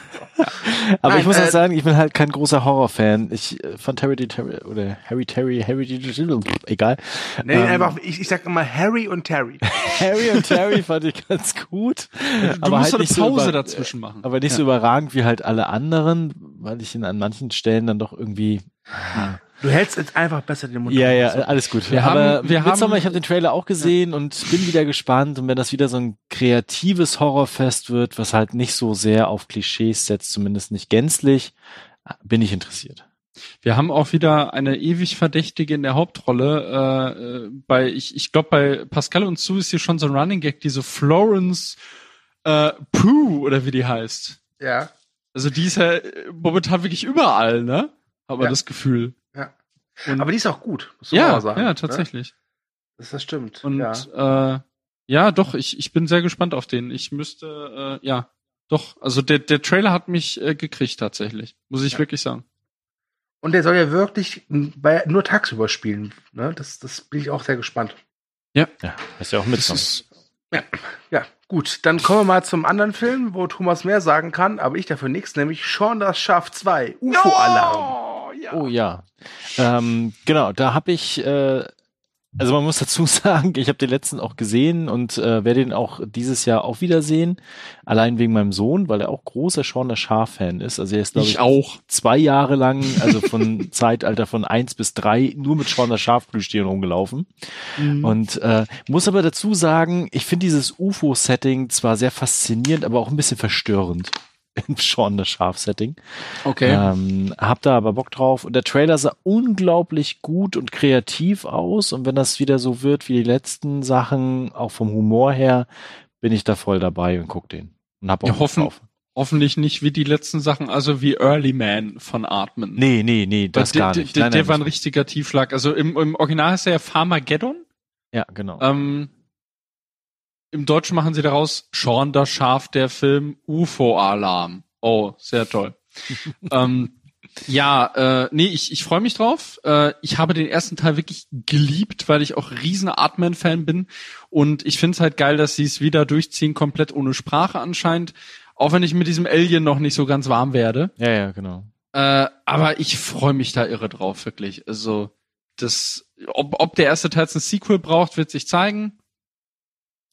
Aber Nein, ich muss äh, auch sagen, ich bin halt kein großer Horrorfan. Ich äh, fand Harry Terry oder Harry Terry, Harry egal. Nee, Ähm, einfach, ich, ich sag immer Harry und Terry. Harry und Terry fand ich ganz gut. Du aber musst halt so eine nicht Pause so über, dazwischen machen. Aber nicht so überragend wie halt alle anderen, weil ich ihn an manchen Stellen dann doch irgendwie. Du hältst jetzt einfach besser den Mund. Ja, auf. ja, alles gut. Wir aber haben- wir Midsommar, haben- ich habe den Trailer auch gesehen und bin wieder gespannt. Und wenn das wieder so ein kreatives Horrorfest wird, was halt nicht so sehr auf Klischees setzt, zumindest nicht gänzlich, bin ich interessiert. Wir haben auch wieder eine ewig Verdächtige in der Hauptrolle. Äh, bei, ich, ich glaube, bei Pascal und Sue ist hier schon so ein Running Gag, diese Florence äh, Pooh oder wie die heißt. Ja. Also die ist ja momentan wirklich überall, ne? Aber Ja. das Gefühl. Ja. Und, Aber die ist auch gut. muss man ja, auch sagen, ja, ne? tatsächlich. Das, das stimmt. Und ja. äh, ja, doch, ich, ich bin sehr gespannt auf den. Ich müsste, äh, ja, doch, also der, der Trailer hat mich äh, gekriegt tatsächlich, muss ich Ja. wirklich sagen. Und der soll ja wirklich bei, nur tagsüber spielen. Ne? Das, das bin ich auch sehr gespannt. Ja, ist ja auch Midsommar. ist, Ja, gut. Dann kommen wir mal zum anderen Film, wo Thomas mehr sagen kann, aber ich dafür nichts, nämlich Sean das Schaf 2, UFO-Alarm. Oh, ja. Oh ja. Ähm, genau, da habe ich, äh, also man muss dazu sagen, ich habe den letzten auch gesehen und äh, werde den auch dieses Jahr auch wieder sehen. Allein wegen meinem Sohn, weil er auch großer Sean der Schaf-Fan ist. Also er ist, glaube ich, ich auch. zwei Jahre lang, also von Zeitalter von eins bis drei, nur mit Sean der Schafplüschtieren rumgelaufen. Mhm. Und äh, muss aber dazu sagen, ich finde dieses UFO-Setting zwar sehr faszinierend, aber auch ein bisschen verstörend. im Sean the Schaf-Setting. Okay. Ähm, hab da aber Bock drauf. Und der Trailer sah unglaublich gut und kreativ aus. Und wenn das wieder so wird wie die letzten Sachen, auch vom Humor her, bin ich da voll dabei und guck den. Und hab auch Ja, hoffen- drauf. Hoffentlich nicht wie die letzten Sachen, also wie Early Man von Atmen. Nee, nee, nee, das der, gar nicht. Der, Nein, der nein, war ein das- richtiger Tiefschlag. Also im, im Original heißt er ja Pharmageddon. Ja, genau. Ähm, Im Deutschen machen sie daraus Sean das Schaf der Film UFO-Alarm. Oh, sehr toll. ähm, ja, äh, nee, ich, ich freue mich drauf. Äh, ich habe den ersten Teil wirklich geliebt, weil ich auch riesen Artman-Fan bin. Und ich finde es halt geil, dass sie es wieder durchziehen, komplett ohne Sprache anscheinend. Auch wenn ich mit diesem Alien noch nicht so ganz warm werde. ja, ja, genau. Äh, aber ich freue mich da irre drauf, wirklich. Also, das, ob, ob der erste Teil jetzt ein Sequel braucht, wird sich zeigen.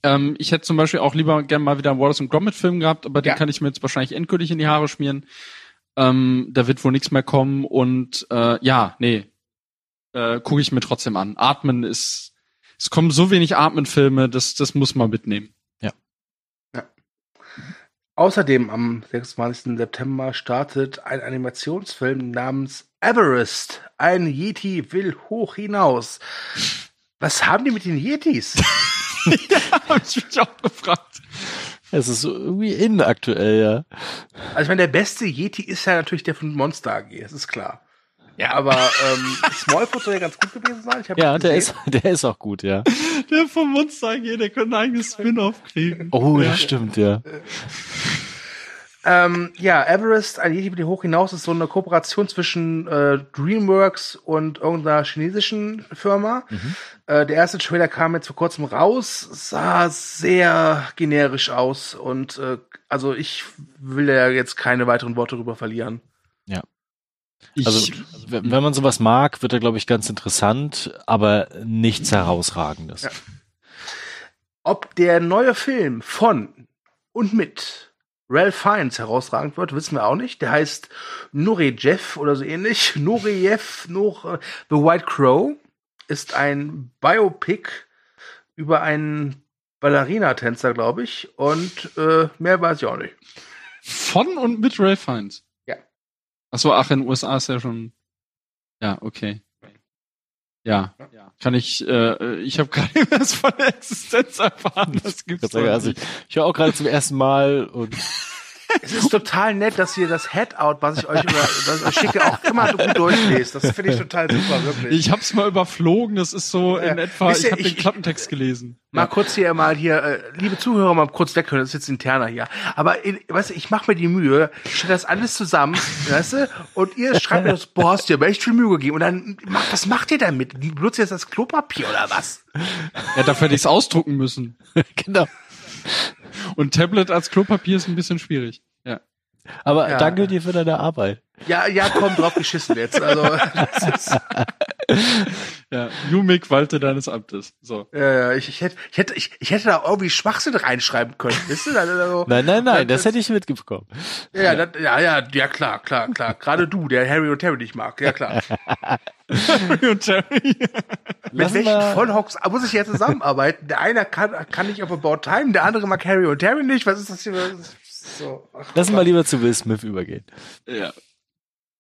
Ähm, ich hätte zum Beispiel auch lieber gern mal wieder einen Wallace und Gromit Film gehabt, aber den Ja. kann ich mir jetzt wahrscheinlich endgültig in die Haare schmieren. Ähm, da wird wohl nichts mehr kommen und äh, ja, nee, äh, gucke ich mir trotzdem an. Atmen ist, es kommen so wenig Atmen-Filme, das, das muss man mitnehmen. Außerdem am 26. September startet ein Animationsfilm namens Everest. Ein Yeti will hoch hinaus. Was haben die mit den Yetis? Hab ich mich auch gefragt. Es ist so irgendwie inaktuell, ja. Also ich meine, der beste Yeti ist ja natürlich der von Monster AG, das ist klar. Ja, aber ähm, Smallfoot soll ja ganz gut gewesen sein. Ich Ja, der ist, der ist auch gut, ja. Der vom Monster AG, der könnte ein eigenes Spin-off kriegen. Oh, Ja. das stimmt, ja. Ähm, ja, Everest, ein Yeti hoch hinaus, ist so eine Kooperation zwischen äh, DreamWorks und irgendeiner chinesischen Firma. Äh, der erste Trailer kam jetzt vor kurzem raus, sah sehr generisch aus und äh, also ich will ja jetzt keine weiteren Worte darüber verlieren. Ich, Also, wenn wenn man sowas mag, wird er, glaube ich, ganz interessant, aber nichts Herausragendes. Ja. Ob der neue Film von und mit Ralph Fiennes herausragend wird, wissen wir auch nicht. Der heißt Nureyev oder so ähnlich. Nureyev, Nur The White Crow ist ein Biopic über einen Ballerina-Tänzer, glaube ich. Und äh, mehr weiß ich auch nicht. von und mit Ray Fiennes. Ja. Ach so, ach, in den USA ist ja schon. Ja, okay. Ja, kann ich, äh, ich habe gerade was von der Existenz erfahren. Das gibt's doch also, ich, ich höre auch gerade zum ersten Mal und Es ist total nett, dass ihr das Headout, was ich euch über, das ich euch schicke, auch immer gut durchlest. Das finde ich total super, wirklich. Ich hab's mal überflogen, das ist so in etwa, Wisst ich ihr, habe den ich- Klappentext gelesen. Mal Ja. kurz hier mal hier, äh, liebe Zuhörer, mal kurz weghören, das ist jetzt interner hier. Aber in, weißt du, ich mache mir die Mühe, stelle das alles zusammen, weißt du, und ihr schreibt mir das, boah, hast dir aber echt viel Mühe gegeben. Und dann, was macht ihr damit? Die benutzt ihr jetzt das Klopapier oder was? Ja, dafür hätte ich's ausdrucken müssen. genau. Und Tablet als Klopapier ist ein bisschen schwierig. Ja. Aber Ja. danke dir für deine Arbeit. Ja, ja, komm, drauf geschissen jetzt. Also, das ist, Ja, Jumik, walte deines Amtes. So. äh, ich, ich, hätte, ich, hätte, ich, ich hätte da irgendwie Schwachsinn reinschreiben können, wisst ihr? Also, Nein, nein, nein, das hätte ich mitbekommen. Ja, ja, das, ja, ja, ja, klar, klar, klar. Gerade du, der Harry und Terry nicht mag. Ja, klar. Und Jerry. Mit Lassen welchen Vollhocks muss ich ja zusammenarbeiten? Der eine kann, kann nicht auf About Time, der andere mag Harry und Terry nicht. Was ist das hier? So. Ach, Lass mal lieber zu Will Smith übergehen. ja.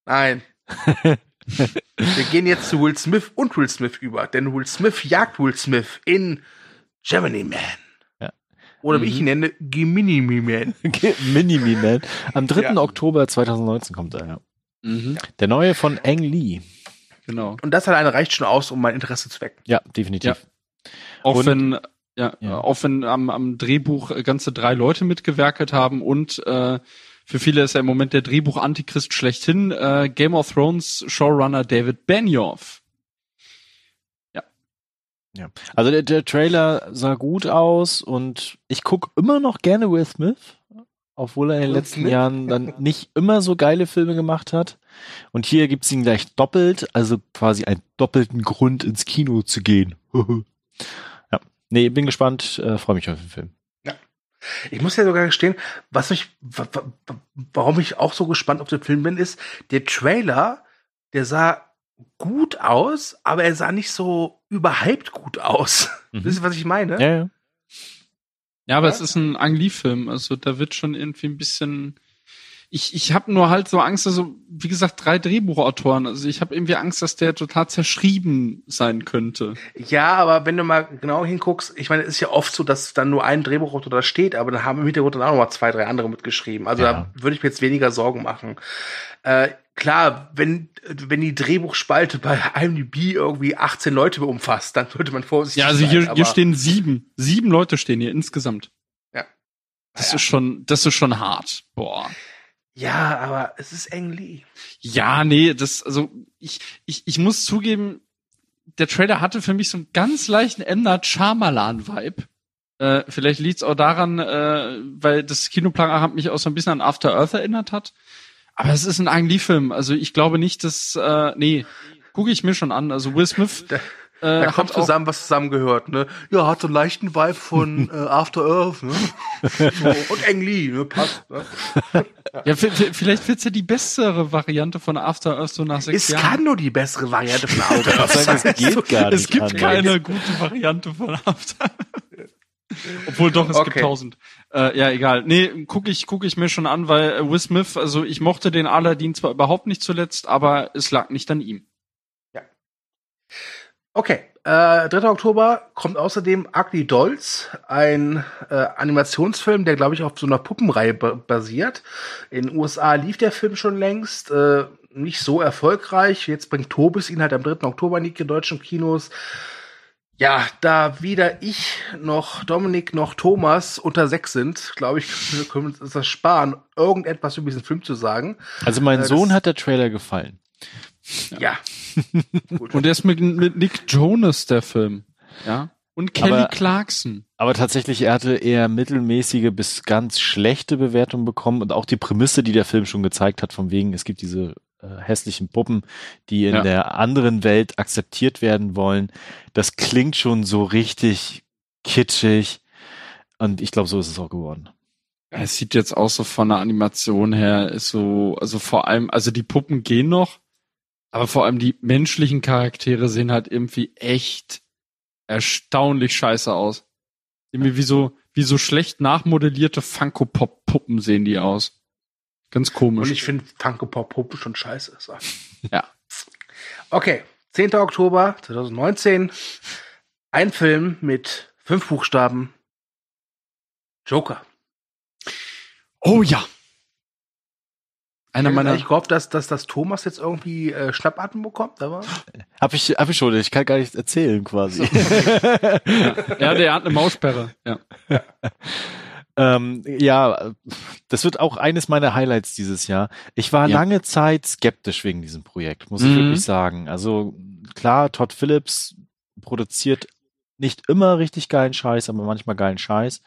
Nein. Wir gehen jetzt zu Will Smith und Will Smith über, denn Will Smith jagt Will Smith in Gemini Man. Ja. Oder wie ich ihn nenne, Gemini Man. Mini-Me Man. Am 3. Ja. Oktober 2019 kommt er, ja. Mhm. Der neue von Ang Lee. Genau. Und das alleine reicht schon aus, um mein Interesse zu wecken. Ja, definitiv. Auch Und- wenn, ja, Ja. auch wenn am, am Drehbuch ganze drei Leute mitgewerkelt haben und äh, für viele ist er im Moment der Drehbuch-Antichrist schlechthin, äh, Game of Thrones Showrunner David Benioff. Ja. Also der, der Trailer sah gut aus und ich guck immer noch gerne Will Smith, obwohl er in den Will letzten Smith? Jahren dann nicht immer so geile Filme gemacht hat. Und hier gibt's ihn gleich doppelt, also quasi einen doppelten Grund ins Kino zu gehen. ja. Nee, bin gespannt, äh, freue mich auf den Film. Ich muss ja sogar gestehen, was mich, wa- wa- wa- warum ich auch so gespannt auf den Film bin, ist, der Trailer, der sah gut aus, aber er sah nicht so überhyped gut aus. Mhm. Wisst ihr, was ich meine? Ja, ja. Ja, aber Ja? es ist ein Ang Lee-Film, also da wird schon irgendwie ein bisschen ich, ich habe nur halt so Angst, also wie gesagt, drei Drehbuchautoren. Also ich habe irgendwie Angst, dass der total zerschrieben sein könnte. Ja, aber wenn du mal genau hinguckst, ich meine, es ist ja oft so, dass dann nur ein Drehbuchautor da steht, aber dann haben im Hintergrund dann auch noch mal zwei, drei andere mitgeschrieben. Also ja. da würde ich mir jetzt weniger Sorgen machen. Äh, klar, wenn, wenn die Drehbuchspalte bei IMDb irgendwie 18 Leute umfasst, dann würde man vorsichtig sein. Ja, also hier, sein, hier stehen sieben. Sieben Leute stehen hier insgesamt. Ja. Das ja. ist schon, das ist schon hart. Boah. Ja, aber es ist Eng Lee. Ja, nee, das, also ich, ich, ich muss zugeben, der Trailer hatte für mich so einen ganz leichten M. Night Shyamalan-Vibe. Äh, vielleicht liegt's auch daran, äh, weil das Kinoplan hat mich auch so ein bisschen an After Earth erinnert hat. Aber es ist ein Ang Lee-Film. Also ich glaube nicht, dass, äh, nee, gucke ich mir schon an. Also Will Smith äh, da kommt zusammen, was zusammengehört, ne? Ja, hat so einen leichten Vibe von äh, After Earth, ne? so, und Eng Lee, ne? Passt, ne? ja, vielleicht wird's ja die bessere Variante von After Earth so nach sechs es Jahren. Es kann nur die bessere Variante von After Earth sein. Es geht gar nicht. Es gibt keine gute Variante von After Earth. Obwohl doch, es okay. gibt tausend. Äh, ja, egal. Nee, gucke ich, guck ich mir schon an, weil äh, Will Smith, also ich mochte den Aladdin zwar überhaupt nicht zuletzt, aber es lag nicht an ihm. Okay, äh, 3. Oktober kommt außerdem Ugly Dolls, ein äh, Animationsfilm, der glaube ich auf so einer Puppenreihe basiert. In den USA lief der Film schon längst, äh, nicht so erfolgreich. Jetzt bringt Tobis ihn halt am 3. Oktober in die deutschen Kinos. Ja, da weder ich noch Dominik noch Thomas unter sechs sind, glaube ich, können wir uns das sparen, irgendetwas über diesen Film zu sagen. Also mein äh, Sohn hat der Trailer gefallen. Ja. ja. Und der ist mit, mit Nick Jonas, der Film. Ja. Und Kelly aber, Clarkson. Aber tatsächlich, er hatte eher mittelmäßige bis ganz schlechte Bewertungen bekommen und auch die Prämisse, die der Film schon gezeigt hat, von wegen, es gibt diese äh, hässlichen Puppen, die in ja. der anderen Welt akzeptiert werden wollen. Das klingt schon so richtig kitschig. Und ich glaube, so ist es auch geworden. Es sieht jetzt auch so von der Animation her, ist so, also vor allem, also die Puppen gehen noch, aber vor allem die menschlichen Charaktere sehen halt irgendwie echt erstaunlich scheiße aus. Irgendwie wie so, wie so schlecht nachmodellierte Funko-Pop-Puppen sehen die aus. Ganz komisch. Und ich finde Funko-Pop-Puppen schon scheiße. So. ja. Okay, 10. Oktober 2019. Ein Film mit fünf Buchstaben. Joker. Oh ja. Einer meiner. Ich gehofft, dass, dass, dass Thomas jetzt irgendwie äh, Schnappatmen bekommt, aber. Hab ich, hab ich schon, ich kann gar nichts erzählen quasi. ja. ja, der hat eine Maussperre. Ja. Ähm, ja, das wird auch eines meiner Highlights dieses Jahr. Ich war ja. lange Zeit skeptisch wegen diesem Projekt, muss ich mhm. wirklich sagen. Also klar, Todd Phillips produziert nicht immer richtig geilen Scheiß, aber manchmal geilen Scheiß.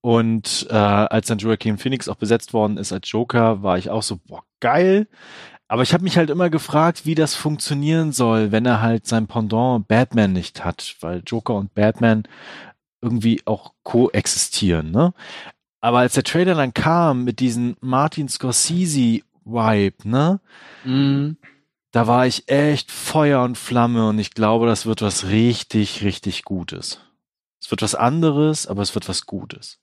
Und äh, als dann Joaquin Phoenix auch besetzt worden ist als Joker, war ich auch so, boah, geil. Aber ich habe mich halt immer gefragt, wie das funktionieren soll, wenn er halt sein Pendant Batman nicht hat, weil Joker und Batman irgendwie auch koexistieren, ne? Aber als der Trailer dann kam mit diesem Martin Scorsese Vibe, ne? Mhm. Da war ich echt Feuer und Flamme und ich glaube, das wird was richtig, richtig Gutes. Es wird was anderes, aber es wird was Gutes.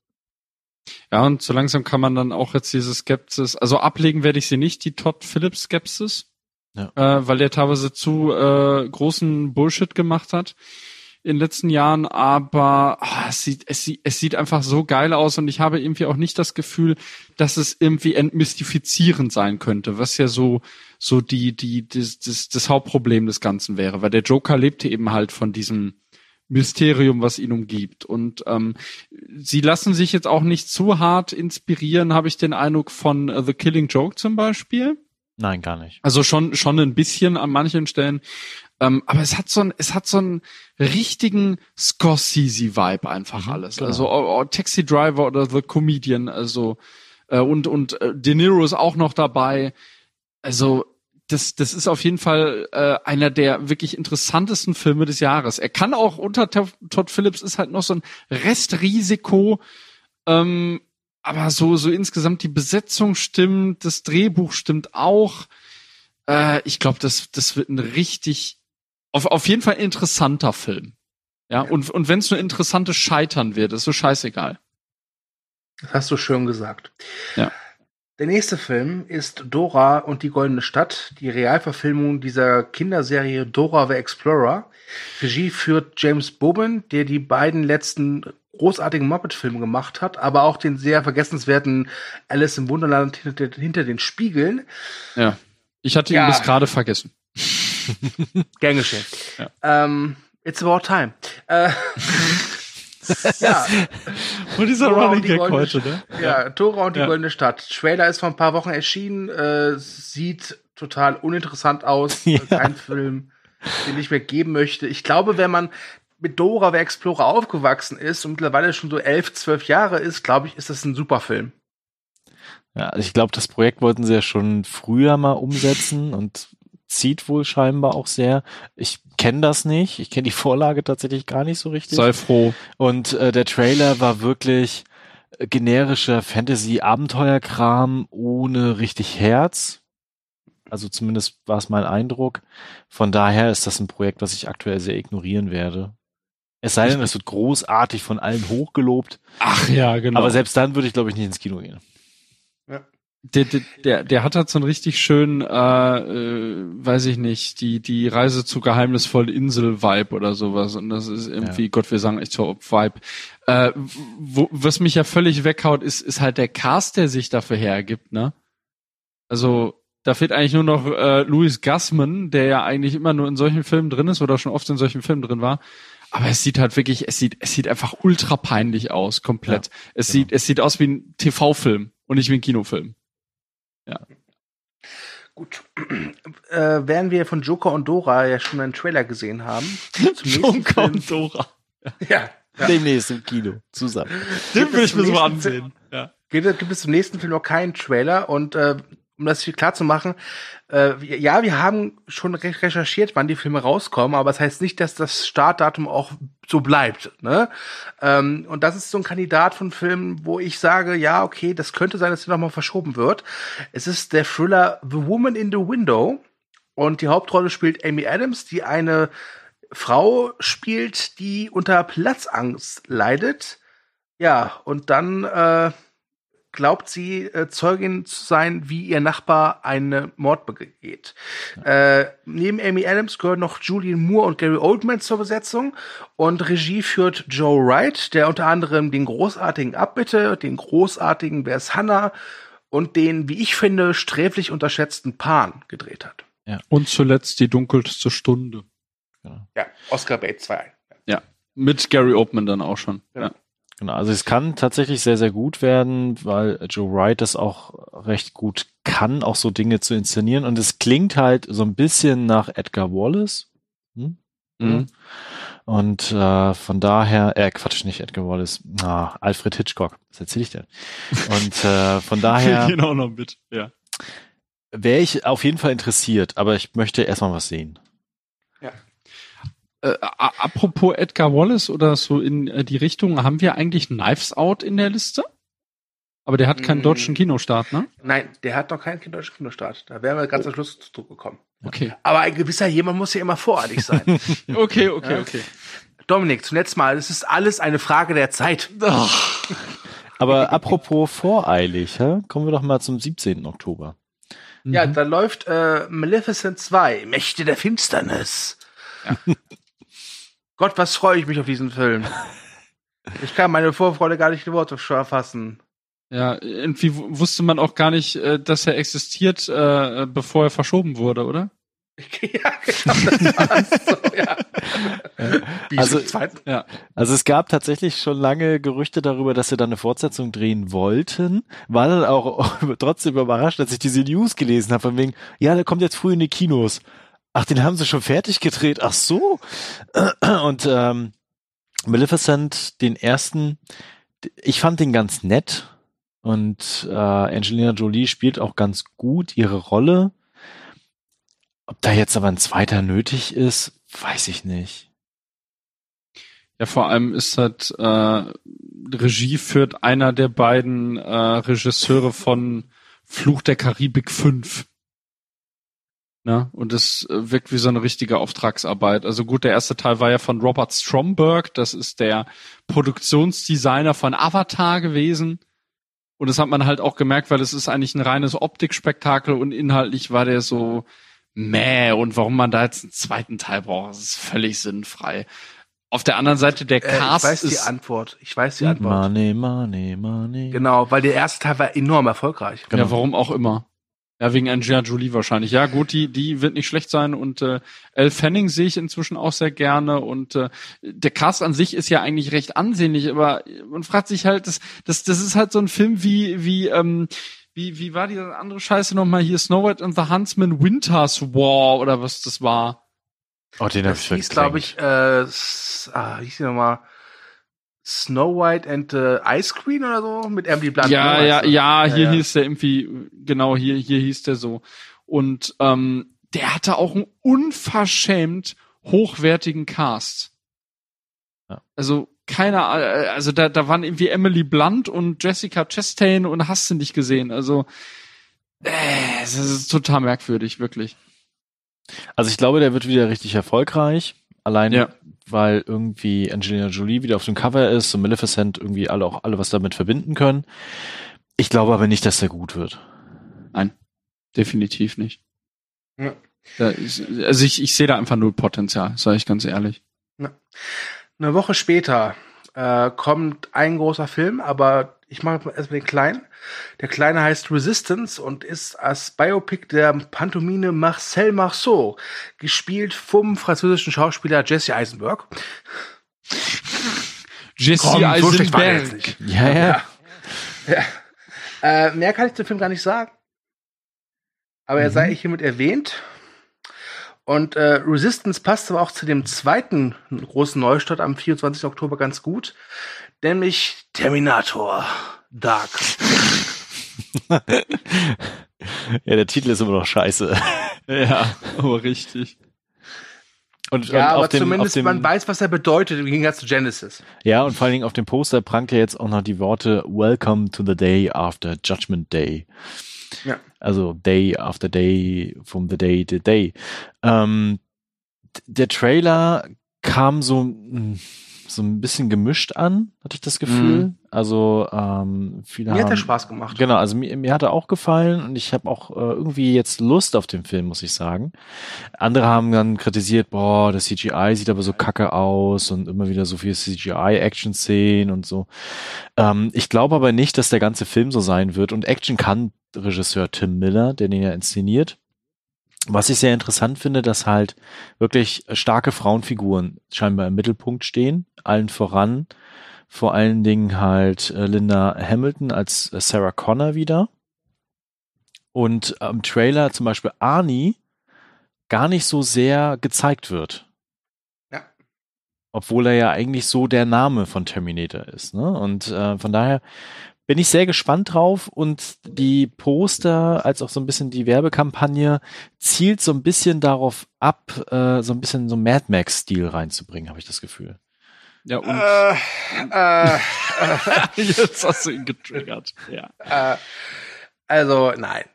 Ja, und so langsam kann man dann auch jetzt diese Skepsis, also ablegen werde ich sie nicht, die Todd Phillips Skepsis, ja. äh, weil der teilweise zu äh, großen Bullshit gemacht hat in den letzten Jahren, aber oh, es, sieht, es, sieht, es sieht einfach so geil aus und ich habe irgendwie auch nicht das Gefühl, dass es irgendwie entmystifizierend sein könnte, was ja so so die die das, das, das Hauptproblem des Ganzen wäre, weil der Joker lebte eben halt von diesem Mysterium, was ihn umgibt. Und ähm, sie lassen sich jetzt auch nicht zu hart inspirieren, habe ich den Eindruck von The Killing Joke zum Beispiel. Nein, gar nicht. Also schon schon ein bisschen an manchen Stellen, ähm, aber es hat so ein, es hat so einen richtigen Scorsese-Vibe einfach mhm, alles. Genau. Also oh, oh, Taxi Driver oder The Comedian, also äh, und und äh, De Niro ist auch noch dabei. Also das, das ist auf jeden Fall äh, einer der wirklich interessantesten Filme des Jahres. Er kann auch unter Todd Phillips ist halt noch so ein Restrisiko, ähm, aber so so insgesamt die Besetzung stimmt, das Drehbuch stimmt auch. Äh, ich glaube, das das wird ein richtig auf, auf jeden Fall interessanter Film. Ja, ja. und, und wenn es nur interessantes Scheitern wird, ist so scheißegal. Das hast du schön gesagt. Ja. Der nächste Film ist Dora und die Goldene Stadt, die Realverfilmung dieser Kinderserie Dora the Explorer. Regie führt James Bowen, der die beiden letzten großartigen Muppet-Filme gemacht hat, aber auch den sehr vergessenswerten Alice im Wunderland hinter, hinter den Spiegeln. Ja. Ich hatte ihn bis gerade vergessen. Gern geschehen. Ja. Ähm, it's about time. Äh, ja. Und dieser Tora Running Gag heute, ne? Ja, Tora und die ja. Goldene Stadt. Trailer ist vor ein paar Wochen erschienen, äh, sieht total uninteressant aus. Ja. Kein Film, den ich mir geben möchte. Ich glaube, wenn man mit Dora the Explorer aufgewachsen ist und mittlerweile schon so elf, zwölf Jahre ist, glaube ich, ist das ein super Film. Ja, also ich glaube, das Projekt wollten sie ja schon früher mal umsetzen und zieht wohl scheinbar auch sehr. Ich kenne das nicht. Ich kenne die Vorlage tatsächlich gar nicht so richtig. Sei froh. Und äh, der Trailer war wirklich äh, generischer Fantasy-Abenteuerkram ohne richtig Herz. Also zumindest war es mein Eindruck. Von daher ist das ein Projekt, was ich aktuell sehr ignorieren werde. Es sei denn, es wird großartig von allen hochgelobt. Ach ja, genau. Aber selbst dann würde ich, glaube ich, nicht ins Kino gehen. Ja. Der, der, der, hat halt so einen richtig schönen, äh, äh, weiß ich nicht, die, die Reise zu geheimnisvollen Insel-Vibe oder sowas. Und das ist irgendwie, ja. Gott, wir sagen echt so Vibe. Äh, wo, was mich ja völlig weghaut, ist, ist halt der Cast, der sich dafür hergibt, ne? Also, da fehlt eigentlich nur noch äh, Louis Gassman, der ja eigentlich immer nur in solchen Filmen drin ist oder schon oft in solchen Filmen drin war. Aber es sieht halt wirklich, es sieht, es sieht einfach ultra peinlich aus, komplett. Ja, es genau. sieht, es sieht aus wie ein TV-Film und nicht wie ein Kinofilm. Ja. Gut. Äh, während wir von Joker und Dora ja schon einen Trailer gesehen haben. Joker und Dora. Ja. ja. Demnächst im Kino zusammen. Den will ich mir so ansehen. Ja. Gibt, gibt es zum nächsten Film noch keinen Trailer und äh, um das viel klar zu machen, äh, ja, wir haben schon recherchiert, wann die Filme rauskommen, aber das heißt nicht, dass das Startdatum auch so bleibt. Ne? Ähm, und das ist so ein Kandidat von Filmen, wo ich sage, ja, okay, das könnte sein, dass der nochmal verschoben wird. Es ist der Thriller The Woman in the Window und die Hauptrolle spielt Amy Adams, die eine Frau spielt, die unter Platzangst leidet. Ja, und dann äh, glaubt sie, äh, Zeugin zu sein, wie ihr Nachbar einen Mord begeht. Ja. Äh, neben Amy Adams gehören noch Julian Moore und Gary Oldman zur Besetzung und Regie führt Joe Wright, der unter anderem den großartigen Abbitte, den großartigen Where's Hannah und den, wie ich finde, sträflich unterschätzten Pan gedreht hat. Ja. Und zuletzt die dunkelste Stunde. Ja, ja Oscar Bates 2. Ja, mit Gary Oldman dann auch schon. Ja. ja. Genau, also es kann tatsächlich sehr, sehr gut werden, weil Joe Wright das auch recht gut kann, auch so Dinge zu inszenieren. Und es klingt halt so ein bisschen nach Edgar Wallace. Hm? Mhm. Und äh, von daher, äh, Quatsch, nicht Edgar Wallace, ah, Alfred Hitchcock, was erzähle ich denn? Und äh, von daher. genau noch mit, ja. Wäre ich auf jeden Fall interessiert, aber ich möchte erstmal was sehen. Äh, apropos Edgar Wallace oder so in äh, die Richtung, haben wir eigentlich Knives Out in der Liste? Aber der hat keinen mm. deutschen Kinostart, ne? Nein, der hat noch keinen deutschen Kinostart. Da wären wir ganz oh. am Schluss zu gekommen. Okay. Aber ein gewisser jemand muss ja immer voreilig sein. okay, okay, ja. okay. Dominik, zuletzt mal, es ist alles eine Frage der Zeit. Oh. Aber apropos voreilig, hä? kommen wir doch mal zum 17. Oktober. Ja, mhm. da läuft äh, Maleficent 2, Mächte der Finsternis. Ja. Gott, was freue ich mich auf diesen Film. Ich kann meine Vorfreude gar nicht in Worte erfassen. Ja, irgendwie wusste man auch gar nicht, äh, dass er existiert, äh, bevor er verschoben wurde, oder? ja, genau, das war's so, ja. Also, ja. also es gab tatsächlich schon lange Gerüchte darüber, dass sie dann eine Fortsetzung drehen wollten. War dann auch trotzdem überrascht, als ich diese News gelesen habe, von wegen, ja, der kommt jetzt früh in die Kinos. Ach, den haben sie schon fertig gedreht. Ach so. Und ähm, Maleficent, den ersten, ich fand den ganz nett. Und äh, Angelina Jolie spielt auch ganz gut ihre Rolle. Ob da jetzt aber ein zweiter nötig ist, weiß ich nicht. Ja, vor allem ist halt äh, Regie führt einer der beiden äh, Regisseure von Fluch der Karibik 5. Ne? Und es äh, wirkt wie so eine richtige Auftragsarbeit. Also gut, der erste Teil war ja von Robert Stromberg, das ist der Produktionsdesigner von Avatar gewesen. Und das hat man halt auch gemerkt, weil es ist eigentlich ein reines Optikspektakel und inhaltlich war der so meh. Und warum man da jetzt einen zweiten Teil braucht, das ist völlig sinnfrei. Auf der anderen Seite der Cast äh, ich weiß ist die Antwort. Ich weiß die Antwort. Money, money, money. Genau, weil der erste Teil war enorm erfolgreich. Genau. Ja, warum auch immer. Ja, wegen Angelina Jolie wahrscheinlich. Ja, gut, die, die wird nicht schlecht sein und äh, Elle Fanning sehe ich inzwischen auch sehr gerne und äh, der Cast an sich ist ja eigentlich recht ansehnlich, aber man fragt sich halt, das, das, das ist halt so ein Film wie, wie, ähm, wie, wie war die andere Scheiße nochmal hier, Snow White and the Huntsman Winter's War oder was das war. Oh, den hab Das ich hieß, glaube ich, äh, ah, hieß die nochmal? Snow White and the Ice Queen oder so mit Emily Blunt. Ja, ne, ja, du? ja, hier ja. hieß der irgendwie, genau, hier, hier hieß der so. Und ähm, der hatte auch einen unverschämt hochwertigen Cast. Ja. Also keiner, äh, also da, da waren irgendwie Emily Blunt und Jessica Chastain und hast du nicht gesehen. Also äh, es ist total merkwürdig, wirklich. Also ich glaube, der wird wieder richtig erfolgreich. Allein Ja. weil irgendwie Angelina Jolie wieder auf dem Cover ist und Maleficent irgendwie alle auch alle was damit verbinden können. Ich glaube aber nicht, dass der gut wird. Definitiv nicht. Ja. Da ist, also ich, ich sehe da einfach null Potenzial, sage ich ganz ehrlich. Eine Woche später äh, kommt ein großer Film, aber ich mache erstmal den kleinen. Der kleine heißt Resistance und ist als Biopic der Pantomime Marcel Marceau, gespielt vom französischen Schauspieler Jesse Eisenberg. Jesse Komm, so Eisenberg. nicht. Ja, ja. Ja. Äh, mehr kann ich zum Film gar nicht sagen. Aber er Mhm. sei hiermit erwähnt. Und äh, Resistance passt aber auch zu dem zweiten großen Neustart am 24. Oktober ganz gut, nämlich Terminator Dark. ja, der Titel ist immer noch scheiße. Ja, aber richtig. Und, Ja, und auf aber dem, zumindest auf dem, man weiß, was er bedeutet im Gegensatz zu Genesis. Ja, und vor allen Dingen auf dem Poster prangt ja jetzt auch noch die Worte Welcome to the day after Judgment Day. Ja. Also Day after Day from the Day to Day. Ähm, der Trailer kam so, mm, so ein bisschen gemischt an, hatte ich das Gefühl. Mhm. Also ähm, viele Mir hat haben, er Spaß gemacht. Genau, also mir, mir hat er auch gefallen und ich habe auch äh, irgendwie jetzt Lust auf den Film, muss ich sagen. Andere haben dann kritisiert, boah, das CGI sieht aber so kacke aus und immer wieder so viel CGI-Action-Szenen und so. Ähm, ich glaube aber nicht, dass der ganze Film so sein wird und Action kann Regisseur Tim Miller, der den ja inszeniert. Was ich sehr interessant finde, dass halt wirklich starke Frauenfiguren scheinbar im Mittelpunkt stehen, allen voran vor allen Dingen halt äh, Linda Hamilton als äh, Sarah Connor wieder. Und am Trailer zum Beispiel Arnie gar nicht so sehr gezeigt wird. Ja. Obwohl er ja eigentlich so der Name von Terminator ist. Ne? Und äh, von daher bin ich sehr gespannt drauf und die Poster als auch so ein bisschen die Werbekampagne zielt so ein bisschen darauf ab, äh, so ein bisschen so Mad Max-Stil reinzubringen, habe ich das Gefühl. Ja, und Äh, äh, jetzt hast du ihn getriggert. Ja. äh, also, nein.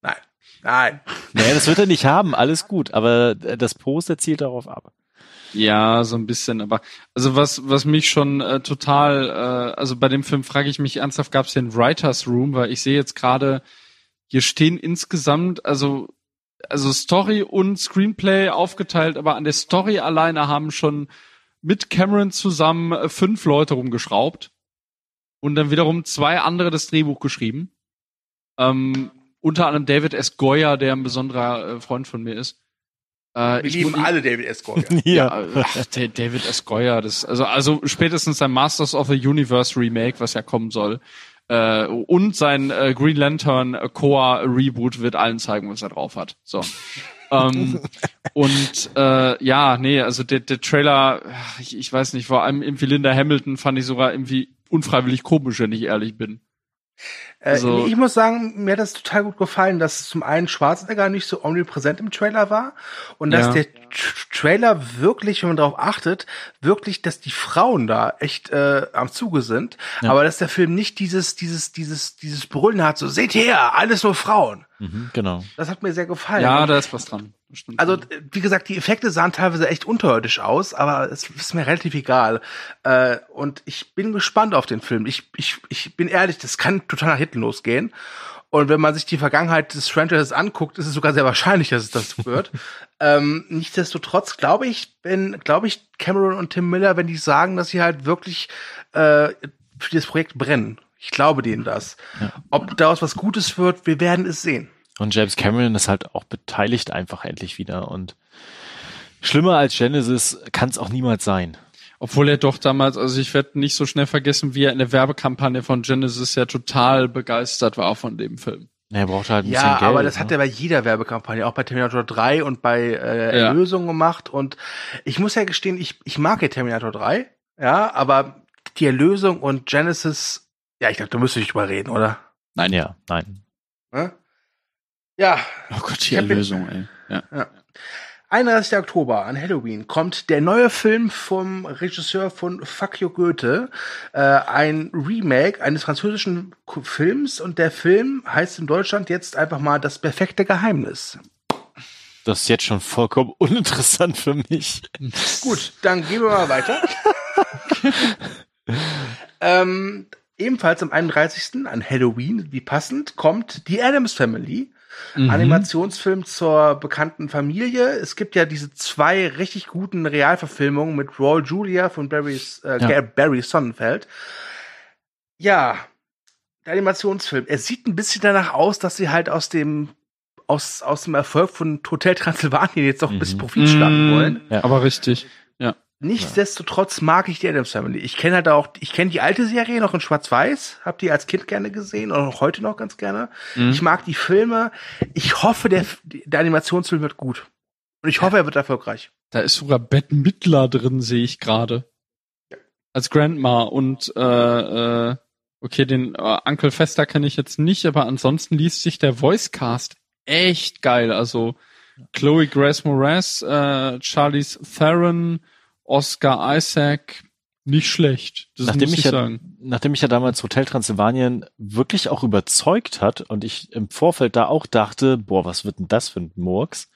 Nein. Nein. Naja, das wird er nicht haben, alles gut, aber äh, das Poster zielt darauf ab. Ja, so ein bisschen, aber also was was mich schon äh, total, äh, also bei dem Film frage ich mich ernsthaft, gab es hier einen Writers Room, weil ich sehe jetzt gerade, hier stehen insgesamt, also also Story und Screenplay aufgeteilt, aber an der Story alleine haben schon mit Cameron zusammen äh, fünf Leute rumgeschraubt und dann wiederum zwei andere das Drehbuch geschrieben. Ähm, unter anderem David S. Goyer, der ein besonderer äh, Freund von mir ist. Äh, Wir ich lieben alle David S. Goyer. ja, ach, David S. Goyer, das, also, also spätestens sein Masters of the Universe Remake, was ja kommen soll, äh, und sein äh, Green Lantern Core Reboot wird allen zeigen, was er drauf hat. So. ähm, und äh, ja, nee, also der, der Trailer, ich, ich weiß nicht, vor allem irgendwie Linda Hamilton fand ich sogar irgendwie unfreiwillig komisch, wenn ich ehrlich bin. Äh, Also- ich muss sagen, mir hat das total gut gefallen, dass zum einen Schwarzenegger nicht so omnipräsent im Trailer war und dass Ja. der Tr- Trailer wirklich, wenn man darauf achtet, wirklich, dass die Frauen da echt äh, am Zuge sind, Ja. aber dass der Film nicht dieses, dieses, dieses, dieses Brüllen hat, so seht her, alles nur Frauen. Mhm, genau. Das hat mir sehr gefallen. Ja, da ist was dran. Also, wie gesagt, die Effekte sahen teilweise echt unterirdisch aus, aber es ist mir relativ egal. Äh, und ich bin gespannt auf den Film. Ich, ich, ich bin ehrlich, das kann total nach hinten losgehen. Und wenn man sich die Vergangenheit des Franchises anguckt, ist es sogar sehr wahrscheinlich, dass es das wird. ähm, nichtsdestotrotz glaube ich, wenn, glaube ich, Cameron und Tim Miller, wenn die sagen, dass sie halt wirklich äh, für das Projekt brennen. Ich glaube denen das. Ja. Ob daraus was Gutes wird, wir werden es sehen. Und James Cameron ist halt auch beteiligt einfach endlich wieder. Und schlimmer als Genesis kann es auch niemals sein. Obwohl er doch damals, also ich werde nicht so schnell vergessen, wie er in der Werbekampagne von Genesis ja total begeistert war von dem Film. Er braucht halt ein ja, bisschen Geld. Ja, aber das ne? hat er bei jeder Werbekampagne, auch bei Terminator 3 und bei äh, Erlösung ja. gemacht. Und ich muss ja gestehen, ich, ich mag ja Terminator 3, ja, aber die Erlösung und Genesis, ja, ich glaube, da müsste ich drüber reden, oder? Nein, ja, nein. Hm? Ja. Oh Gott, die Erlösung, ey. Ja. ja. 31. Oktober an Halloween kommt der neue Film vom Regisseur von Fuck You Goethe, äh, ein Remake eines französischen Films und der Film heißt in Deutschland jetzt einfach mal Das perfekte Geheimnis. Das ist jetzt schon vollkommen uninteressant für mich. Gut, dann gehen wir mal weiter. ähm, ebenfalls am 31. an Halloween, wie passend, kommt die Adams Family mhm. Animationsfilm zur bekannten Familie. Es gibt ja diese zwei richtig guten Realverfilmungen mit Raul Julia von Barry's, äh, ja. Barry Sonnenfeld. Ja, der Animationsfilm. Er sieht ein bisschen danach aus, dass sie halt aus dem aus, aus dem Erfolg von Hotel Transylvanien jetzt noch ein bisschen mhm. Profit schlagen mhm. wollen. Ja. Aber richtig. Nichtsdestotrotz mag ich die Adams Family. Ich kenne halt auch, ich kenne die alte Serie noch in Schwarz-Weiß, hab die als Kind gerne gesehen und auch heute noch ganz gerne. Mhm. Ich mag die Filme. Ich hoffe, der, der Animationsfilm wird gut. Und ich hoffe, er wird erfolgreich. Da ist sogar Bette Midler drin, sehe ich gerade. Ja. Als Grandma und äh, äh, okay, den äh, Uncle Fester kenne ich jetzt nicht, aber ansonsten liest sich der Voicecast echt geil. Also Chloe Grace Moretz, äh, Charlize Theron, Oscar Isaac nicht schlecht. Das nachdem muss ich, ja, sagen. Nachdem ich ja damals Hotel Transylvanien wirklich auch überzeugt hat und ich im Vorfeld da auch dachte, boah, was wird denn das für ein Murks,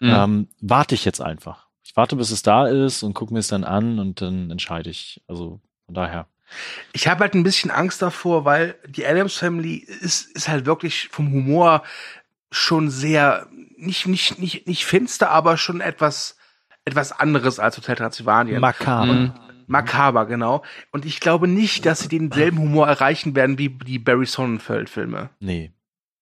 mhm. ähm, warte ich jetzt einfach. Ich warte, bis es da ist und gucke mir es dann an und dann entscheide ich. Also von daher. Ich habe halt ein bisschen Angst davor, weil die Adams Family ist, ist halt wirklich vom Humor schon sehr nicht nicht nicht nicht finster, aber schon etwas etwas anderes als Hotel Transylvanien. Makaber. Mhm. Makaber, genau. Und ich glaube nicht, dass sie denselben Humor erreichen werden wie die Barry Sonnenfeld-Filme. Nee.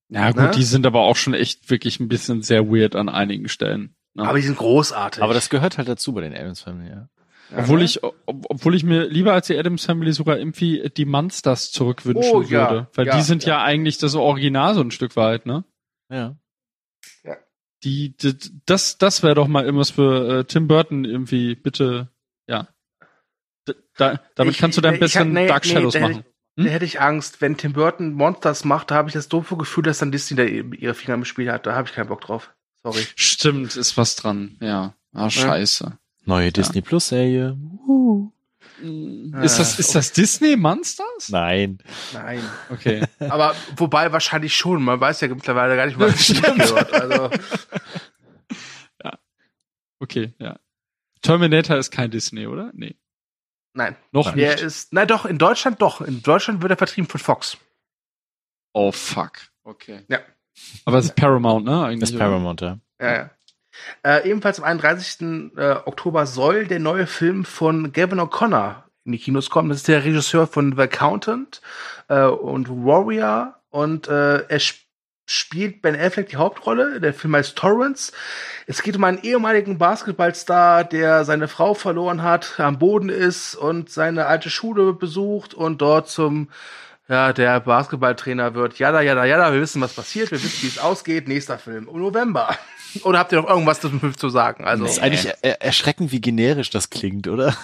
Ja, gut, ne? die sind aber auch schon echt wirklich ein bisschen sehr weird an einigen Stellen. Ne? Aber die sind großartig. Aber das gehört halt dazu bei den Adams Family, ja. Obwohl ich, ob, obwohl ich mir lieber als die Adams Family sogar irgendwie die Monsters zurückwünschen oh, ja, würde. Weil ja, die sind ja. ja eigentlich das Original so ein Stück weit, ne? Ja die, die das, das wäre doch mal irgendwas für äh, Tim Burton irgendwie, bitte, ja. Da, damit ich, kannst du dein bisschen nee, Dark Shadows nee, machen. Hm? Da hätte ich Angst. Wenn Tim Burton Monsters macht, da habe ich das doofe Gefühl, dass dann Disney da ihre Finger im Spiel hat. Da habe ich keinen Bock drauf. Sorry. Stimmt, ist was dran. Ja. Ah, scheiße. Neue ja. Disney Plus Serie. Uh. Ist das, ist das Disney Monsters? Nein. Nein. Okay. Aber wobei wahrscheinlich schon. Man weiß ja mittlerweile gar nicht, was gehört. Also. Ja. Okay, ja. Terminator ist kein Disney, oder? Nee. Nein. Noch nicht. Der ist, nein, doch, in Deutschland doch. In Deutschland wird er vertrieben von Fox. Oh, fuck. Okay. Ja. Aber es ist Paramount, ne? Eigentlich, das ist Paramount, ja. Ja, ja. Äh, ebenfalls am 31. Äh, Oktober soll der neue Film von Gavin O'Connor in die Kinos kommen. Das ist der Regisseur von The Accountant äh, und Warrior. Und äh, er sp spielt Ben Affleck die Hauptrolle. Der Film heißt Torrance. Es geht um einen ehemaligen Basketballstar, der seine Frau verloren hat, am Boden ist und seine alte Schule besucht und dort zum ja, der Basketballtrainer wird. Jada, jada, jada, wir wissen, was passiert, wir wissen, wie es ausgeht. Nächster Film im November. Oder habt ihr noch irgendwas zu sagen? Also, das ist eigentlich er erschreckend, wie generisch das klingt, oder?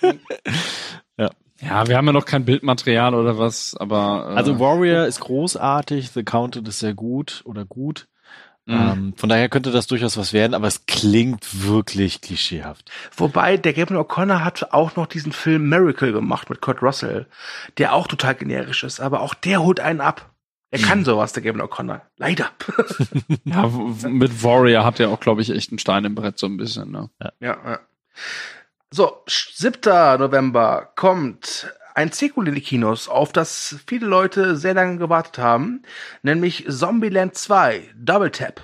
ja. Ja, wir haben ja noch kein Bildmaterial oder was, aber. Äh, also Warrior ist großartig, The Counted ist sehr gut oder gut. Mhm. Ähm, von daher könnte das durchaus was werden, aber es klingt wirklich klischeehaft. Wobei, der Gavin O'Connor hat auch noch diesen Film Miracle gemacht mit Kurt Russell, der auch total generisch ist, aber auch der holt einen ab. Er kann sowas, der Gavin O'Connor. Leider. ja, mit Warrior hat er auch, glaube ich, echt einen Stein im Brett so ein bisschen. Ne? Ja. ja. So, 7. November kommt ein Sequel in die Kinos, auf das viele Leute sehr lange gewartet haben, nämlich Zombieland 2, Double Tap.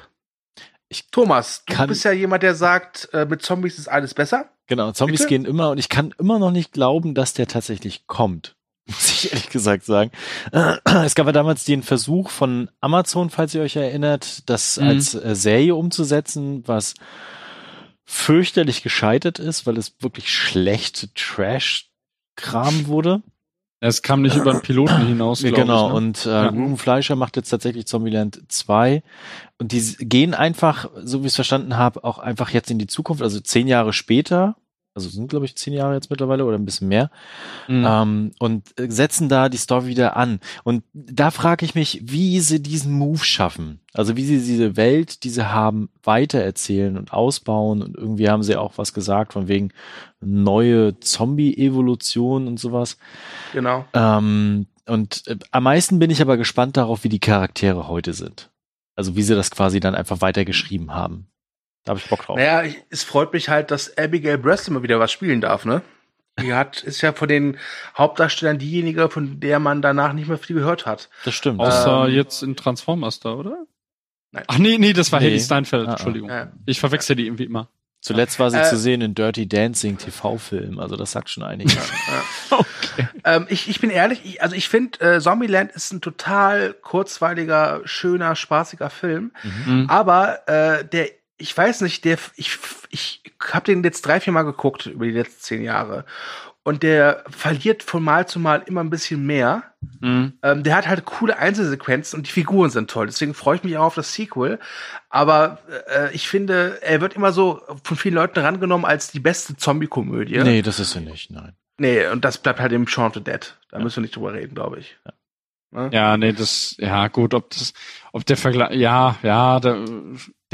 Ich Thomas, du bist ja jemand, der sagt, äh, mit Zombies ist alles besser. Genau, Zombies Bitte? gehen immer und ich kann immer noch nicht glauben, dass der tatsächlich kommt. Muss ich ehrlich gesagt sagen. Es gab ja damals den Versuch von Amazon, falls ihr euch erinnert, das mhm. als äh, Serie umzusetzen, was fürchterlich gescheitert ist, weil es wirklich schlecht Trash-Kram wurde. Es kam nicht über den Piloten hinaus. Genau, ich, ne? und äh, ja. Ruben Fleischer macht jetzt tatsächlich Zombieland 2. Und die gehen einfach, so wie ich es verstanden habe, auch einfach jetzt in die Zukunft, also zehn Jahre später, also sind glaube ich zehn Jahre jetzt mittlerweile oder ein bisschen mehr, mhm. ähm, und setzen da die Story wieder an. Und da frage ich mich, wie sie diesen Move schaffen. Also wie sie diese Welt, die sie haben, weitererzählen und ausbauen. Und irgendwie haben sie auch was gesagt von wegen neue Zombie-Evolution und sowas. Genau. Ähm, und äh, am meisten bin ich aber gespannt darauf, wie die Charaktere heute sind. Also wie sie das quasi dann einfach weitergeschrieben haben. Da habe ich Bock drauf. Naja, ich, es freut mich halt, dass Abigail Breslin mal wieder was spielen darf, ne? Die hat, ist ja von den Hauptdarstellern diejenige, von der man danach nicht mehr viel gehört hat. Das stimmt. Außer ähm, jetzt in Transformers da, oder? Nein. Ach nee, nee, das war nee. Haley Steinfeld, ah, ah. Entschuldigung. Ah, Ich verwechsel die irgendwie immer. Zuletzt war sie äh, zu sehen in Dirty Dancing TV-Film, also das sagt schon einiges. okay. ähm, ich, ich bin ehrlich, ich, also ich finde, äh, Zombieland ist ein total kurzweiliger, schöner, spaßiger Film, mhm. aber äh, der ich weiß nicht, der, ich, ich habe den jetzt drei, vier Mal geguckt über die letzten zehn Jahre. Und der verliert von Mal zu Mal immer ein bisschen mehr. Mhm. Ähm, der hat halt coole Einzelsequenzen und die Figuren sind toll. Deswegen freue ich mich auch auf das Sequel. Aber äh, ich finde, er wird immer so von vielen Leuten rangenommen als die beste Zombie-Komödie. Nee, das ist er nicht, nein. Nee, und das bleibt halt im Shaun of the Dead. Da ja. müssen wir nicht drüber reden, glaube ich. Ja. Ne? Ja, nee, das, ja, gut, ob das, ob der Vergleich, ja, ja, der,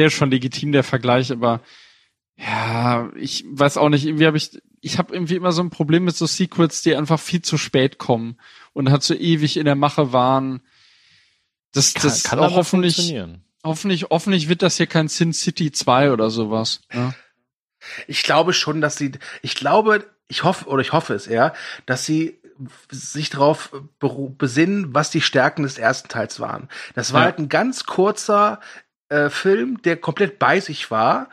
der ist schon legitim, der Vergleich, aber ja, ich weiß auch nicht, irgendwie habe ich, ich habe irgendwie immer so ein Problem mit so Sequels, die einfach viel zu spät kommen und halt so ewig in der Mache waren. Das, kann, das kann auch hoffentlich, hoffentlich, hoffentlich wird das hier kein Sin City 2 oder sowas. Ja. Ich glaube schon, dass sie, ich glaube, ich hoffe, oder ich hoffe es eher, dass sie sich darauf besinnen, was die Stärken des ersten Teils waren. Das war ja. halt ein ganz kurzer äh, Film, der komplett bei sich war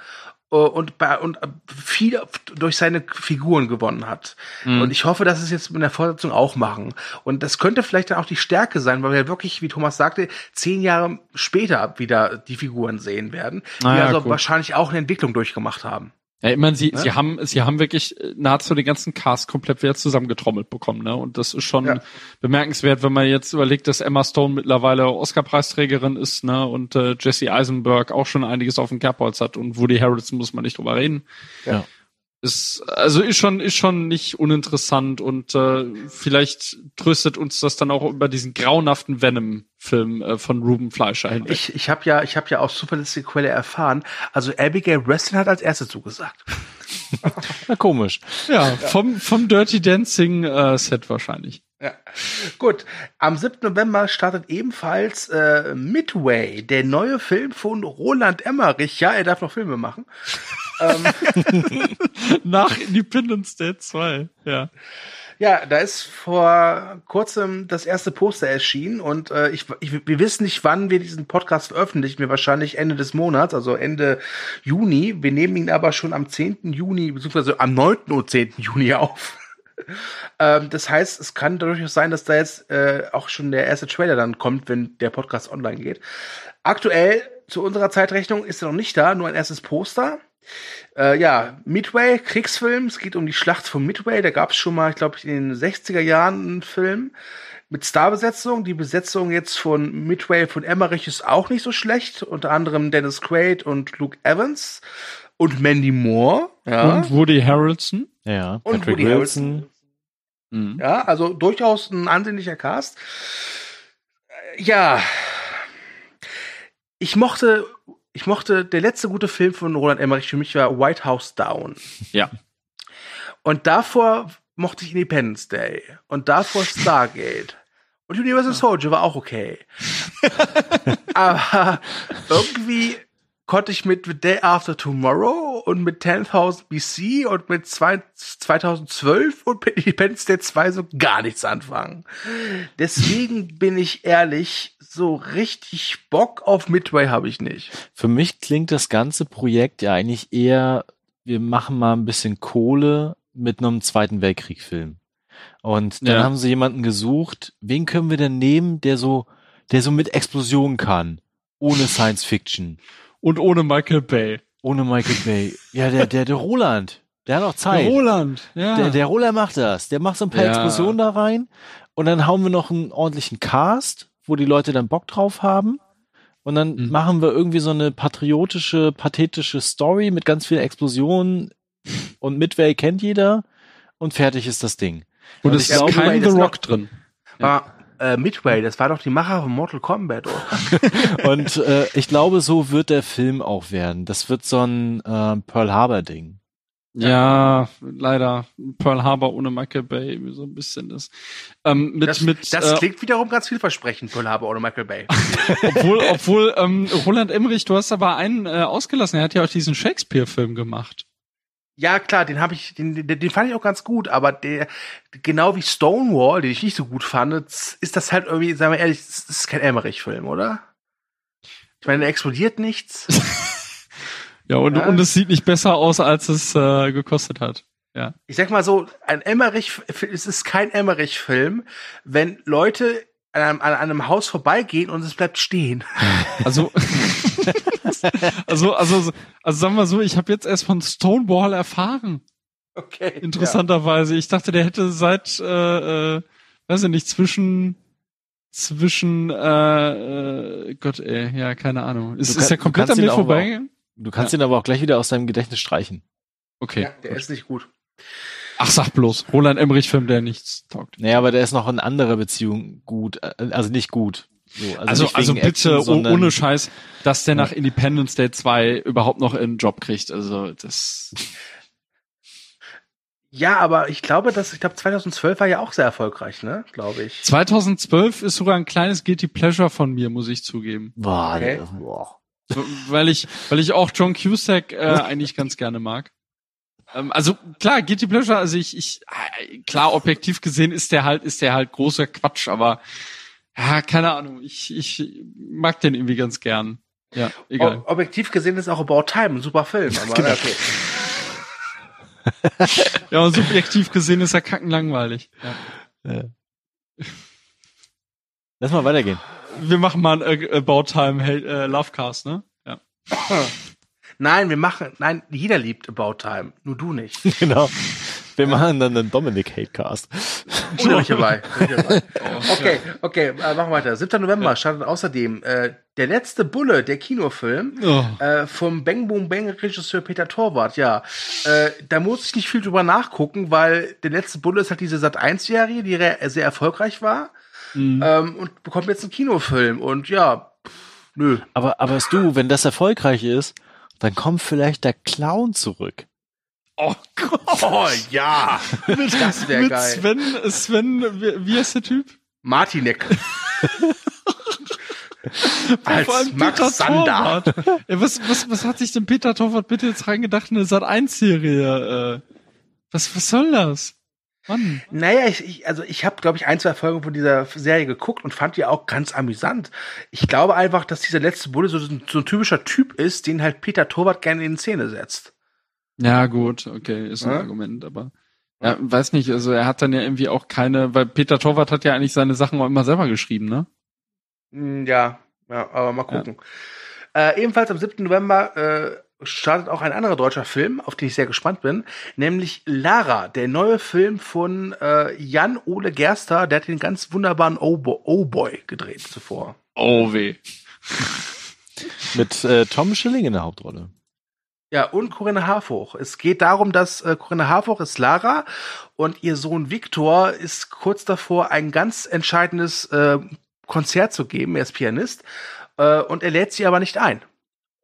äh, und, bei, und viel durch seine Figuren gewonnen hat. Mhm. Und ich hoffe, dass es jetzt mit der Fortsetzung auch machen. Und das könnte vielleicht dann auch die Stärke sein, weil wir wirklich, wie Thomas sagte, zehn Jahre später wieder die Figuren sehen werden, die ah, ja, also gut. wahrscheinlich auch eine Entwicklung durchgemacht haben. Ja, ich meine, sie, ne? sie haben, sie haben wirklich äh, nahezu den ganzen Cast komplett wieder zusammengetrommelt bekommen, ne? Und das ist schon ja. bemerkenswert, wenn man jetzt überlegt, dass Emma Stone mittlerweile Oscar-Preisträgerin ist, ne? Und äh, Jesse Eisenberg auch schon einiges auf dem Kerbholz hat und Woody Harrelson muss man nicht drüber reden. Ja ist also ist schon ist schon nicht uninteressant und äh, vielleicht tröstet uns das dann auch über diesen grauenhaften Venom Film äh, von Ruben Fleischer hinweg. Ich ich habe ja ich habe ja aus zuverlässige Quelle erfahren, also Abigail Wrestlin hat als erste zugesagt. Na komisch. Ja, vom vom Dirty Dancing äh, Set wahrscheinlich. Ja. Gut, am 7. November startet ebenfalls äh, Midway, der neue Film von Roland Emmerich. Ja, er darf noch Filme machen. Ähm, Nach Independence Day 2, ja. Ja, da ist vor kurzem das erste Poster erschienen und äh, ich, ich, wir wissen nicht, wann wir diesen Podcast veröffentlichen. Wir wahrscheinlich Ende des Monats, also Ende Juni. Wir nehmen ihn aber schon am 10. Juni, beziehungsweise am 9. und 10. Juni auf. ähm, das heißt, es kann durchaus sein, dass da jetzt äh, auch schon der erste Trailer dann kommt, wenn der Podcast online geht. Aktuell zu unserer Zeitrechnung ist er noch nicht da, nur ein erstes Poster. Äh, ja, Midway, Kriegsfilm. Es geht um die Schlacht von Midway. Da gab es schon mal, ich glaube, in den 60er Jahren einen Film mit Starbesetzung. Die Besetzung jetzt von Midway von Emmerich ist auch nicht so schlecht. Unter anderem Dennis Quaid und Luke Evans und Mandy Moore. Ja. Und Woody Harrelson. Ja. Und Patrick Woody Harrelson. Mhm. Ja, also durchaus ein ansehnlicher Cast. Ja. Ich mochte ich mochte, der letzte gute Film von Roland Emmerich für mich war White House Down. Ja. Und davor mochte ich Independence Day. Und davor Stargate. Und Universal Soldier war auch okay. Aber irgendwie konnte ich mit The Day After Tomorrow und mit 10.000 BC und mit zwei, 2012 und Independence Day 2 so gar nichts anfangen. Deswegen bin ich ehrlich, so richtig Bock auf Midway habe ich nicht. Für mich klingt das ganze Projekt ja eigentlich eher, wir machen mal ein bisschen Kohle mit einem Zweiten Weltkrieg-Film. Und dann Ja. haben sie jemanden gesucht, wen können wir denn nehmen, der so, der so mit Explosionen kann, ohne Science Fiction, Und ohne Michael Bay. ohne Michael Bay. Ja, der, der, der Roland, der hat auch Zeit. Roland, ja. Der, der Roller macht das. Der macht so ein paar Ja. Explosionen da rein und dann hauen wir noch einen ordentlichen Cast, wo die Leute dann Bock drauf haben. Und dann Mhm. machen wir irgendwie so eine patriotische, pathetische Story mit ganz vielen Explosionen und Midway kennt jeder und fertig ist das Ding. und und es ist glaube, kein The Rock drin. Aber äh, Midway, das war doch die Macher von Mortal Kombat, oder? Und äh, ich glaube, so wird der Film auch werden. Das wird so ein äh, Pearl Harbor Ding. Ja, leider. Pearl Harbor ohne Michael Bay, so ein bisschen ist. Ähm, mit, Das, mit, das äh, klingt wiederum ganz vielversprechend, Pearl Harbor oder Michael Bay. obwohl, obwohl ähm, Roland Emmerich, du hast aber einen äh, ausgelassen. Er hat ja auch diesen Shakespeare-Film gemacht. Ja, klar, den habe ich, den, den, den fand ich auch ganz gut, aber der, genau wie Stonewall, den ich nicht so gut fand, ist das halt irgendwie, sagen wir ehrlich, das ist kein Emmerich-Film, oder? Ich meine, da explodiert nichts. Ja, und, Ja. und es sieht nicht besser aus, als es äh, gekostet hat. Ich sag mal so, ein Emmerich, es ist kein Emmerich-Film, wenn Leute an einem, an einem Haus vorbeigehen und es bleibt stehen. Also, also, also, also sagen wir so, ich habe jetzt erst von Stonewall erfahren. Okay. Interessanterweise. Ich dachte, der hätte seit, äh, äh, weiß ich nicht, zwischen zwischen äh, äh, Gott, ey, ja, keine Ahnung. Ist, Du ist kann- der du komplett kannst an ihn mir auch- vorbeigegangen? Du kannst ihn aber auch gleich wieder aus deinem Gedächtnis streichen. Okay. Ja, der ist nicht gut. Ach, sag bloß. Roland Emmerich-Film, der nichts taugt. Naja, aber der ist noch in anderer Beziehung gut, äh, also nicht gut. So, Also, also wegen bitte, Action, oh, ohne Scheiß, dass der nach Independence Day 2 überhaupt noch einen Job kriegt. Also, das. Ja, aber ich glaube, dass, ich glaube, 2012 war ja auch sehr erfolgreich, ne? Glaube ich. 2012 ist sogar ein kleines Guilty Pleasure von mir, muss ich zugeben. Boah, Okay. boah. weil ich, weil ich auch John Cusack äh, eigentlich ganz gerne mag. Ähm, also klar, Guilty Pleasure, also ich, ich, äh, klar, objektiv gesehen ist der halt, ist der halt großer Quatsch, aber ja, keine Ahnung, ich, ich mag den irgendwie ganz gern. Ja, egal. O objektiv gesehen ist auch About Time ein super Film. Aber Genau. okay. Ja, und subjektiv gesehen ist er kackenlangweilig. Ja. Lass mal weitergehen. Wir machen mal ein äh, About Time äh, Lovecast, ne? Ja. Nein, wir machen, nein, jeder liebt About Time, nur du nicht. genau. Wir machen dann einen Dominic Hatecast. Ich dabei. Okay, okay, äh, machen wir weiter. 7. November startet außerdem äh, der letzte Bulle, der Kinofilm. Oh. Äh, vom Bang Boom Bang Regisseur Peter Torwart, ja. Äh, da muss ich nicht viel drüber nachgucken, weil der letzte Bulle ist halt diese Sat 1 Serie, die sehr erfolgreich war Mhm. ähm, und bekommt jetzt einen Kinofilm und ja, pff, nö. Aber, aber du, wenn das erfolgreich ist, dann kommt vielleicht der Clown zurück. Oh Gott. Oh ja, das wäre Mit geil. Sven, Sven, wie, ist der Typ? Martinek. Als Vor allem Max Peter Sander. Ja, was, was, was hat sich denn Peter Torwart bitte jetzt reingedacht in eine Sat-1-Serie? Äh, was, was soll das? Mann. Naja, ich, ich, also ich habe, glaube ich, ein, zwei Folgen von dieser Serie geguckt und fand die auch ganz amüsant. Ich glaube einfach, dass dieser letzte Bulle so, so ein typischer Typ ist, den halt Peter Torwart gerne in Szene setzt. Ja, gut, okay, ist ein Ja? Argument, aber ja, weiß nicht, also er hat dann ja irgendwie auch keine, weil Peter Torwart hat ja eigentlich seine Sachen auch immer selber geschrieben, ne? Hm, Ja, ja, aber mal gucken. Äh, ebenfalls am 7. November äh, startet auch ein anderer deutscher Film, auf den ich sehr gespannt bin, nämlich Lara, der neue Film von äh, Jan Ole Gerster, der hat den ganz wunderbaren Oh-Boy oh Boy gedreht zuvor. Oh weh. Mit äh, Tom Schilling in der Hauptrolle. Ja, und Corinna Harfuch. Es geht darum, dass äh, Corinna Harfuch ist Lara und ihr Sohn Viktor ist kurz davor, ein ganz entscheidendes äh, Konzert zu geben. Er ist Pianist äh, und er lädt sie aber nicht ein.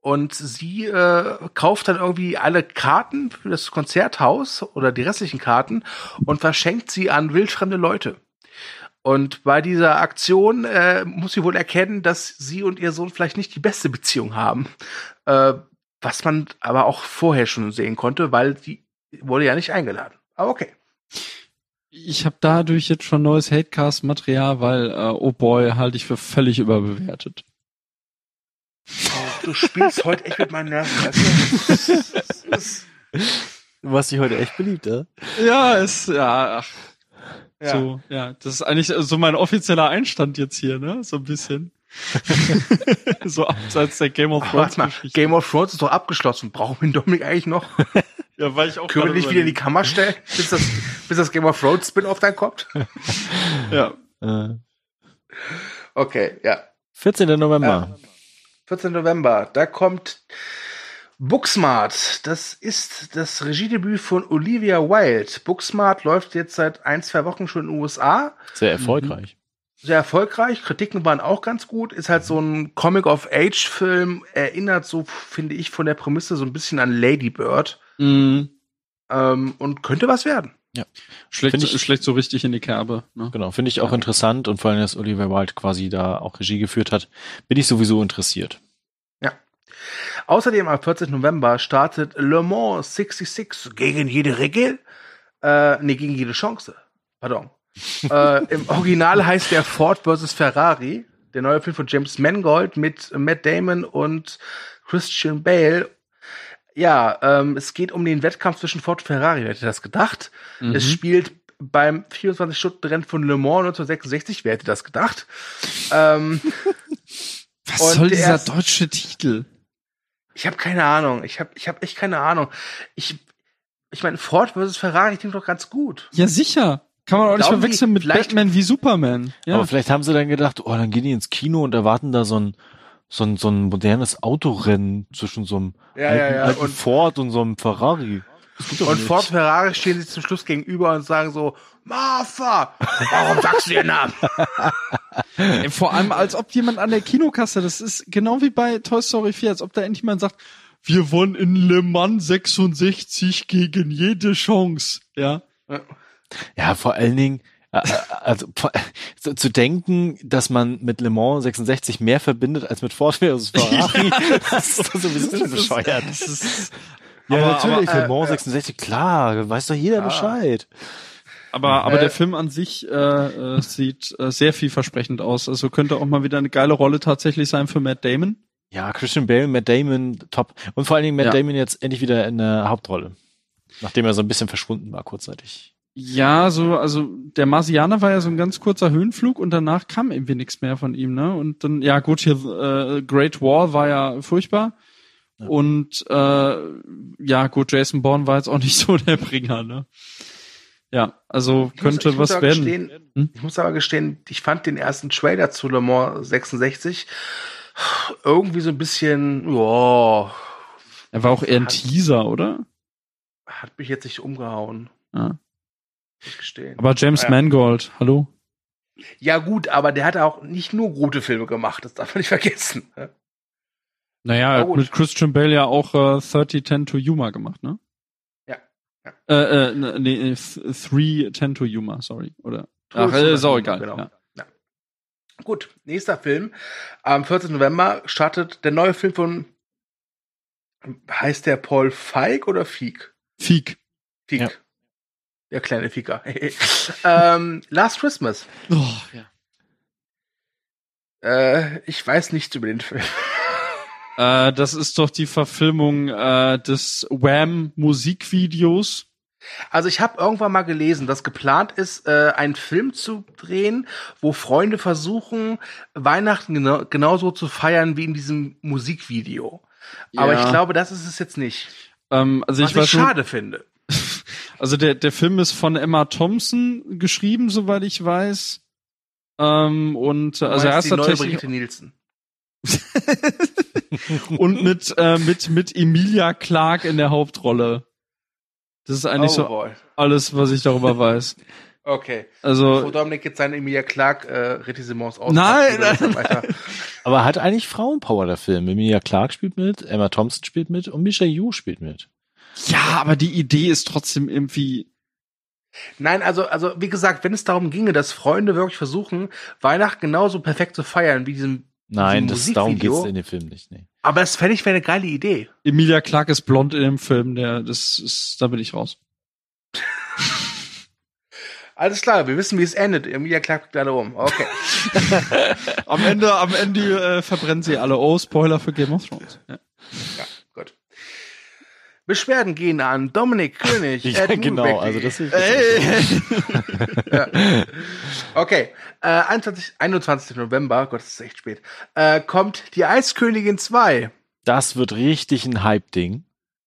Und sie äh, kauft dann irgendwie alle Karten für das Konzerthaus oder die restlichen Karten und verschenkt sie an wildfremde Leute. Und bei dieser Aktion äh, muss sie wohl erkennen, dass sie und ihr Sohn vielleicht nicht die beste Beziehung haben. Äh, was man aber auch vorher schon sehen konnte, weil die wurde ja nicht eingeladen. Aber okay. Ich habe dadurch jetzt schon neues Hatecast-Material, weil äh, Oh Boy halte ich für völlig überbewertet. Du spielst heute echt mit meinen Nerven. Weißt du? du hast dich heute echt beliebt, ja? Ja, ist, ja, ach. Ja. So, ja, das ist eigentlich so mein offizieller Einstand jetzt hier, ne? So ein bisschen. so abseits der Game of Thrones. Mal, Game of Thrones ist doch abgeschlossen. Brauchen wir den Dominik eigentlich noch? ja, weil ich auch. Können wir nicht wieder in die Kammer stellen, bis das, bis das Game of Thrones Spin-off dann kommt? ja. Okay, ja. 14. November. Ja. 14. November, da kommt Booksmart. Das ist das Regiedebüt von Olivia Wilde. Booksmart läuft jetzt seit ein, zwei Wochen schon in den USA. Sehr erfolgreich. Sehr erfolgreich. Kritiken waren auch ganz gut. Ist halt so ein Comic-of-Age-Film. Erinnert so, finde ich, von der Prämisse so ein bisschen an Lady Bird. Mhm. Ähm, und könnte was werden. Ja. Schlecht, ich, schlecht so richtig in die Kerbe. Ne? Genau, finde ich auch ja. interessant und vor allem, dass Oliver Wilde quasi da auch Regie geführt hat, bin ich sowieso interessiert. Ja. Außerdem am 14. November startet Le Mans 66 gegen jede Regel. Äh, nee, gegen jede Chance. Pardon. äh, Im Original heißt der Ford vs. Ferrari. Der neue Film von James Mangold mit Matt Damon und Christian Bale ja, ähm, es geht um den Wettkampf zwischen Ford und Ferrari. Wer hätte das gedacht? Mhm. Es spielt beim 24-Stunden-Rennen von Le Mans 1966. Wer hätte das gedacht? ähm, Was soll dieser erst, deutsche Titel? Ich habe keine Ahnung. Ich habe ich hab echt keine Ahnung. Ich, ich meine, Ford versus Ferrari klingt doch ganz gut. Ja, sicher. Kann man auch nicht verwechseln mit Batman wie Superman. Ja. Aber vielleicht haben sie dann gedacht, oh, dann gehen die ins Kino und erwarten da so ein so ein, so ein modernes Autorennen zwischen so einem ja, alten, ja, ja. alten und, Ford und so einem Ferrari. Und nicht. Ford Ferrari stehen sie zum Schluss gegenüber und sagen so, Martha, warum sagst du ihren Namen? Vor allem, als ob jemand an der Kinokasse, das ist genau wie bei Toy Story 4, als ob da endlich jemand sagt, wir wollen in Le Mans 66 gegen jede Chance, ja. Ja, vor allen Dingen, also so, zu denken, dass man mit Le Mans 66 mehr verbindet als mit Ford versus Ferrari, ja, das ist sowieso schon bescheuert. Das ist, ja, aber, natürlich, aber, äh, Le Mans 66, klar, weiß doch jeder ja. Bescheid. Aber, aber äh, der Film an sich äh, äh, sieht äh, sehr vielversprechend aus. Also könnte auch mal wieder eine geile Rolle tatsächlich sein für Matt Damon. Ja, Christian Bale, Matt Damon, top. Und vor allen Dingen Matt ja. Damon jetzt endlich wieder in der Hauptrolle. Nachdem er so ein bisschen verschwunden war kurzzeitig. Ja, so, also der Marsianer war ja so ein ganz kurzer Höhenflug und danach kam irgendwie nichts mehr von ihm, ne? Und dann, ja gut, hier äh, Great Wall war ja furchtbar. Ja. Und äh, ja, gut, Jason Bourne war jetzt auch nicht so der Bringer, ne? Ja, also ich könnte muss, was werden. Gestehen, hm? Ich muss aber gestehen, ich fand den ersten Trailer zu Le Mans 66 irgendwie so ein bisschen, ja. Er war auch eher ein Teaser, oder? Hat mich jetzt nicht umgehauen. Ja gestehen. Aber James ja. Mangold, hallo? Ja, gut, aber der hat auch nicht nur gute Filme gemacht, das darf man nicht vergessen. Ne? Naja, mit Christian Bale ja auch äh, 30 10 to Yuma gemacht, ne? Ja. ja. Äh, äh, nee, 3 10 to Yuma, sorry. Oder? Ach, äh, ist auch egal. Genau. Ja. Ja. Gut, nächster Film. Am 14. November startet der neue Film von heißt der Paul Feig oder Fieg? Fieg. Fieg. Ja. Kleine Ficker. ähm, Last Christmas. Oh, ja. Äh, ich weiß nichts über den Film. Äh, das ist doch die Verfilmung äh, des Wham Musikvideos. Also ich habe irgendwann mal gelesen, dass geplant ist, äh, einen Film zu drehen, wo Freunde versuchen, Weihnachten genau, genauso zu feiern wie in diesem Musikvideo. Ja. Aber ich glaube, das ist es jetzt nicht. Ähm, also Was ich, ich schade finde. Also der, der Film ist von Emma Thompson geschrieben, soweit ich weiß. Ähm, und du also er ist tatsächlich Nielsen. und mit äh, mit mit Emilia Clark in der Hauptrolle. Das ist eigentlich oh, so boy. alles, was ich darüber weiß. Okay. Also Bevor Dominik jetzt seine Emilia Clark äh, Retissements aus. Nein, nein. Aber hat eigentlich Frauenpower der Film. Emilia Clark spielt mit, Emma Thompson spielt mit und Misha Yu spielt mit. Ja, aber die Idee ist trotzdem irgendwie. Nein, also, also wie gesagt, wenn es darum ginge, dass Freunde wirklich versuchen, Weihnachten genauso perfekt zu feiern wie diesem Nein, diesem das, darum geht's in dem Film nicht. Nee. Aber das fände ich wäre eine geile Idee. Emilia Clarke ist blond in dem Film, der, das ist, da bin ich raus. Alles klar, wir wissen, wie es endet. Emilia Clarke gerade um. Okay. Am Ende, am Ende äh, verbrennen sie alle. Oh, Spoiler für Game of Thrones. Ja. ja. Beschwerden gehen an Dominik König. Ja, genau, also das ist ja. Okay, äh, 21, 21. November, Gott, das ist echt spät, äh, kommt die Eiskönigin 2. das wird richtig ein Hype-Ding.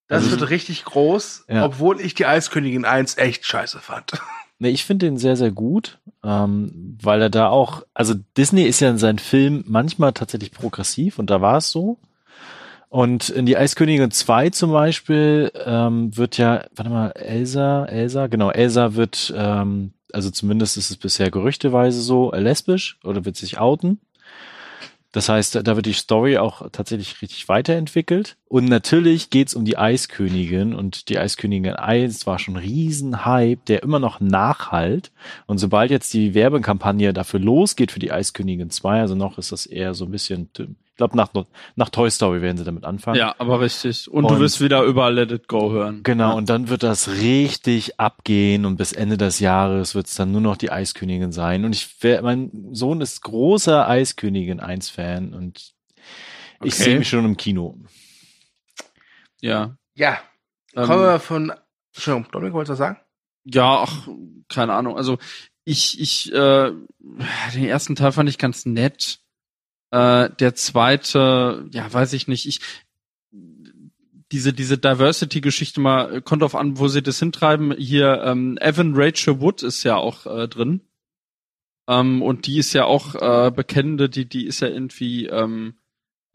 Das Also- wird richtig groß, Ja. obwohl ich die Eiskönigin 1 echt scheiße fand. Nee, ich finde den sehr, sehr gut, ähm, weil er da auch, also Disney ist ja in seinen Filmen manchmal tatsächlich progressiv und da war es so. Und in die Eiskönigin 2 zum Beispiel ähm, wird ja, warte mal, Elsa, Elsa, genau, Elsa wird, ähm, also zumindest ist es bisher gerüchteweise so, lesbisch oder wird sich outen. Das heißt, da wird die Story auch tatsächlich richtig weiterentwickelt. Und natürlich geht's um die Eiskönigin und die Eiskönigin 1 war schon ein Riesen-Hype, der immer noch nachhalt. Und sobald jetzt die Werbekampagne dafür losgeht für die Eiskönigin 2, also noch ist das eher so ein bisschen, ich glaube nach, nach Toy Story werden sie damit anfangen. ja, aber richtig. Und, Und- du wirst wieder überall Let It Go hören. Genau, Ja. und dann wird das richtig abgehen und bis Ende des Jahres wird es dann nur noch die Eiskönigin sein. Und ich mein Sohn ist großer Eiskönigin 1 Fan und ich Okay. sehe mich schon im Kino. Ja. Ja, Ähm, kommen wir von, Entschuldigung, Dominik, wolltest du was sagen? Ja, ach, keine Ahnung. Also ich, ich, äh, den ersten Teil fand ich ganz nett. Äh, der zweite, ja, weiß ich nicht. Ich diese diese Diversity-Geschichte mal kommt auf an, wo sie das hintreiben. Hier ähm, Evan Rachel Wood ist ja auch äh, drin. Ähm, und die ist ja auch äh, bekennende, die die ist ja irgendwie ähm,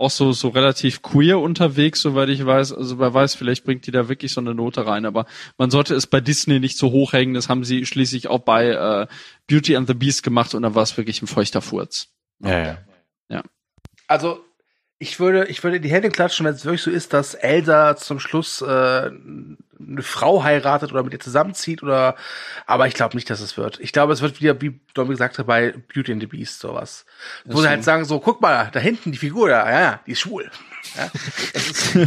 auch so so relativ queer unterwegs, soweit ich weiß. Also wer weiß, vielleicht bringt die da wirklich so eine Note rein, aber man sollte es bei Disney nicht so hochhängen. Das haben sie schließlich auch bei äh, Beauty and the Beast gemacht und da war es wirklich ein feuchter Furz. Ja, ja. Also, ich würde, ich würde die Hände klatschen, wenn es wirklich so ist, dass Elsa zum Schluss äh, eine Frau heiratet oder mit ihr zusammenzieht oder, aber ich glaube nicht, dass es wird. Ich glaube, es wird wieder, wie Dominik sagte, bei Beauty and the Beast sowas. Wo sie so. halt sagen so, guck mal, da hinten die Figur da, ja, die ist schwul. Ja, ist,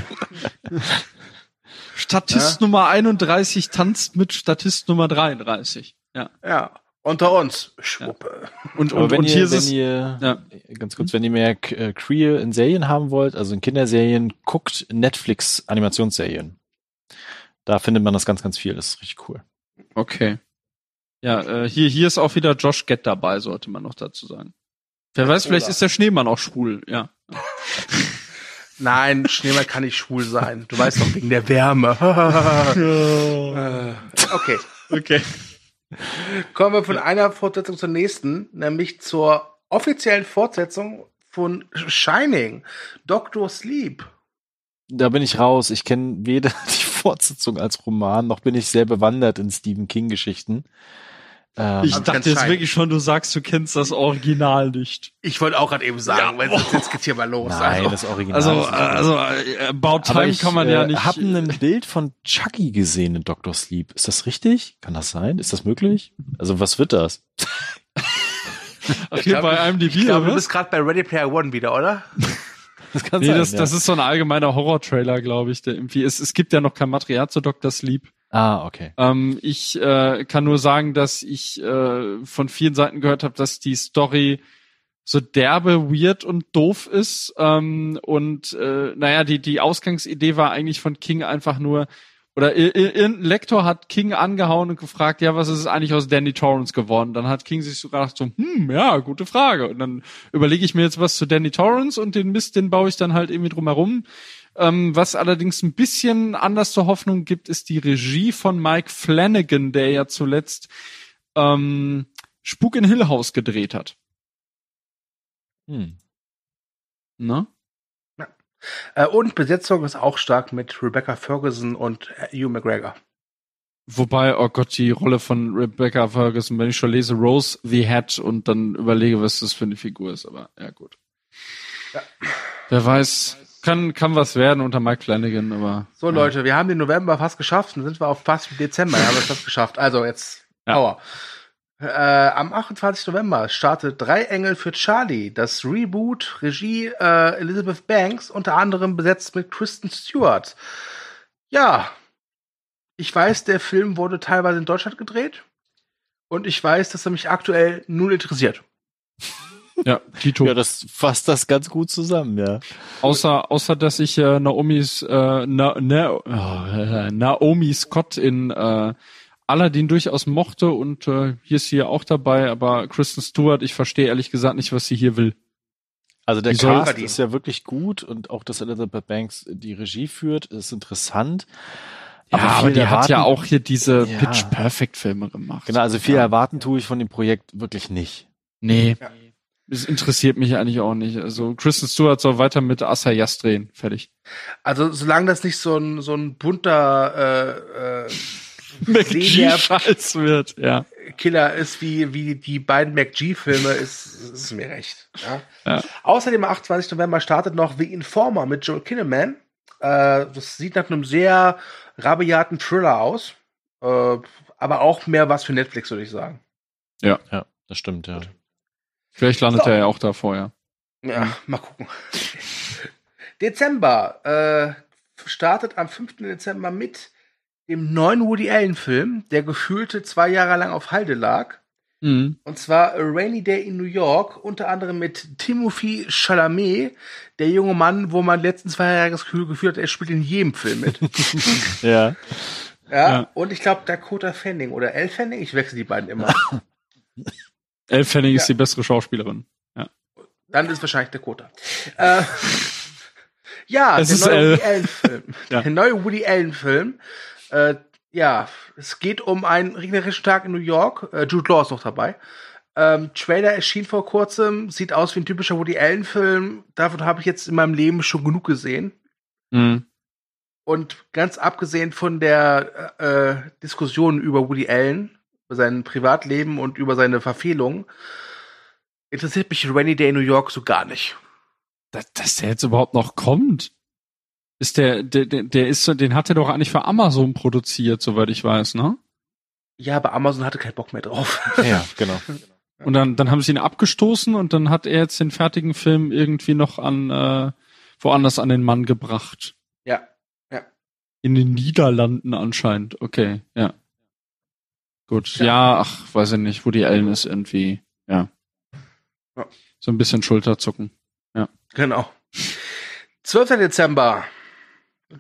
Statist Nummer 31 tanzt mit Statist Nummer 33. Ja. ja, unter uns, Schwuppe. Und, Aber und, wenn und hier ihr, ist wenn es, ihr, ja. ganz kurz, wenn ihr mehr äh, Queer in Serien haben wollt, also in Kinderserien, guckt Netflix Animationsserien. Da findet man das ganz, ganz viel. Das ist richtig cool. Okay. Ja, äh, hier, hier ist auch wieder Josh Gett dabei, sollte man noch dazu sagen. Wer weiß, vielleicht ist der Schneemann auch schwul, ja. Nein, Schneemann kann nicht schwul sein. Du weißt doch, wegen der Wärme. Äh, okay. Okay. Kommen wir von einer Fortsetzung zur nächsten, nämlich zur offiziellen Fortsetzung von Shining, Doctor Sleep. Da bin ich raus. Ich kenne weder die Fortsetzung als Roman, noch bin ich sehr bewandert in Stephen King-Geschichten. Ähm, Ich Also dachte jetzt wirklich schon, du sagst, du kennst das Original nicht. Ich wollte auch gerade eben sagen, Ja, weil sonst jetzt geht's hier mal los. nein, also, das Original. Also, ist äh, nicht also äh, About Time ich kann man ja äh, nicht. habe ein Bild von Chucky gesehen in Dr. Sleep. Ist das richtig? Kann das sein? Ist das möglich? Also was wird das? Ach, ich hier glaube, bei IMDb, ich glaube, du bist gerade bei Ready Player One wieder, oder? Das kann Nee, das, ja. das ist so ein allgemeiner Horror-Trailer, glaube ich. Der irgendwie es, es gibt ja noch kein Material zu Dr. Sleep. ah, okay. Ähm, ich äh, kann nur sagen, dass ich äh, von vielen Seiten gehört habe, dass die Story so derbe, weird und doof ist. Ähm, und äh, naja, die, die Ausgangsidee war eigentlich von King einfach nur, oder ir- ir- irgendein Lektor hat King angehauen und gefragt, ja, was ist eigentlich aus Danny Torrance geworden? Dann hat King sich so gedacht, so, hm, ja, gute Frage. Und dann überlege ich mir jetzt was zu Danny Torrance und den Mist, den baue ich dann halt irgendwie drumherum. Ähm, was allerdings ein bisschen anders zur Hoffnung gibt, ist die Regie von Mike Flanagan, der ja zuletzt ähm, Spuk in Hill House gedreht hat. Hm. Ne? Äh, und Besetzung ist auch stark mit Rebecca Ferguson und äh, Hugh McGregor. Wobei, oh Gott, die Rolle von Rebecca Ferguson, wenn ich schon lese, Rose the Hat und dann überlege, was das für eine Figur ist, aber ja gut. Ja. Wer weiß, kann, kann was werden unter Mike Flanagan, aber. So, ja. Leute, wir haben den November fast geschafft und sind wir auf fast Dezember, haben wir es fast geschafft. Also jetzt Ja. Aua. Äh, am 28. November startet Drei Engel für Charlie, das Reboot, Regie äh, Elizabeth Banks, unter anderem besetzt mit Kristen Stewart. Ja, ich weiß, der Film wurde teilweise in Deutschland gedreht und ich weiß, dass er mich aktuell null interessiert. Ja, Tito. Ja, das fasst das ganz gut zusammen, ja. Außer, außer dass ich äh, Naomis, äh, Na, Na, oh, äh, Naomi Scott in äh, Aladdin durchaus mochte und äh, hier ist sie ja auch dabei, aber Kristen Stewart, ich verstehe ehrlich gesagt nicht, was sie hier will. Also der Die soll Cast ist ja wirklich gut und auch, dass Elizabeth Banks die Regie führt, ist interessant. Ja, aber, viel die hat ja erwarten- auch hier diese Ja. Pitch Perfect Filme gemacht. Genau, also viel ja. erwarten tue ich von dem Projekt wirklich nicht. Nee. Ja. Das interessiert mich eigentlich auch nicht. Also Kristen Stewart soll weiter mit Asayas drehen. Fertig. Also solange das nicht so ein so ein bunter äh, äh, Senior Scheiß wird, ja. Killer ist wie wie die beiden McG-Filme, ist, ist mir recht. Ja? Ja. Außerdem am 28. November startet noch The Informer mit Joel Kinnaman. Äh, das sieht nach einem sehr rabiaten Thriller aus, äh, aber auch mehr was für Netflix, würde ich sagen. Ja, das stimmt, ja. Vielleicht landet So. er ja auch da vorher. Ja, mal gucken. Dezember äh, startet am 5. Dezember mit dem neuen Woody Allen Film, der gefühlte zwei Jahre lang auf Halde lag. Mhm. Und zwar A Rainy Day in New York, unter anderem mit Timothy Chalamet, der junge Mann, wo man letzten zwei Jahre das Gefühl geführt hat, er spielt in jedem Film mit. Ja. ja, Ja. Und ich glaube Dakota Fanning oder Elle Fanning, ich wechsle die beiden immer. Elle Fanning ist Ja. die bessere Schauspielerin. Dann ist wahrscheinlich Dakota. Äh, ja, Es der ist neue. Woody Allen-Film. Ja. Der neue Woody Allen-Film. Äh, ja, es geht um einen regnerischen Tag in New York. Äh, Jude Law ist noch dabei. Ähm, Trailer erschien vor kurzem, sieht aus wie ein typischer Woody Allen-Film. Davon habe ich jetzt in meinem Leben schon genug gesehen. Mhm. Und ganz abgesehen von der äh, Diskussion über Woody Allen, über sein Privatleben und über seine Verfehlungen, interessiert mich Rainy Day in New York so gar nicht. Dass, dass der jetzt überhaupt noch kommt. Ist der, der, der, der ist, so- den hat er doch eigentlich für Amazon produziert, soweit ich weiß, ne? Ja, aber Amazon hatte keinen Bock mehr drauf. Ja, genau. Und dann, dann haben sie ihn abgestoßen und dann hat er jetzt den fertigen Film irgendwie noch an äh, woanders an den Mann gebracht. Ja. In den Niederlanden anscheinend. Okay, ja. Gut. Ja. Ja, ach, weiß ich nicht. Woody Allen ist irgendwie, ja. Ja. So ein bisschen Schulterzucken. Genau. 12. Dezember.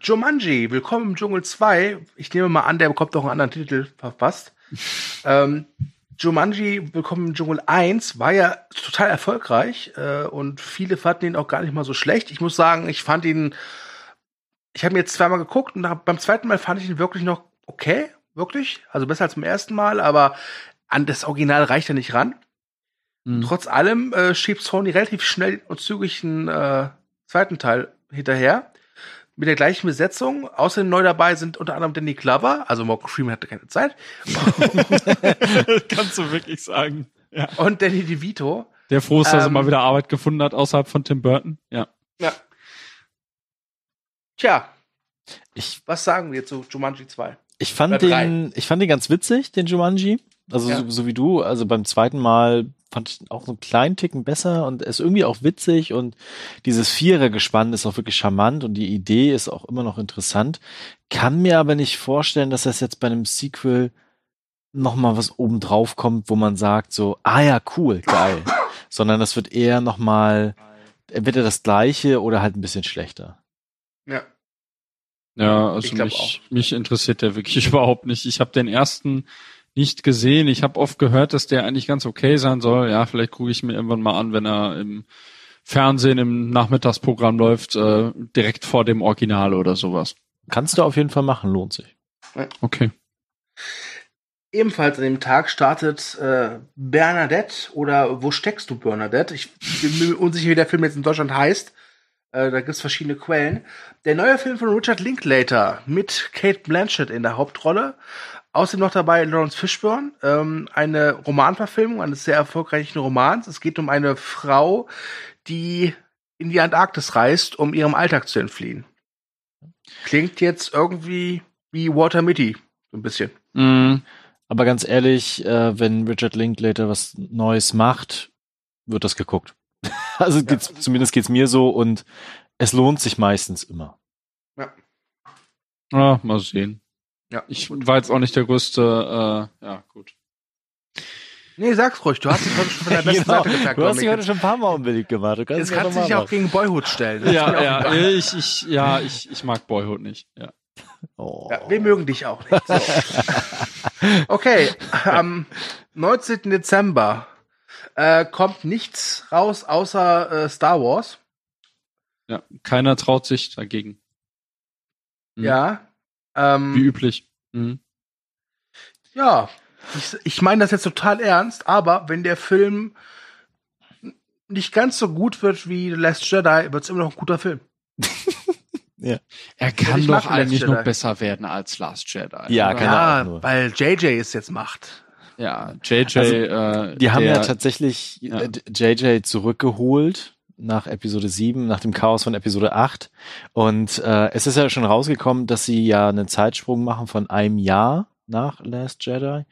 Jumanji, Willkommen im Dschungel 2. Ich nehme mal an, der bekommt auch einen anderen Titel verfasst. ähm, Jumanji, Willkommen im Dschungel 1 war ja total erfolgreich äh, und viele fanden ihn auch gar nicht mal so schlecht. Ich muss sagen, ich fand ihn, ich habe ihn jetzt zweimal geguckt und nach, beim zweiten Mal fand ich ihn wirklich noch okay, wirklich. Also besser als beim ersten Mal, aber an das Original reicht er nicht ran. Hm. Trotz allem äh, schiebt Sony relativ schnell und zügig einen äh, zweiten Teil hinterher. Mit der gleichen Besetzung. Außerdem neu dabei sind unter anderem Danny Glover, also Morgan Freeman hatte keine Zeit, Kannst du wirklich sagen. Ja. und Danny DeVito. Der froh ist, dass er Ähm, mal wieder Arbeit gefunden hat außerhalb von Tim Burton. Ja. Ja. Tja, Ich, was sagen wir zu Jumanji 2? ich fand Oder drei. den, ich fand den ganz witzig, den Jumanji. Also Ja. so, so wie du, also beim zweiten Mal fand ich auch so einen kleinen Ticken besser und ist irgendwie auch witzig und dieses Vierergespann ist auch wirklich charmant und die Idee ist auch immer noch interessant. Kann mir aber nicht vorstellen, dass das jetzt bei einem Sequel nochmal was obendrauf kommt, wo man sagt so, ah ja, cool, geil. Sondern das wird eher nochmal entweder das gleiche oder halt ein bisschen schlechter. Ja. Ja, also mich, mich interessiert der wirklich überhaupt nicht. Ich habe den ersten nicht gesehen. Ich habe oft gehört, dass der eigentlich ganz okay sein soll. Ja, vielleicht gucke ich mir irgendwann mal an, wenn er im Fernsehen im Nachmittagsprogramm läuft, äh, direkt vor dem Original oder sowas. Kannst du auf jeden Fall machen, lohnt sich. Okay. Ebenfalls an dem Tag startet äh, Bernadette oder Wo steckst du, Bernadette? Ich bin mir unsicher, wie der Film jetzt in Deutschland heißt. Äh, da gibt es verschiedene Quellen. Der neue Film von Richard Linklater mit Kate Blanchett in der Hauptrolle. Außerdem noch dabei Lawrence Fishburne. Ähm, eine Romanverfilmung eines sehr erfolgreichen Romans. Es geht um eine Frau, die in die Antarktis reist, um ihrem Alltag zu entfliehen. Klingt jetzt irgendwie wie Walter Mitty. So ein bisschen. Mm, Aber ganz ehrlich, äh, wenn Richard Linklater was Neues macht, wird das geguckt. also ja. geht's, zumindest geht's mir so und es lohnt sich meistens immer. Ja. Ah, mal sehen. Ja. Ich war jetzt auch nicht der größte, äh, ja, gut. Nee, sag's ruhig, du hast dich heute schon von der besten genau. Seite gezeigt. Du hast dich heute schon ein paar Mal unbedingt gemacht. Du kannst Jetzt kannst du dich auch gegen Boyhood stellen. ja, ja, ich, ich, ja, ich, ich mag Boyhood nicht, ja. Oh. ja wir mögen dich auch nicht. So. okay, am 19. Dezember äh, kommt nichts raus außer äh, Star Wars. Ja, keiner traut sich dagegen. Mhm. Ja. Ähm, Wie üblich. Mhm. Ja, ich, ich meine das jetzt total ernst, aber wenn der Film nicht ganz so gut wird wie The Last Jedi, wird es immer noch ein guter Film. ja. Er kann doch eigentlich noch besser werden als Last Jedi. Ja, kann ja, er weil JJ es jetzt macht. Ja, JJ. Also, äh, die haben ja tatsächlich ja. JJ äh, zurückgeholt nach Episode 7, nach dem Chaos von Episode 8. Und äh, es ist ja schon rausgekommen, dass sie ja einen Zeitsprung machen von einem Jahr nach Last Jedi,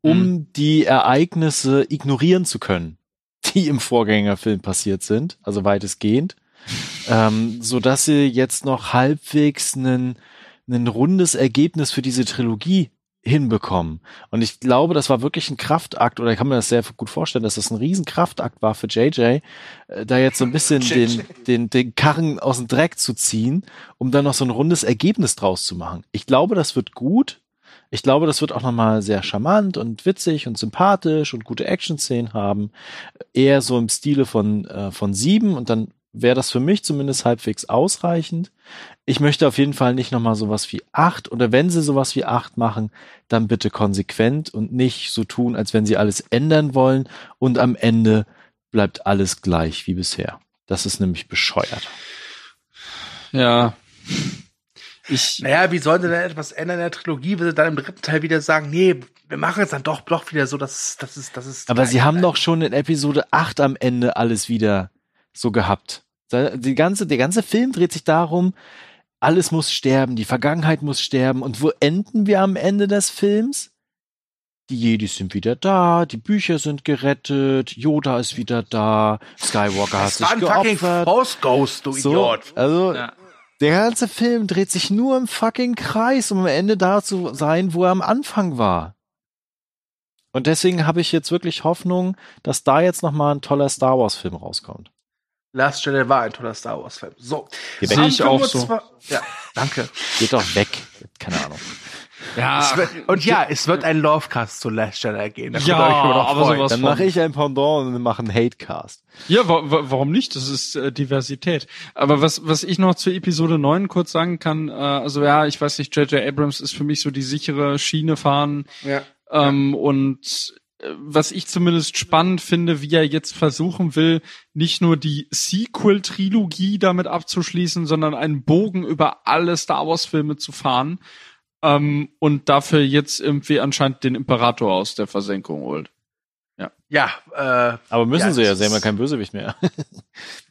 um mhm. die Ereignisse ignorieren zu können, die im Vorgängerfilm passiert sind, also weitestgehend, ähm, so dass sie jetzt noch halbwegs ein ein rundes Ergebnis für diese Trilogie hinbekommen. Und ich glaube, das war wirklich ein Kraftakt, oder ich kann mir das sehr gut vorstellen, dass das ein Riesenkraftakt war für JJ, äh, da jetzt so ein bisschen den, den, den Karren aus dem Dreck zu ziehen, um dann noch so ein rundes Ergebnis draus zu machen. Ich glaube, das wird gut. Ich glaube, das wird auch nochmal sehr charmant und witzig und sympathisch und gute Action-Szenen haben. Eher so im Stile von, äh, von sieben und dann wäre das für mich zumindest halbwegs ausreichend. Ich möchte auf jeden Fall nicht nochmal sowas wie acht oder wenn sie sowas wie acht machen, dann bitte konsequent und nicht so tun, als wenn sie alles ändern wollen und am Ende bleibt alles gleich wie bisher. Das ist nämlich bescheuert. Ja, ich, naja, wie sollen sie denn etwas ändern in der Trilogie, wenn sie dann im dritten Teil wieder sagen, nee, wir machen es dann doch, doch wieder so, dass das ist, das ist. Aber sie haben doch schon in Episode 8 am Ende alles wieder so gehabt. Die ganze, der ganze Film dreht sich darum, alles muss sterben, die Vergangenheit muss sterben. Und wo enden wir am Ende des Films? Die Jedis sind wieder da, die Bücher sind gerettet, Yoda ist wieder da, Skywalker hat sich geopfert. Fucking Force Ghost, du so, Idiot. Also, ja. Der ganze Film dreht sich nur im fucking Kreis, um am Ende da zu sein, wo er am Anfang war. Und deswegen habe ich jetzt wirklich Hoffnung, dass da jetzt noch mal ein toller Star Wars Film rauskommt. Last Jedi war ein toller Star Wars Film. So, sehe ich auch so. Ja, danke. Geht doch weg. Keine Ahnung. Ja, wird, und ja, es wird ein Lovecast zu Last Jedi gehen. Da ja, aber sowas Dann mache ich ein Pendant und mache einen Hatecast. Ja, wa wa warum nicht? Das ist äh, Diversität. Aber was, was ich noch zu Episode 9 kurz sagen kann, äh, also ja, ich weiß nicht, J.J. Abrams ist für mich so die sichere Schiene fahren. Ja. Ähm, ja. Und was ich zumindest spannend finde, wie er jetzt versuchen will, nicht nur die Sequel-Trilogie damit abzuschließen, sondern einen Bogen über alle Star Wars-Filme zu fahren ähm, und dafür jetzt irgendwie anscheinend den Imperator aus der Versenkung holt. Ja. Ja, äh, aber müssen ja, sie ja, sie haben ja kein Bösewicht mehr.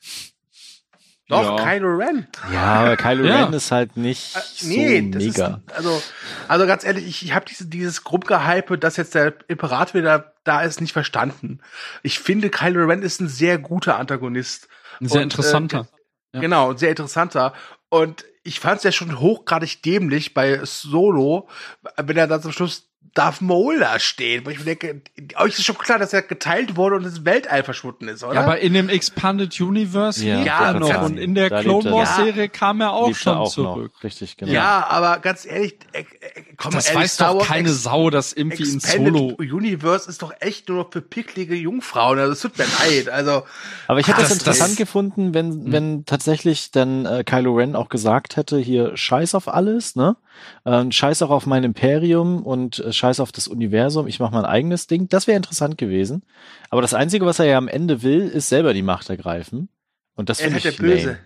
Doch, ja. Kylo Ren. Ja, aber Kylo ja. Ren ist halt nicht äh, nee, so mega. Ist, also, also ganz ehrlich, ich, ich habe diese, dieses Gruppgehype, dass jetzt der Imperator wieder da ist, nicht verstanden. Ich finde, Kylo Ren ist ein sehr guter Antagonist. Ein sehr und, interessanter. Äh, ja. Genau, ein sehr interessanter. Und ich fand es ja schon hochgradig dämlich bei Solo, wenn er dann zum Schluss Darth Maul da stehen. Wo ich mir denke, euch ist schon klar, dass er geteilt wurde und ins Weltall verschwunden ist, oder? Ja, aber in dem Expanded Universe ja, ja noch. Und in der Clone Wars Serie kam er auch schon auch zurück. Noch. Richtig, genau. Ja, aber ganz ehrlich, äh, äh, komm, das ehrlich, weiß Star doch keine Ex Sau, dass irgendwie in Solo Universe ist doch echt nur noch für picklige Jungfrauen. Also es tut mir leid. Also, aber ich hätte es interessant das gefunden, wenn, hm. wenn tatsächlich dann äh, Kylo Ren auch gesagt hätte, hier Scheiß auf alles, ne? Äh, scheiß auch auf mein Imperium und äh, scheiß auf das Universum, ich mache mein eigenes Ding. Das wäre interessant gewesen. Aber das Einzige, was er ja am Ende will, ist selber die Macht ergreifen. Und das finde ich der Böse. Lame.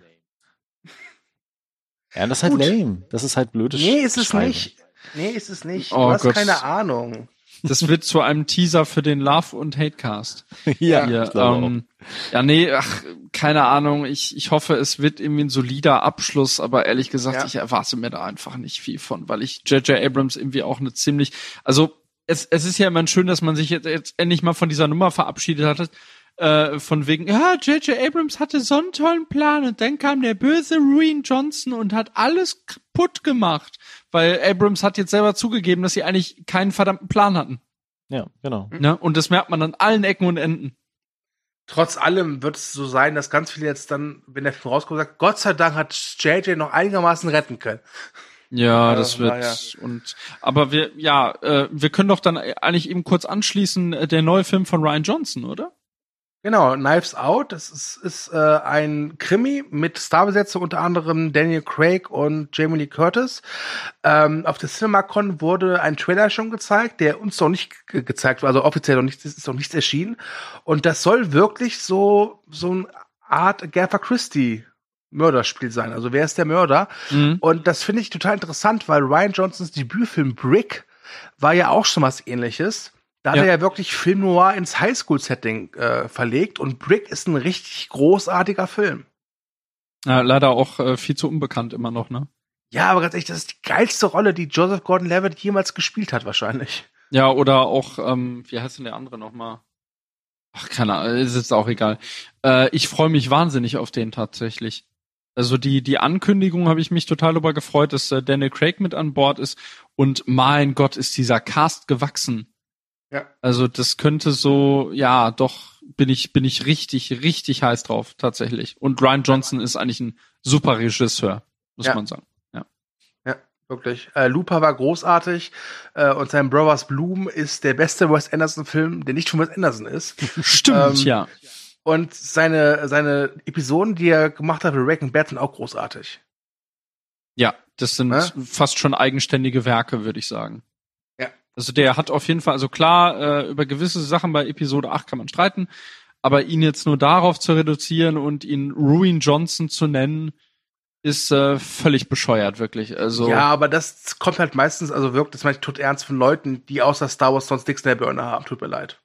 Ja, das ist halt Gut. lame. Das ist halt blödes Nee, ist es nicht. Nee, ist es nicht. Oh, du hast Gott. keine Ahnung. Das wird zu einem Teaser für den Love und Hatecast. ja, ja, ähm, ja, nee, ach, keine Ahnung. Ich, ich hoffe, es wird irgendwie ein solider Abschluss, aber ehrlich gesagt, ja. ich erwarte mir da einfach nicht viel von, weil ich J.J. Abrams irgendwie auch eine ziemlich, also es, es ist ja immer schön, dass man sich jetzt, jetzt endlich mal von dieser Nummer verabschiedet hat, äh, von wegen, ja, J.J. Abrams hatte so einen tollen Plan und dann kam der böse Ruin Johnson und hat alles kaputt gemacht, weil Abrams hat jetzt selber zugegeben, dass sie eigentlich keinen verdammten Plan hatten. Ja, genau. Ne? Und das merkt man an allen Ecken und Enden. Trotz allem wird es so sein, dass ganz viele jetzt dann, wenn der Film rauskommt, sagt, Gott sei Dank hat JJ noch einigermaßen retten können. Ja, Äh, das wird naja. und aber wir ja, äh, wir können doch dann eigentlich eben kurz anschließen äh, der neue Film von Ryan Johnson, oder? Genau, Knives Out, das ist, ist äh, ein Krimi mit Starbesetzung unter anderem Daniel Craig und Jamie Lee Curtis. Ähm, auf der CinemaCon wurde ein Trailer schon gezeigt, der uns noch nicht ge gezeigt wurde, also offiziell noch nicht, ist noch nichts erschienen. Und das soll wirklich so so eine Art Agatha Christie Mörderspiel sein. Also wer ist der Mörder? Mhm. Und das finde ich total interessant, weil Ryan Johnsons Debütfilm Brick war ja auch schon was ähnliches. Da hat Ja. er ja wirklich Film Noir ins Highschool-Setting äh, verlegt und Brick ist ein richtig großartiger Film. Ja, leider auch äh, viel zu unbekannt immer noch, ne? Ja, aber ganz ehrlich, das ist die geilste Rolle, die Joseph Gordon-Levitt jemals gespielt hat, wahrscheinlich. Ja, oder auch, ähm, wie heißt denn der andere nochmal? Ach, keine Ahnung, ist jetzt auch egal. Äh, ich freue mich wahnsinnig auf den tatsächlich. Also die, die Ankündigung habe ich mich total darüber gefreut, dass äh, Daniel Craig mit an Bord ist. Und mein Gott, ist dieser Cast gewachsen. Ja. Also das könnte so, ja, doch bin ich, bin ich richtig, richtig heiß drauf, tatsächlich. Und Ryan Johnson ist eigentlich ein super Regisseur, muss Ja. man sagen. Ja, wirklich. Äh, Looper war großartig äh, und sein Brothers Bloom ist der beste Wes Anderson-Film, der nicht von Wes Anderson ist. Stimmt, Ähm, ja. Und seine, seine Episoden, die er gemacht hat für Breaking Bad, sind auch großartig. Ja, das sind Ne? fast schon eigenständige Werke, würde ich sagen. Also der hat auf jeden Fall, also klar, äh, über gewisse Sachen bei Episode 8 kann man streiten, aber ihn jetzt nur darauf zu reduzieren und ihn Ruin Johnson zu nennen, ist äh, völlig bescheuert, wirklich. Also Ja, aber das kommt halt meistens, also wirkt das manchmal tut ernst von Leuten, die außer Star Wars sonst nichts in der Birne haben. Tut mir leid.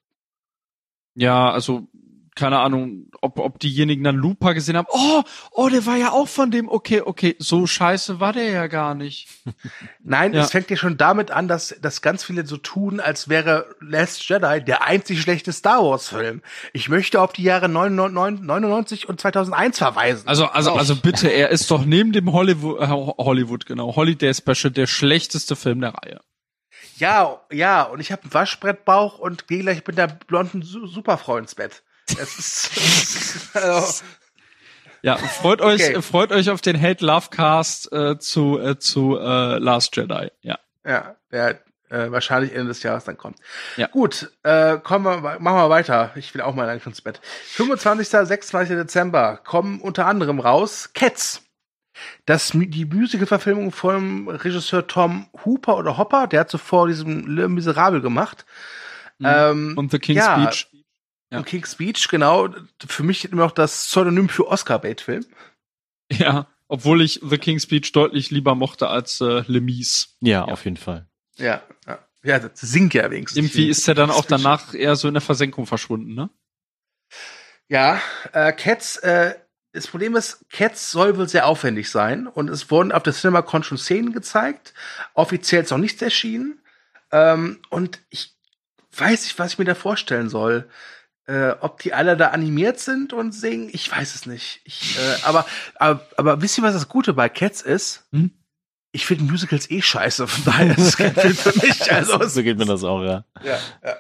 ja, also keine Ahnung, ob, ob diejenigen dann Looper gesehen haben. Oh, oh, der war ja auch von dem. Okay, okay, so scheiße war der ja gar nicht. Nein, Ja. es fängt ja schon damit an, dass, dass ganz viele so tun, als wäre Last Jedi der einzig schlechte Star Wars Film. Ich möchte auf die Jahre 99, 99 und 2001 verweisen. Also, also, also bitte, er ist doch neben dem Hollywood, äh, Hollywood genau, Holiday Special der schlechteste Film der Reihe. ja, ja, und ich habe einen Waschbrettbauch und gehe gleich mit der blonden Su Superfrau ins Bett. Ist, also, Ja, freut euch, Okay. freut euch auf den Hate Love Cast äh, zu äh, zu äh, Last Jedi. Ja. Ja, der äh, wahrscheinlich Ende des Jahres dann kommt. Ja. Gut, äh, kommen wir, machen wir weiter. Ich will auch mal langsam ins Bett. 25. 26. Dezember kommen unter anderem raus Cats. Das, die Musical-Verfilmung vom Regisseur Tom Hooper oder Hopper, der hat zuvor diesen Le Miserable gemacht. Ähm, Und The King's ja, Speech. Ja. Und King's Speech, genau. Für mich immer noch das Pseudonym für Oscar-Bait-Film. Ja, obwohl ich The King's Speech deutlich lieber mochte als äh, Le Mies. Ja, auf jeden Fall. Ja, ja. Ja, das singt ja wenigstens. Irgendwie ist er dann auch danach eher so in der Versenkung verschwunden, ne? Ja, äh, Cats, äh, das Problem ist, Cats soll wohl sehr aufwendig sein und es wurden auf der CinemaCon schon Szenen gezeigt. Offiziell ist noch nichts erschienen. Ähm, und ich weiß nicht, was ich mir da vorstellen soll. Äh, ob die alle da animiert sind und singen, ich weiß es nicht. Ich, äh, aber, aber, aber wisst ihr, was das Gute bei Cats ist? Hm? Ich finde Musicals eh scheiße, von daher ist es kein Film für mich. Also, so geht mir das auch, ja. ja, ja.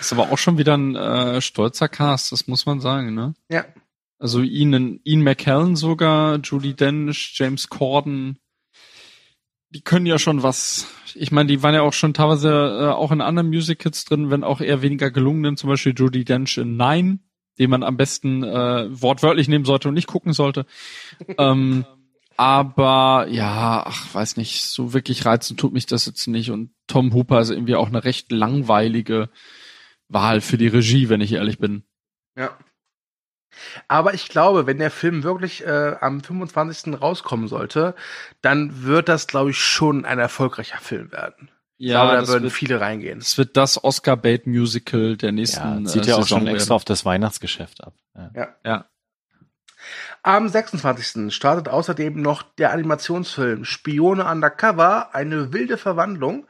Ist aber auch schon wieder ein äh, stolzer Cast, das muss man sagen, ne? ja. Also Ian, Ian McKellen sogar, Judy Dench, James Corden, die können ja schon was. Ich meine, die waren ja auch schon teilweise äh, auch in anderen Musicals drin, wenn auch eher weniger gelungenen, zum Beispiel Judy Dench in Nine, den man am besten äh, wortwörtlich nehmen sollte und nicht gucken sollte. ähm, aber ja, ach, weiß nicht, so wirklich reizen tut mich das jetzt nicht. Und Tom Hooper ist irgendwie auch eine recht langweilige Wahl für die Regie, wenn ich ehrlich bin. Ja. Aber ich glaube, wenn der Film wirklich äh, am 25. rauskommen sollte, dann wird das, glaube ich, schon ein erfolgreicher Film werden. ich glaube, da das würden wird- viele reingehen. Es wird das Oscar-Bait-Musical der nächsten Ja, zieht äh, ja auch Saison schon extra werden. auf das Weihnachtsgeschäft ab. Ja. Ja. Am 26. startet außerdem noch der Animationsfilm Spione Undercover, eine wilde Verwandlung.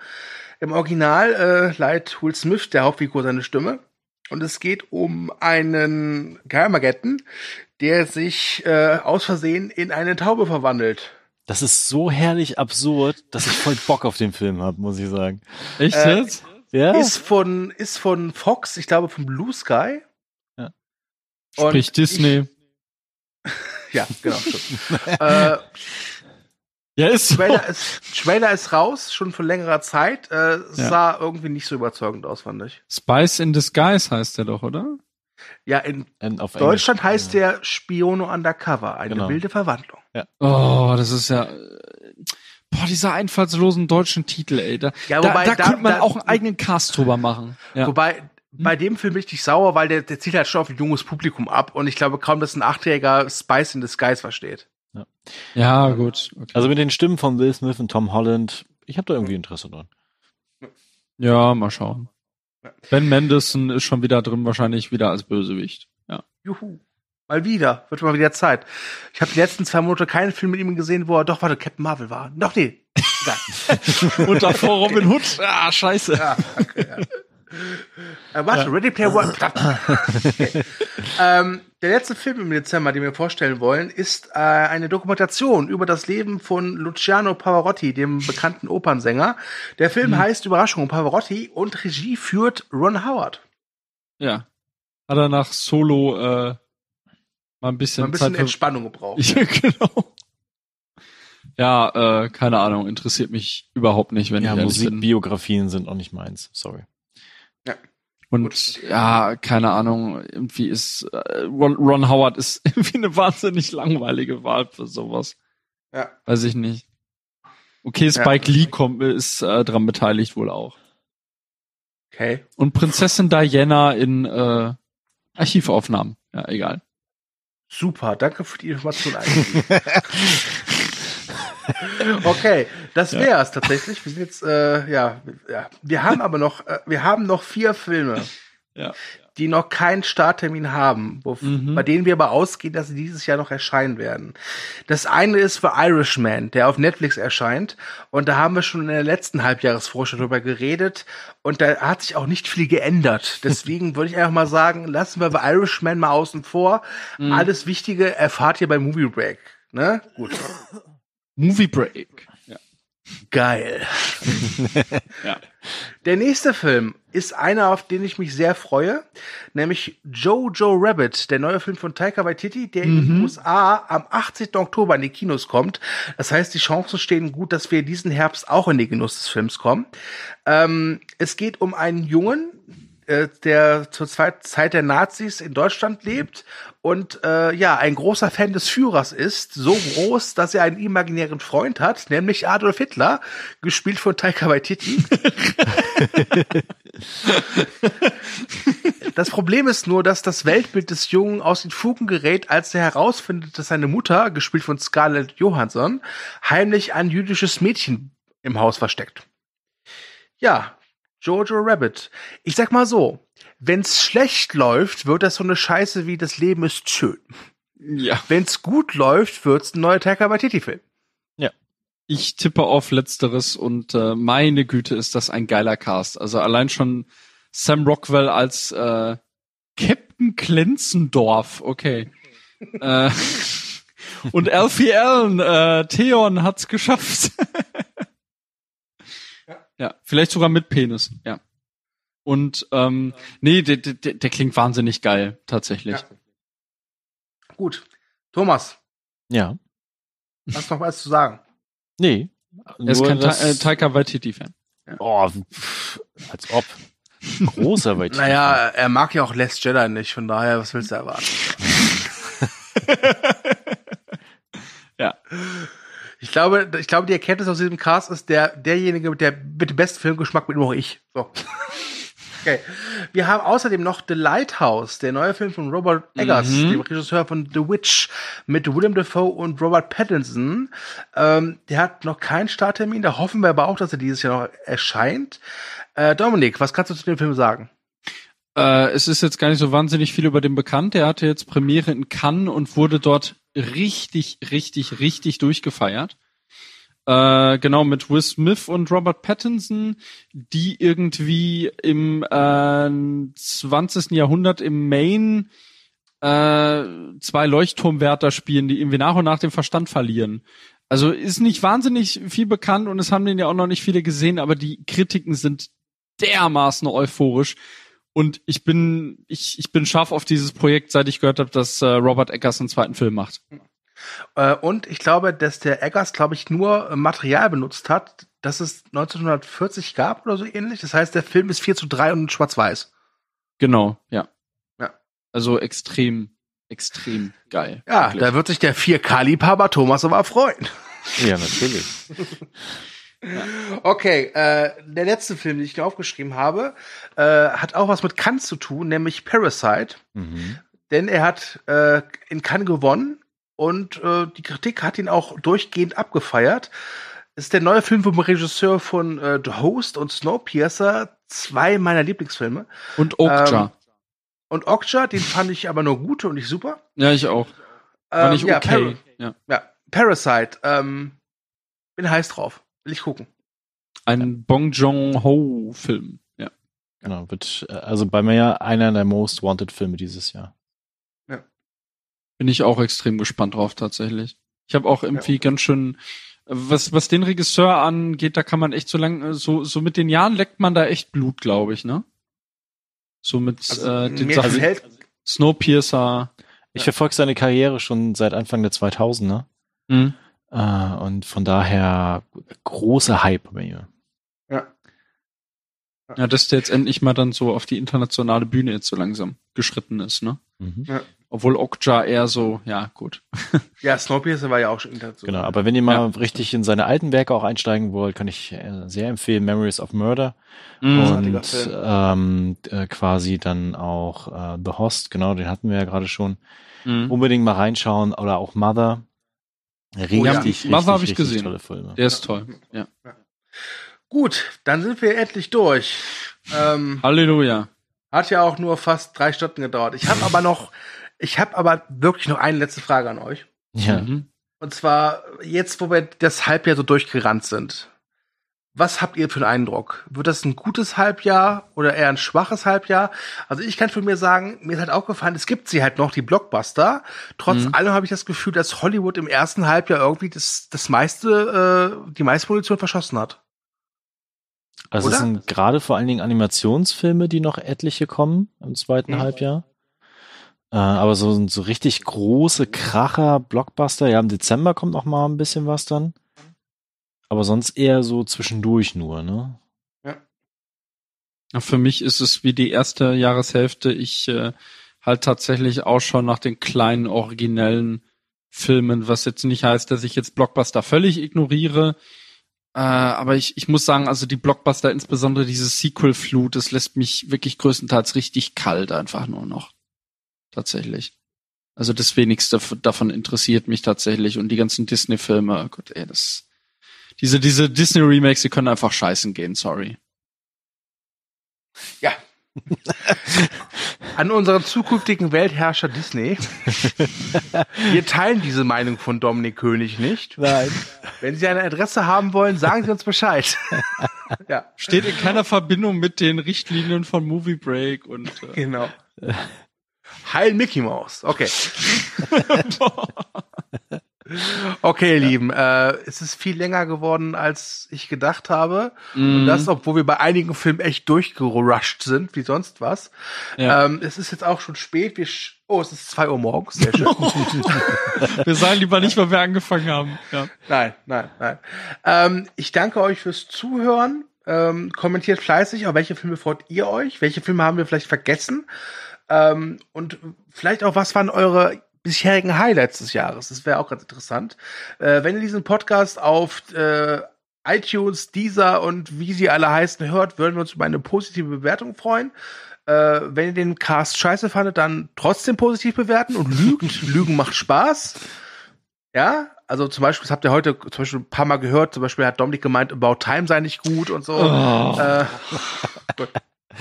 Im Original äh, leiht Will Smith, der Hauptfigur, seine Stimme. Und es geht um einen Geheimagenten, der sich äh, aus Versehen in eine Taube verwandelt. Das ist so herrlich absurd, dass ich voll Bock auf den Film habe, muss ich sagen. Echt Äh, jetzt? Ja. Ist von ist von Fox, ich glaube von Blue Sky. Ja. Und Sprich Disney. Ich, ja, genau. äh, ja, ist so. Trailer, ist, Trailer ist raus, schon vor längerer Zeit. Äh, Ja. Sah irgendwie nicht so überzeugend aus, fand ich. Spice in Disguise heißt der doch, oder? Ja, in auf Deutschland Englisch. heißt der Spiono Undercover, eine Genau. wilde Verwandlung. Oh, das ist ja. äh, Boah, dieser einfallslosen deutschen Titel, ey. Da, Ja, da, wobei, da, da- könnte man da- auch einen eigenen Cast drüber machen. Ja. Wobei, bei dem Film bin ich nicht sauer, weil der, der zielt halt schon auf ein junges Publikum ab und ich glaube kaum, dass ein Achtjähriger Spice in Disguise versteht. Ja, gut. Okay. Also mit den Stimmen von Will Smith und Tom Holland, ich habe da irgendwie Interesse dran. ja, mal schauen. Ja. Ben Mendelssohn ist schon wieder drin, wahrscheinlich wieder als Bösewicht. Ja. Juhu. Mal wieder. Wird mal wieder Zeit. Ich habe die letzten zwei Monate keinen Film mit ihm gesehen, wo er doch, warte, Captain Marvel war. Noch nee. Und davor Robin Hood. Ah, scheiße. Ja, okay, ja. Äh, warte, Ready Player One. Okay. ähm, der letzte Film im Dezember, den wir vorstellen wollen, ist äh, eine Dokumentation über das Leben von Luciano Pavarotti, dem bekannten Opernsänger. Der Film heißt Überraschung Pavarotti und Regie führt Ron Howard. Ja. Hat er nach Solo äh, mal ein bisschen, Mal ein bisschen Zeit Entspannung gebraucht. Ja, genau. Ja, äh, keine Ahnung, interessiert mich überhaupt nicht, wenn Ja, ich. Musikbiografien sind auch nicht meins. Sorry. Und ja, keine Ahnung, irgendwie ist äh, Ron, Ron Howard ist irgendwie eine wahnsinnig langweilige Wahl für sowas. Ja. Weiß ich nicht. Okay, Spike Lee kommt, ist äh, dran beteiligt wohl auch. Okay. Und Prinzessin Diana in äh, Archivaufnahmen. Ja, egal. Super, danke für die Information. okay, das Ja. wär's tatsächlich. Wir sind jetzt, äh, ja, ja, wir haben aber noch, äh, wir haben noch vier Filme, Ja. die noch keinen Starttermin haben, wo, Mhm. bei denen wir aber ausgehen, dass sie dieses Jahr noch erscheinen werden. Das eine ist The Irishman, der auf Netflix erscheint. Und da haben wir schon in der letzten Halbjahresvorstellung drüber geredet. Und da hat sich auch nicht viel geändert. Deswegen würde ich einfach mal sagen, lassen wir The Irishman mal außen vor. Mhm. Alles Wichtige erfahrt ihr bei Movie Break. Ne? Gut. Movie Break. Ja. Geil. ja. Der nächste Film ist einer, auf den ich mich sehr freue, nämlich Jojo Rabbit, der neue Film von Taika Waititi, der in den USA am 18. Oktober in die Kinos kommt. Das heißt, die Chancen stehen gut, dass wir diesen Herbst auch in den Genuss des Films kommen. Ähm, es geht um einen Jungen, äh, der zur Zeit Zeit der Nazis in Deutschland lebt und äh, ja, ein großer Fan des Führers ist, so groß, dass er einen imaginären Freund hat, nämlich Adolf Hitler, gespielt von Taika Waititi. Das Problem ist nur, dass das Weltbild des Jungen aus den Fugen gerät, als er herausfindet, dass seine Mutter, gespielt von Scarlett Johansson, heimlich ein jüdisches Mädchen im Haus versteckt. Ja, Jojo Rabbit. Ich sag mal so, wenn's schlecht läuft, wird das so eine Scheiße wie das Leben ist schön. Ja. Wenn's gut läuft, wird's ein neuer Taika Waititi-Film. Ich tippe auf Letzteres und äh, meine Güte ist das ein geiler Cast. Also allein schon Sam Rockwell als äh, Captain Klenzendorf, okay. äh, und Alfie Allen, äh, Theon hat's geschafft. ja, vielleicht sogar mit Penis, ja. Und ähm, nee, der, der, der klingt wahnsinnig geil, tatsächlich. Ja. Gut. Thomas, Ja. hast du noch was zu sagen? Nee. Er ist kein Ta äh, Taika Waititi-Fan. Oh, pff, als ob. Großer Waititi. Naja, er mag ja auch Last Jedi nicht, von daher, was willst du erwarten? Ja. Ich glaube, ich glaube, die Erkenntnis aus diesem Cast ist, der, derjenige mit der, mit dem besten Filmgeschmack bin nur ich. So. Okay. Wir haben außerdem noch The Lighthouse, der neue Film von Robert Eggers, Mhm. dem Regisseur von The Witch, mit Willem Dafoe und Robert Pattinson. Ähm, der hat noch keinen Starttermin, da hoffen wir aber auch, dass er dieses Jahr noch erscheint. Äh, Dominik, was kannst du zu dem Film sagen? Äh, es ist jetzt gar nicht so wahnsinnig viel über den bekannt. Er hatte jetzt Premiere in Cannes und wurde dort richtig, richtig, richtig durchgefeiert. Äh, genau, mit Will Smith und Robert Pattinson, die irgendwie im äh, 20. Jahrhundert im Maine äh, zwei Leuchtturmwärter spielen, die irgendwie nach und nach den Verstand verlieren. Also ist nicht wahnsinnig viel bekannt und es haben den ja auch noch nicht viele gesehen, aber die Kritiken sind dermaßen euphorisch. Und ich bin, ich, ich bin scharf auf dieses Projekt, seit ich gehört habe, dass äh, Robert Eggers einen zweiten Film macht. Äh, und ich glaube, dass der Eggers, glaube ich, nur Material benutzt hat, das es 1940 gab oder so ähnlich. Das heißt, der Film ist 4 zu 3 und schwarz-weiß. Genau, ja. Ja. Also extrem, extrem geil. Ja, Wirklich. da wird sich der 4K-Liebhaber Thomas aber freuen. Ja, natürlich. Okay, äh, der letzte Film, den ich hier aufgeschrieben habe, äh, hat auch was mit Cannes zu tun, nämlich Parasite. Mhm. Denn er hat äh, in Cannes gewonnen und äh, die Kritik hat ihn auch durchgehend abgefeiert. Ist der neue Film vom Regisseur von äh, The Host und Snowpiercer, zwei meiner Lieblingsfilme. Und Okja. Ähm, Und Okja, den fand ich aber nur gut und nicht super. ja, ich auch. Fand ich Ähm, ja, okay. Par Ja, ja, Parasite, ähm, bin heiß drauf. Will ich gucken. Ein Bong Joon-ho-Film. Ja. Genau, wird also bei mir ja einer der Most Wanted Filme dieses Jahr. Bin ich auch extrem gespannt drauf, tatsächlich. Ich habe auch irgendwie ganz schön, was, was den Regisseur angeht, da kann man echt so lang, so, so mit den Jahren leckt man da echt Blut, glaube ich, ne? So mit Also, äh, den Sachen gefällt, Snowpiercer. Ich verfolge seine Karriere schon seit Anfang der 2000er. Mhm. Äh, und von daher großer Hype bei mir. ja. Ja, dass der jetzt endlich mal dann so auf die internationale Bühne jetzt so langsam geschritten ist, ne? Mhm. Obwohl Okja eher so, ja, gut. ja, Snowpiercer war ja auch schon international. Genau, aber wenn ihr mal Ja. richtig in seine alten Werke auch einsteigen wollt, kann ich äh, sehr empfehlen Memories of Murder Mhm. Und ähm, äh, quasi dann auch äh, The Host, genau, den hatten wir ja gerade schon. Mhm. Unbedingt mal reinschauen oder auch Mother. Richtig, Oh ja, richtig, Mother hab ich gesehen. tolle Filme. Der ist toll. Ja. Gut, dann sind wir endlich durch. Ähm, Halleluja. hat ja auch nur fast drei Stunden gedauert. Ich habe aber noch, ich habe aber wirklich noch eine letzte Frage an euch. Ja. Mhm. Und zwar jetzt, wo wir das Halbjahr so durchgerannt sind. Was habt ihr für einen Eindruck? Wird das ein gutes Halbjahr oder eher ein schwaches Halbjahr? Also ich kann für mir sagen, mir ist halt auch gefallen, es gibt sie halt noch, die Blockbuster. Trotz Mhm. allem habe ich das Gefühl, dass Hollywood im ersten Halbjahr irgendwie das, das meiste, äh, die meiste Munition verschossen hat. Also es Oder? sind gerade vor allen Dingen Animationsfilme, die noch etliche kommen im zweiten Mhm. Halbjahr. Äh, aber so, so richtig große Kracher, Blockbuster, ja, im Dezember kommt noch mal ein bisschen was dann. Aber sonst eher so zwischendurch nur, ne? Ja, Für mich ist es wie die erste Jahreshälfte. Ich äh, halt tatsächlich Ausschau nach den kleinen originellen Filmen, was jetzt nicht heißt, dass ich jetzt Blockbuster völlig ignoriere. Äh, aber ich, ich muss sagen, also die Blockbuster, insbesondere diese Sequel-Flut, das lässt mich wirklich größtenteils richtig kalt einfach nur noch. Tatsächlich. Also das wenigste davon interessiert mich tatsächlich und die ganzen Disney-Filme, oh Gott, ey, das, diese, diese Disney-Remakes, die können einfach scheißen gehen, sorry. Ja. An unseren zukünftigen Weltherrscher Disney. Wir teilen diese Meinung von Dominik König nicht. Nein. Wenn Sie eine Adresse haben wollen, sagen Sie uns Bescheid. ja, Steht in keiner Verbindung mit den Richtlinien von Movie Break und äh, genau. Heil Mickey Mouse. Okay. Okay, ihr Lieben, äh, es ist viel länger geworden, als ich gedacht habe. Und Mhm. das, obwohl wir bei einigen Filmen echt durchgerusht sind, wie sonst was. Ja. Ähm, es ist jetzt auch schon spät. Wir sch oh, es ist zwei Uhr morgens. Sehr schön. wir sagen lieber nicht, weil wir angefangen haben. Ja. Nein, nein, nein. Ähm, ich danke euch fürs Zuhören. Ähm, kommentiert fleißig, auf welche Filme freut ihr euch? Welche Filme haben wir vielleicht vergessen? Ähm, und vielleicht auch, was waren eure bisherigen Highlights des Jahres? Das wäre auch ganz interessant. Äh, wenn ihr diesen Podcast auf äh, iTunes, Deezer und wie sie alle heißen hört, würden wir uns über eine positive Bewertung freuen. Äh, wenn ihr den Cast scheiße fandet, dann trotzdem positiv bewerten und lügt. Lügen macht Spaß. Ja, also zum Beispiel, das habt ihr heute zum Beispiel ein paar Mal gehört, zum Beispiel hat Dominik gemeint, About Time sei nicht gut und so. Oh. Äh,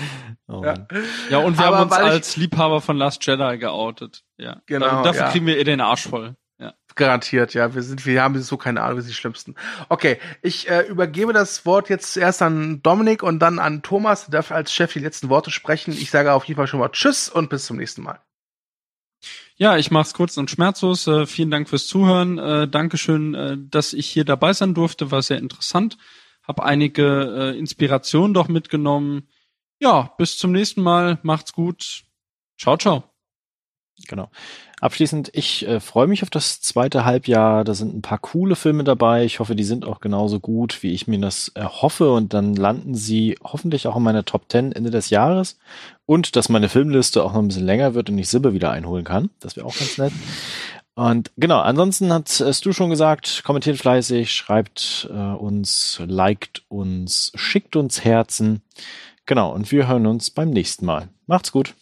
Oh, ja. Ja, und wir Aber haben uns ich- als Liebhaber von Last Jedi geoutet. Ja. Genau, Dafür ja. kriegen wir ihr den Arsch voll. Ja. Garantiert, ja. Wir sind, wir haben so keine Ahnung, wir sind die Schlimmsten. Okay, ich äh, übergebe das Wort jetzt zuerst an Dominik und dann an Thomas. Der darf als Chef die letzten Worte sprechen. Ich sage auf jeden Fall schon mal Tschüss und bis zum nächsten Mal. Ja, ich mach's kurz und schmerzlos. Äh, vielen Dank fürs Zuhören. Äh, Dankeschön, äh, dass ich hier dabei sein durfte. War sehr interessant. Hab einige äh, Inspirationen doch mitgenommen. Ja, bis zum nächsten Mal. Macht's gut. Ciao, ciao. Genau. Abschließend, ich äh, freue mich auf das zweite Halbjahr. Da sind ein paar coole Filme dabei. Ich hoffe, die sind auch genauso gut, wie ich mir das erhoffe. Und dann landen sie hoffentlich auch in meiner Top 10 Ende des Jahres. Und dass meine Filmliste auch noch ein bisschen länger wird und ich Sibbe wieder einholen kann. Das wäre auch ganz nett. Und genau, ansonsten hast du schon gesagt, kommentiert fleißig, schreibt äh, uns, liked uns, schickt uns Herzen. Genau, und wir hören uns beim nächsten Mal. Macht's gut.